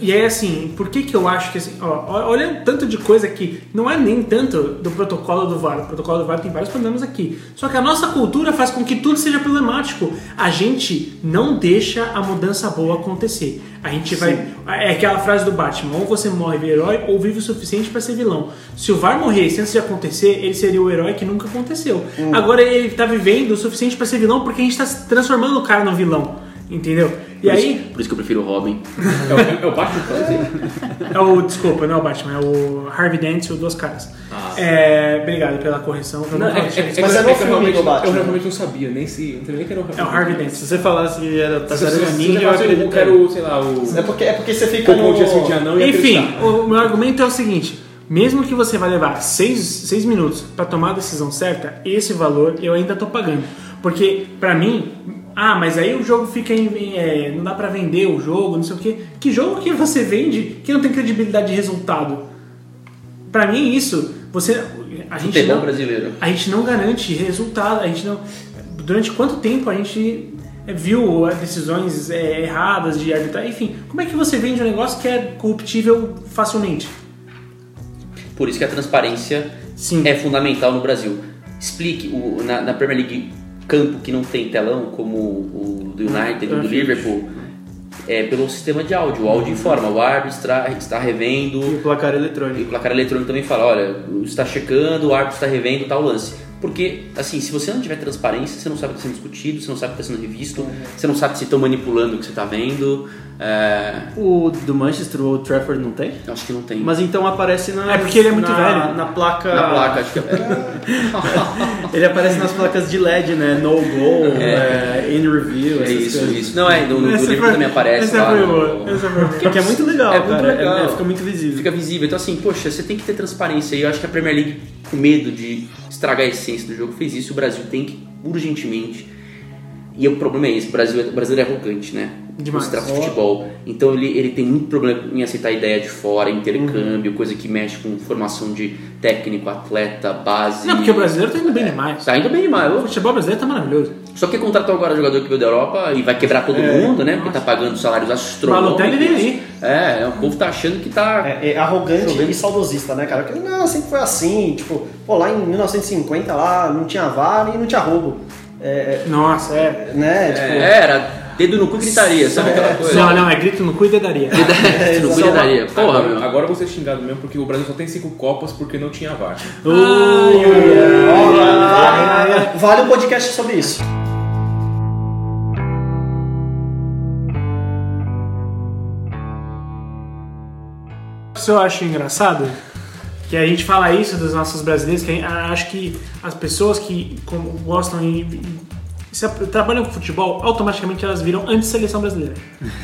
E aí, assim, por que que eu acho que, assim, ó, olha o tanto de coisa que não é nem tanto do protocolo do VAR. O protocolo do VAR tem vários problemas aqui. Só que a nossa cultura faz com que tudo seja problemático. A gente não deixa a mudança boa acontecer. A gente vai. É aquela frase do Batman: ou você morre de herói ou vive o suficiente pra ser vilão. Se o VAR morresse antes de acontecer, ele seria o herói que nunca aconteceu. Agora ele tá vivendo o suficiente pra ser vilão porque a gente tá transformando o cara no vilão. Entendeu? E Por aí. isso, por isso que eu prefiro o Robin. É o, é o Batman? É o, desculpa, não é o Batman, é o Harvey Dent e o Duas Caras. É, obrigado pela correção. Eu não Não, é, é, é, Mas é eu- no é que eu filme realmente, do Batman. Eu realmente não sabia, nem se. Não sabia nem que era o É o Harvey Dent. Se você falasse que era Se Tartaruga Ninja, eu eu acredito. quero, sei lá, o. É porque, é porque você fica no... o dia sim, dia não e Enfim, o meu argumento é o seguinte: mesmo que você vai levar seis, seis minutos pra tomar a decisão certa, esse valor eu ainda tô pagando. Porque, pra mim, ah, mas aí o jogo fica em. é, não dá pra vender o jogo, não sei o quê. Que jogo que você vende que não tem credibilidade de resultado? Pra mim, isso, você. A gente não, brasileiro. a gente não garante resultado, a gente não. Durante quanto tempo a gente viu eh, decisões eh, erradas de arbitragem? Enfim, como é que você vende um negócio que é corruptível facilmente? Por isso que a transparência Sim. é fundamental no Brasil. Explique o, na, na Premier League campo que não tem telão, como o do United e do Anfield. Liverpool, é pelo sistema de áudio. O áudio informa, o árbitro está, está revendo, E o placar E o eletrônico. placar eletrônico também fala, olha, está checando, o árbitro está revendo tal lance. Porque, assim, se você não tiver transparência, você não sabe o que está sendo discutido, você não sabe o que está sendo revisto, você não sabe se estão manipulando o que você está vendo. É, O do Manchester, o Old Trafford, não tem? acho que não tem. Mas então aparece na. É porque ele é muito na, velho. Na placa. Na placa, acho que é. Ele aparece nas placas de LED, né? No goal, é, in review, É essas isso, coisas. isso. Não, é, no, no livro foi- também aparece essa lá. foi no- boa, essa foi boa. Que é muito legal, É muito cara. legal. É- fica muito visível. Fica visível. Então, assim, poxa, você tem que ter transparência. E eu acho que a Premier League, com medo de estragar a essência do jogo, fez isso. O Brasil tem que, urgentemente. E o problema é esse: o Brasil, o brasileiro é arrogante, né? Demais. Trata de futebol. Então, ele, ele tem muito problema em aceitar ideia de fora, intercâmbio, coisa que mexe com formação de técnico, atleta, base. Não, porque o brasileiro tá indo bem demais. Tá indo bem demais. O futebol brasileiro tá maravilhoso. Só que contratou agora jogador que veio da Europa e vai quebrar todo mundo, né? Porque tá pagando salários astronômicos. Balotelli nem aí. É, o povo tá achando que tá. É, é arrogante e saudosista, né, cara? Porque, não, sempre foi assim. Tipo, pô, lá em 1950, lá não tinha VAR e não tinha roubo. É, Nossa, é. é, né? Tipo, É, era dedo no cu gritaria, sabe aquela coisa? Não, não, é grito no cu e dedaria. Dedo no cu gritaria. Porra, agora, meu. agora eu vou ser xingado mesmo porque o Brasil só tem cinco Copas porque não tinha VAR. ó, vale, vale um podcast sobre isso. que eu acho engraçado? Que a gente fala isso dos nossos brasileiros, que gente- acho que as pessoas que como, gostam e, e se trabalham com futebol, automaticamente elas viram anti-seleção brasileira.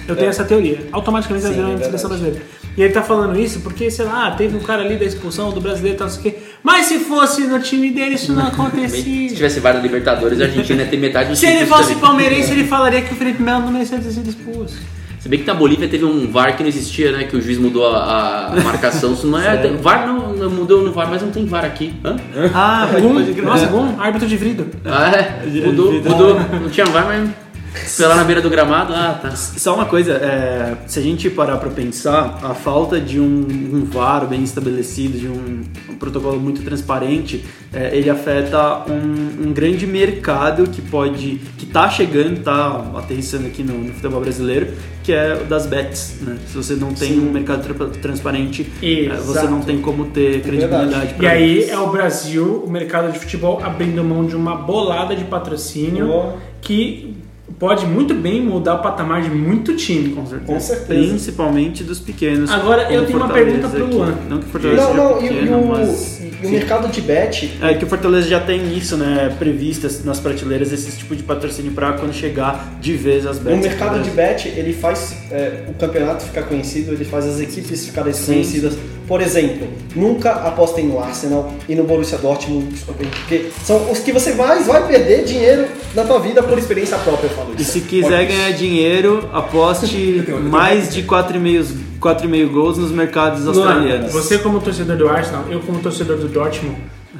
Eu tenho essa teoria. Automaticamente elas Sim, viram é anti-seleção verdade. brasileira. E ele tá falando isso porque, sei lá, teve um cara ali da expulsão do brasileiro e tal, não sei o quê. Mas se fosse no time dele, isso não Se acontecia. tivesse VAR na Libertadores, a Argentina ia ter metade do Se ele fosse também. palmeirense, ele falaria que o Felipe Melo não merecia ter sido expulso. Se bem que na Bolívia teve um VAR que não existia, né? Que o juiz mudou a, a marcação. Isso não é. tem- VAR não, não mudou no VAR, mas não tem VAR aqui. Hã? Ah, crer. nossa, Gum, árbitro de vrido. Ah, é? Mudou, mudou. Não tinha VAR, mas. Foi lá na beira do gramado, ah, tá. Só uma coisa, é, se a gente parar pra pensar, a falta de um, um VAR bem estabelecido, de um, um protocolo muito transparente, é, ele afeta um, um grande mercado que pode, que tá chegando, tá aterrissando aqui no, no futebol brasileiro, que é o das bets, né? Se você não tem um mercado tra- transparente, é, você não tem como ter credibilidade E pra aí é o Brasil, o mercado de futebol, abrindo mão de uma bolada de patrocínio Boa. que pode muito bem mudar o patamar de muito time. Com certeza. Com certeza. Principalmente dos pequenos. Agora, eu tenho uma Fortaleza, pergunta pro que- Luan. Não que Fortaleza Não, seja não, pequeno, e o, mas... e o mercado de bet, É que o Fortaleza já tem isso, né, previsto nas prateleiras, esse tipo de patrocínio para quando chegar de vez as o bets. mercado de bet, ele faz é, o campeonato ficar conhecido, ele faz as equipes ficarem conhecidas. Por exemplo, nunca apostem no Arsenal e no Borussia Dortmund, desculpem, porque são os que você mais vai perder dinheiro na tua vida por experiência própria, eu falo E isso. se quiser ganhar dinheiro, aposte mais de 4,5 4,5 gols nos mercados australianos. você como torcedor do Arsenal, eu como torcedor do Dortmund,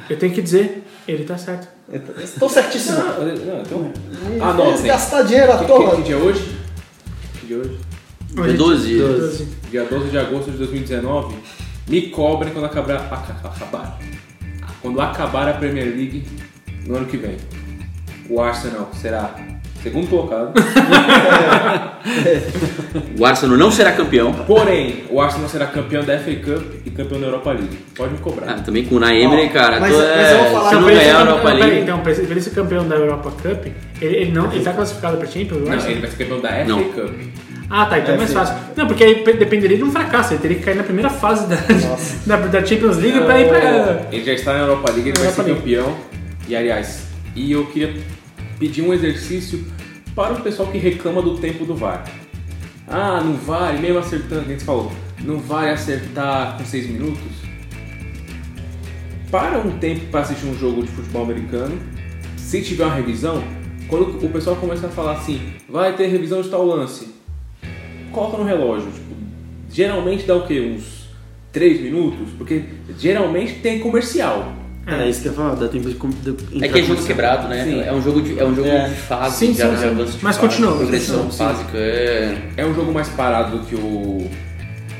eu tenho que dizer, ele tá certo. Estou certíssimo. Não, não, então. Anotem. fez gastar dinheiro à Que, que, toa. que dia é hoje? Que dia é hoje? Dia 12. 12. Dia 12 de agosto de 2019. Me cobrem quando acabar, aca- acabar. Quando acabar a Premier League no ano que vem. O Arsenal será segundo colocado. O Arsenal não será campeão. Porém, o Arsenal será campeão da FA Cup e campeão da Europa League. Pode me cobrar. Ah, também com o Ó, cara. mas- tu mas é- eu vou falar- se não ganhar a campeão- Europa não, peraí, League. Então, pra ele ser campeão da Europa Cup, ele, ele não, ele tá classificado pra Champions, o Não, ele vai ser campeão da FA Não. Cup. Ah, tá, então é mais fácil. Não, porque aí pe- dependeria de um fracasso, ele teria que cair na primeira fase da, da, da Champions League pra ir pra... Ele já está na Europa League, ele vai Europa ser League. campeão. E aliás, e eu queria pedir um exercício para o pessoal que reclama do tempo do VAR. Ah, não vale, mesmo acertando, a gente falou, não vale acertar com 6 minutos? Para um tempo para assistir um jogo de futebol americano, se tiver uma revisão, quando o pessoal começa a falar assim, vai ter revisão de tal lance, coloca no relógio. Tipo, geralmente dá o quê? Uns 3 minutos? Porque geralmente tem comercial. É isso que eu ia falar, dá tempo de... de É que é jogo quebrado, né? Sim. É um jogo de, é um jogo É. de fase, Sim, de sim, sim. avanço de Mas fase, continua, progressão básica. É, É um jogo mais parado do que o, o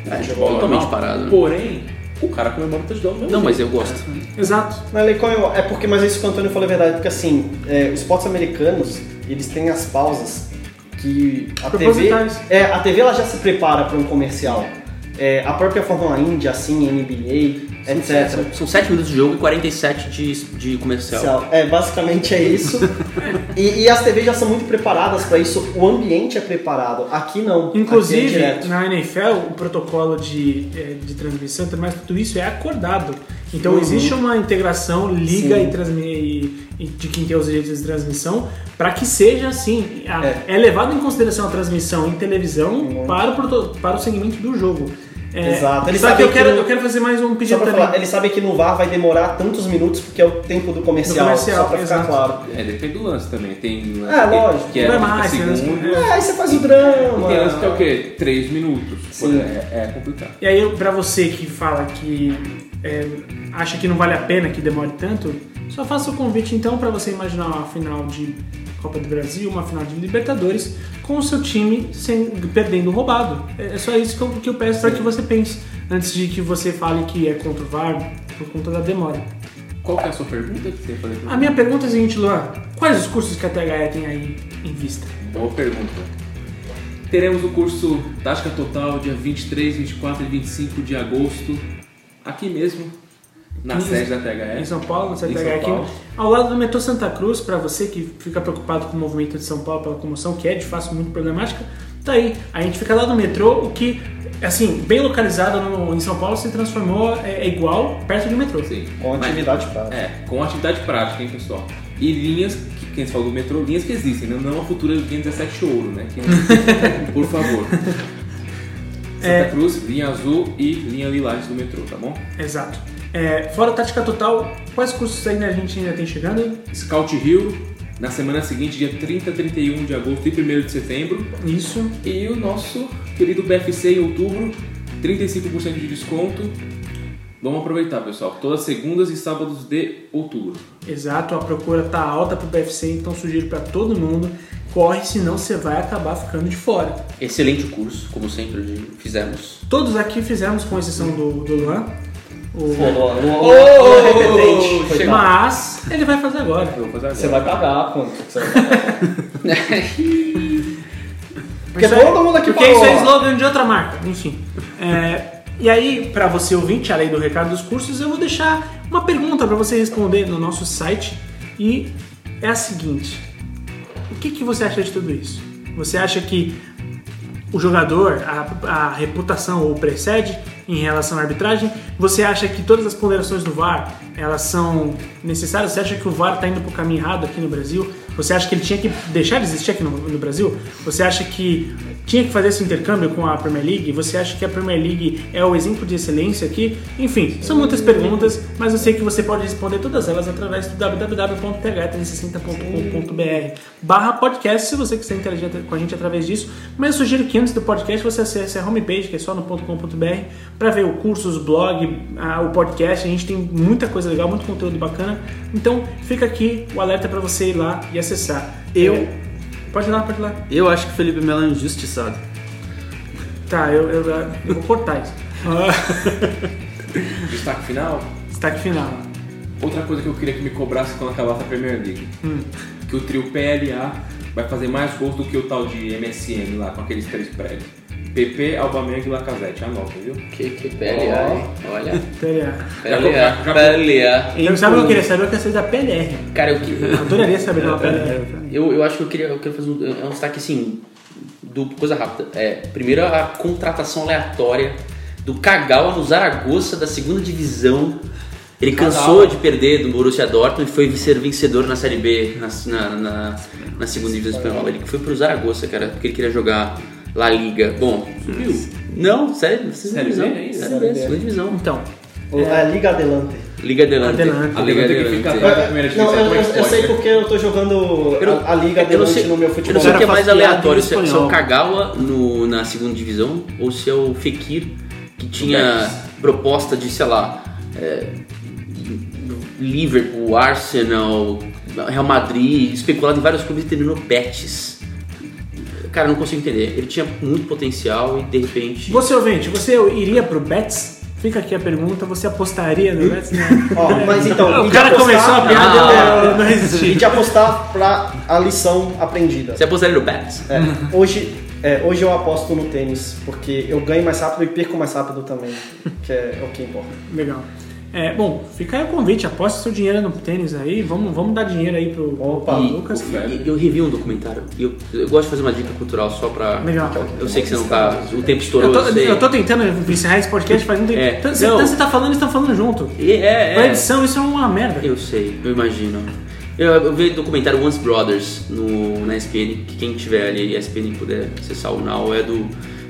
é futebol totalmente parado. Porém, o cara comemora o touchdown do mesmo Não, mas eu gosto. Exato. Não, ele come- é porque, mas isso que o Antônio falou é verdade, porque assim, é, os esportes americanos, eles têm as pausas que a TV, Propositais. é, a TV ela já se prepara para um comercial. É, a própria Fórmula Indy, assim, NBA, etc. São 7 minutos de jogo e 47 de, de comercial. É, basicamente é isso. e, e as TVs já são muito preparadas para isso, o ambiente é preparado. Aqui não. aqui é Inclusive, na NFL, o protocolo de, eh, de transmissão, mas tudo isso é acordado. Então, Uhum. existe uma integração, liga Sim. e, transmi- e- e de quem tem os direitos de transmissão, para que seja assim. A- É. É. levado em consideração a transmissão em televisão para, o, para o segmento do jogo. É, Exato. Eles Só que eu quero, que no- eu quero fazer mais um Só pedido pra também. falar, eles sabem que no VAR vai demorar tantos minutos porque é o tempo do comercial, Do comercial, só pra ficar claro. É, depende do lance também. Tem lance É, que, lógico. que é Vai 30 mais, que- segundos. é. É, aí você faz o drama. tem lance que é o quê? 3 minutos. Sim. É, é complicado. E aí, pra você que fala que é, acha que não vale a pena que demore tanto, só faça o convite então para você imaginar uma final de Copa do Brasil, uma final de Libertadores, com o seu time sem, perdendo roubado. É é só isso que eu, que eu peço para que você pense, antes de que você fale que é contra o VAR por conta da demora. Qual que é a sua pergunta que você ia fazer A minha pergunta é a seguinte, Luan: quais os cursos que a THE tem aí em vista? Boa pergunta. Teremos o curso Tática Total dia 23, 24 e 25 de agosto, aqui mesmo, na Em- sede da Em THE. São Paulo, na Em CTH São aqui, ao lado do metrô Santa Cruz, para você que fica preocupado com o movimento de São Paulo pela comoção, que é de fato muito problemática, tá aí. A gente fica lá no metrô, o que assim, bem localizado no- em São Paulo, se transformou é, é igual perto de um metrô. Sim. Com Mas- atividade prática. É, com atividade prática, hein, pessoal? E linhas, que quem falou do metrô, linhas que existem, não, não a futura linha 17 ouro, né? Que- por favor. Santa É. Cruz, linha azul e linha lilás do metrô, tá bom? Exato. É, fora Tática Total, quais cursos ainda a gente ainda tem chegando? Scout Hill, na semana seguinte, dia 30, 31 de agosto e 1 de setembro. Isso. E o nosso querido BFC em outubro, 35% de desconto. Vamos aproveitar, pessoal. Todas segundas e sábados de outubro. Exato, a procura tá alta pro BFC, então sugiro para todo mundo, corre, senão você vai acabar ficando de fora. Excelente curso, como sempre fizemos. Todos aqui fizemos, com exceção do, do Luan, o- Pô, Luan, Luan é repetente. Mas ele vai fazer agora. Eu vou fazer agora. Você vai pagar quanto? que Você vai pagar? Porque Isso aí- todo mundo aqui Porque isso é slogan de outra marca, enfim. É, e aí, para você ouvinte, além do recado dos cursos, eu vou deixar uma pergunta para você responder no nosso site e é a seguinte: o que, que você acha de tudo isso? Você acha que o jogador, a, a reputação o precede em relação à arbitragem? Você acha que todas as ponderações do VAR elas são necessárias? Você acha que o VAR está indo para o caminho errado aqui no Brasil? Você acha que ele tinha que deixar de existir aqui no, no Brasil? Você acha que tinha que fazer esse intercâmbio com a Premier League? Você acha que a Premier League é o exemplo de excelência aqui? Enfim, são muitas perguntas, mas eu sei que você pode responder todas elas através do www.th360.com.br barra podcast, se você quiser interagir com a gente através disso. Mas eu sugiro que antes do podcast você acesse a homepage, que é só no .com.br, para ver o curso, os blog, a- o podcast. A gente tem muita coisa legal, muito conteúdo bacana. Então fica aqui o alerta para você ir lá e acessar. Eu- É, Pode ir lá, pode ir lá. Eu acho que o Felipe Melo é injustiçado. Tá, eu, eu, eu vou cortar isso. Destaque final. Destaque final. Outra coisa que eu queria que me cobrasse quando acabasse a Premier League. Que o trio PLA vai fazer mais gols do que o tal de MSN lá, com aqueles três prédios. PP, Aubameyang e Lacazette. Anota, viu? Que, que PLA, hein? Olha. PLA. PLA. Eu, sabe o que eu queria saber? Eu queria saber da PLR. Cara, eu, que- Eu adoraria saber uma PLR. eu, eu acho que eu queria, eu queria fazer um, é um destaque assim, do, coisa rápida. É, primeiro, a contratação aleatória do Kagawa no Zaragoza da segunda divisão. Ele cansou de perder do Borussia Dortmund e foi ser vencedor na Série B, na, na, na, na segunda divisão espanhola. Ele foi pro Zaragoza, cara, porque ele queria jogar La Liga. Bom, Subiu. não, sério, divisão. ainda? Série B, segunda divisão. Então, A Liga Adelante. Liga Adelante. Adelante. A Liga Adelante. primeira Não, eu, é eu, eu pode, sei porque eu tô jogando Eu não- a, Liga eu não Adelante sei- no meu Eu futebol. não sei o que é mais aleatório, se é, é o. Kagawa no, na segunda divisão ou se é o Fekir, que tinha proposta de, sei lá, é, Liverpool, Arsenal, Real Madrid, especulado em vários clubes e terminou Betis. Cara, eu não consigo entender. Ele tinha muito potencial e de repente. você ouvinte, você iria pro Betis? Fica aqui a pergunta, você apostaria no Betis? Não. Ó, mas então, o cara apostar- começou a piada Ah. eu, não E de apostar pra a lição aprendida. Você apostaria no Betis? É, hoje, é, hoje eu aposto no tênis, porque eu ganho mais rápido e perco mais rápido também, que é, o que importa. Legal. É, bom, fica aí o convite, aposte seu dinheiro no tênis aí, vamos, vamos dar dinheiro aí pro, Opa. pro Lucas. e eu revi um documentário eu, eu gosto de fazer uma dica cultural só pra. Legal. Eu sei que você não tá. O tempo estourou, Eu eu, tô, sei. eu tô tentando encerrar esse podcast faz um tempo. É, Tanto, você- não. tanto você tá falando, eles estão falando junto. E- É, Pra é. edição, isso é uma merda. Eu sei, eu imagino. Eu, eu vi o documentário Once Brothers no, na ESPN, que quem tiver ali ESPN puder acessar o Now é do,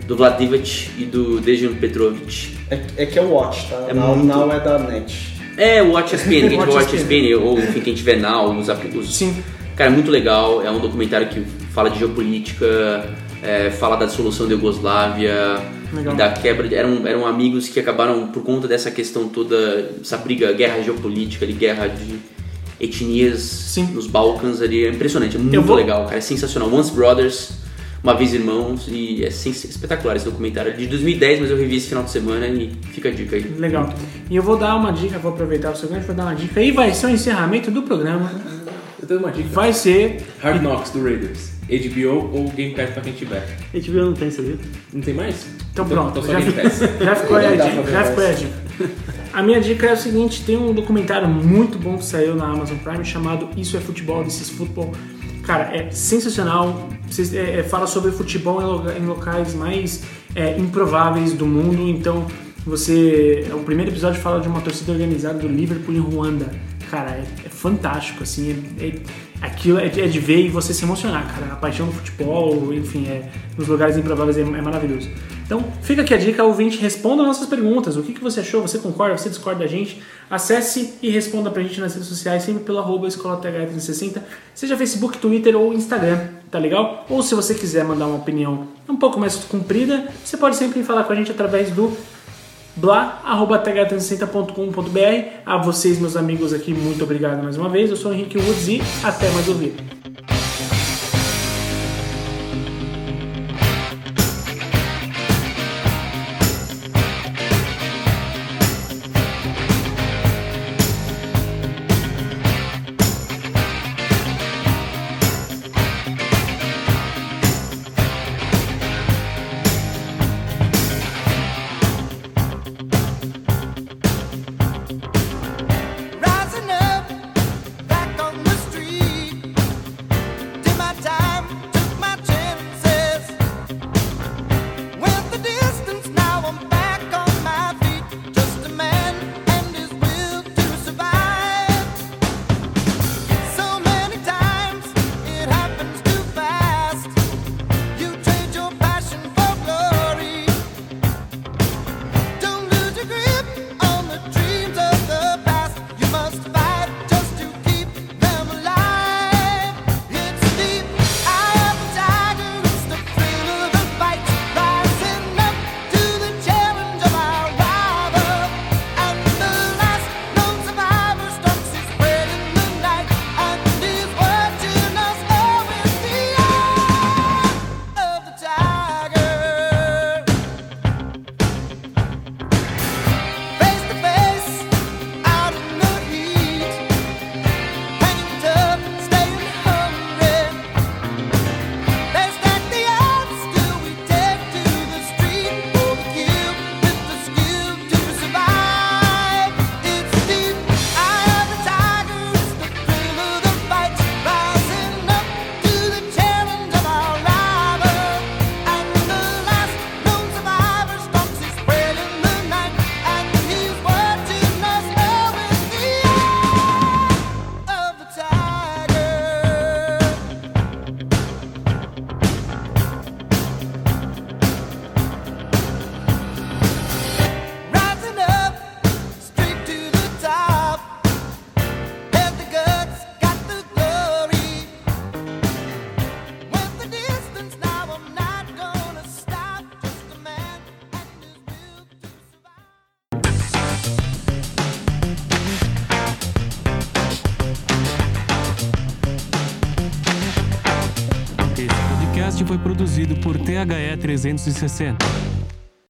do Vlad Divac e do Dejan Petrovic. É, é que é o Watch, tá? É Now, muito- Now é da net. É, o Watch ESPN, quem tiver Watch. ESPN, ou enfim, quem tiver Now, os aplicos. Sim. Cara, é muito legal, é um documentário que fala de geopolítica, é, fala da dissolução da Yugoslávia Legal. e da quebra. De, eram, eram amigos que acabaram, por conta dessa questão toda, essa briga, guerra geopolítica, ali, guerra de etnias Sim. nos Balcãs ali. É impressionante, é muito vou- legal, cara. É sensacional. Once Brothers, uma vez irmãos, e é espetacular esse documentário. É de 2010, mas eu revi esse final de semana e fica a dica aí. Legal. E eu vou dar uma dica, vou aproveitar o seu gancho, vou dar uma dica. E vai ser o encerramento do programa. Eu tenho uma dica. Vai ser. Hard Knocks do Raiders. HBO ou Game Pass pra quem tiver. HBO não tem, você viu? Não tem mais? Então pronto, Então só já, Game Pass. já ficou aí a dica. Já ficou aí a dica. A minha dica é o seguinte: tem um documentário muito bom que saiu na Amazon Prime chamado Isso é Futebol, This is Football. Cara, é sensacional. É, é, fala sobre futebol em, loga- em locais mais é, improváveis do mundo. Então, você. O primeiro episódio fala de uma torcida organizada do Liverpool em Ruanda. Cara, é, é fantástico, assim. É, é- aquilo é, de ver e você se emocionar, cara. A paixão do futebol, enfim, é, nos lugares improváveis é maravilhoso. Então, fica aqui a dica, ouvinte, responda nossas perguntas. O que, que você achou? Você concorda? Você discorda da gente? Acesse e responda pra gente nas redes sociais, sempre pelo arroba escola TH360, seja Facebook, Twitter ou Instagram, tá legal? Ou se você quiser mandar uma opinião um pouco mais comprida, você pode sempre falar com a gente através do blá.th360.com.br. A vocês, meus amigos aqui, muito obrigado mais uma vez. Eu sou o Henrique Woods e até mais ouvir. 360.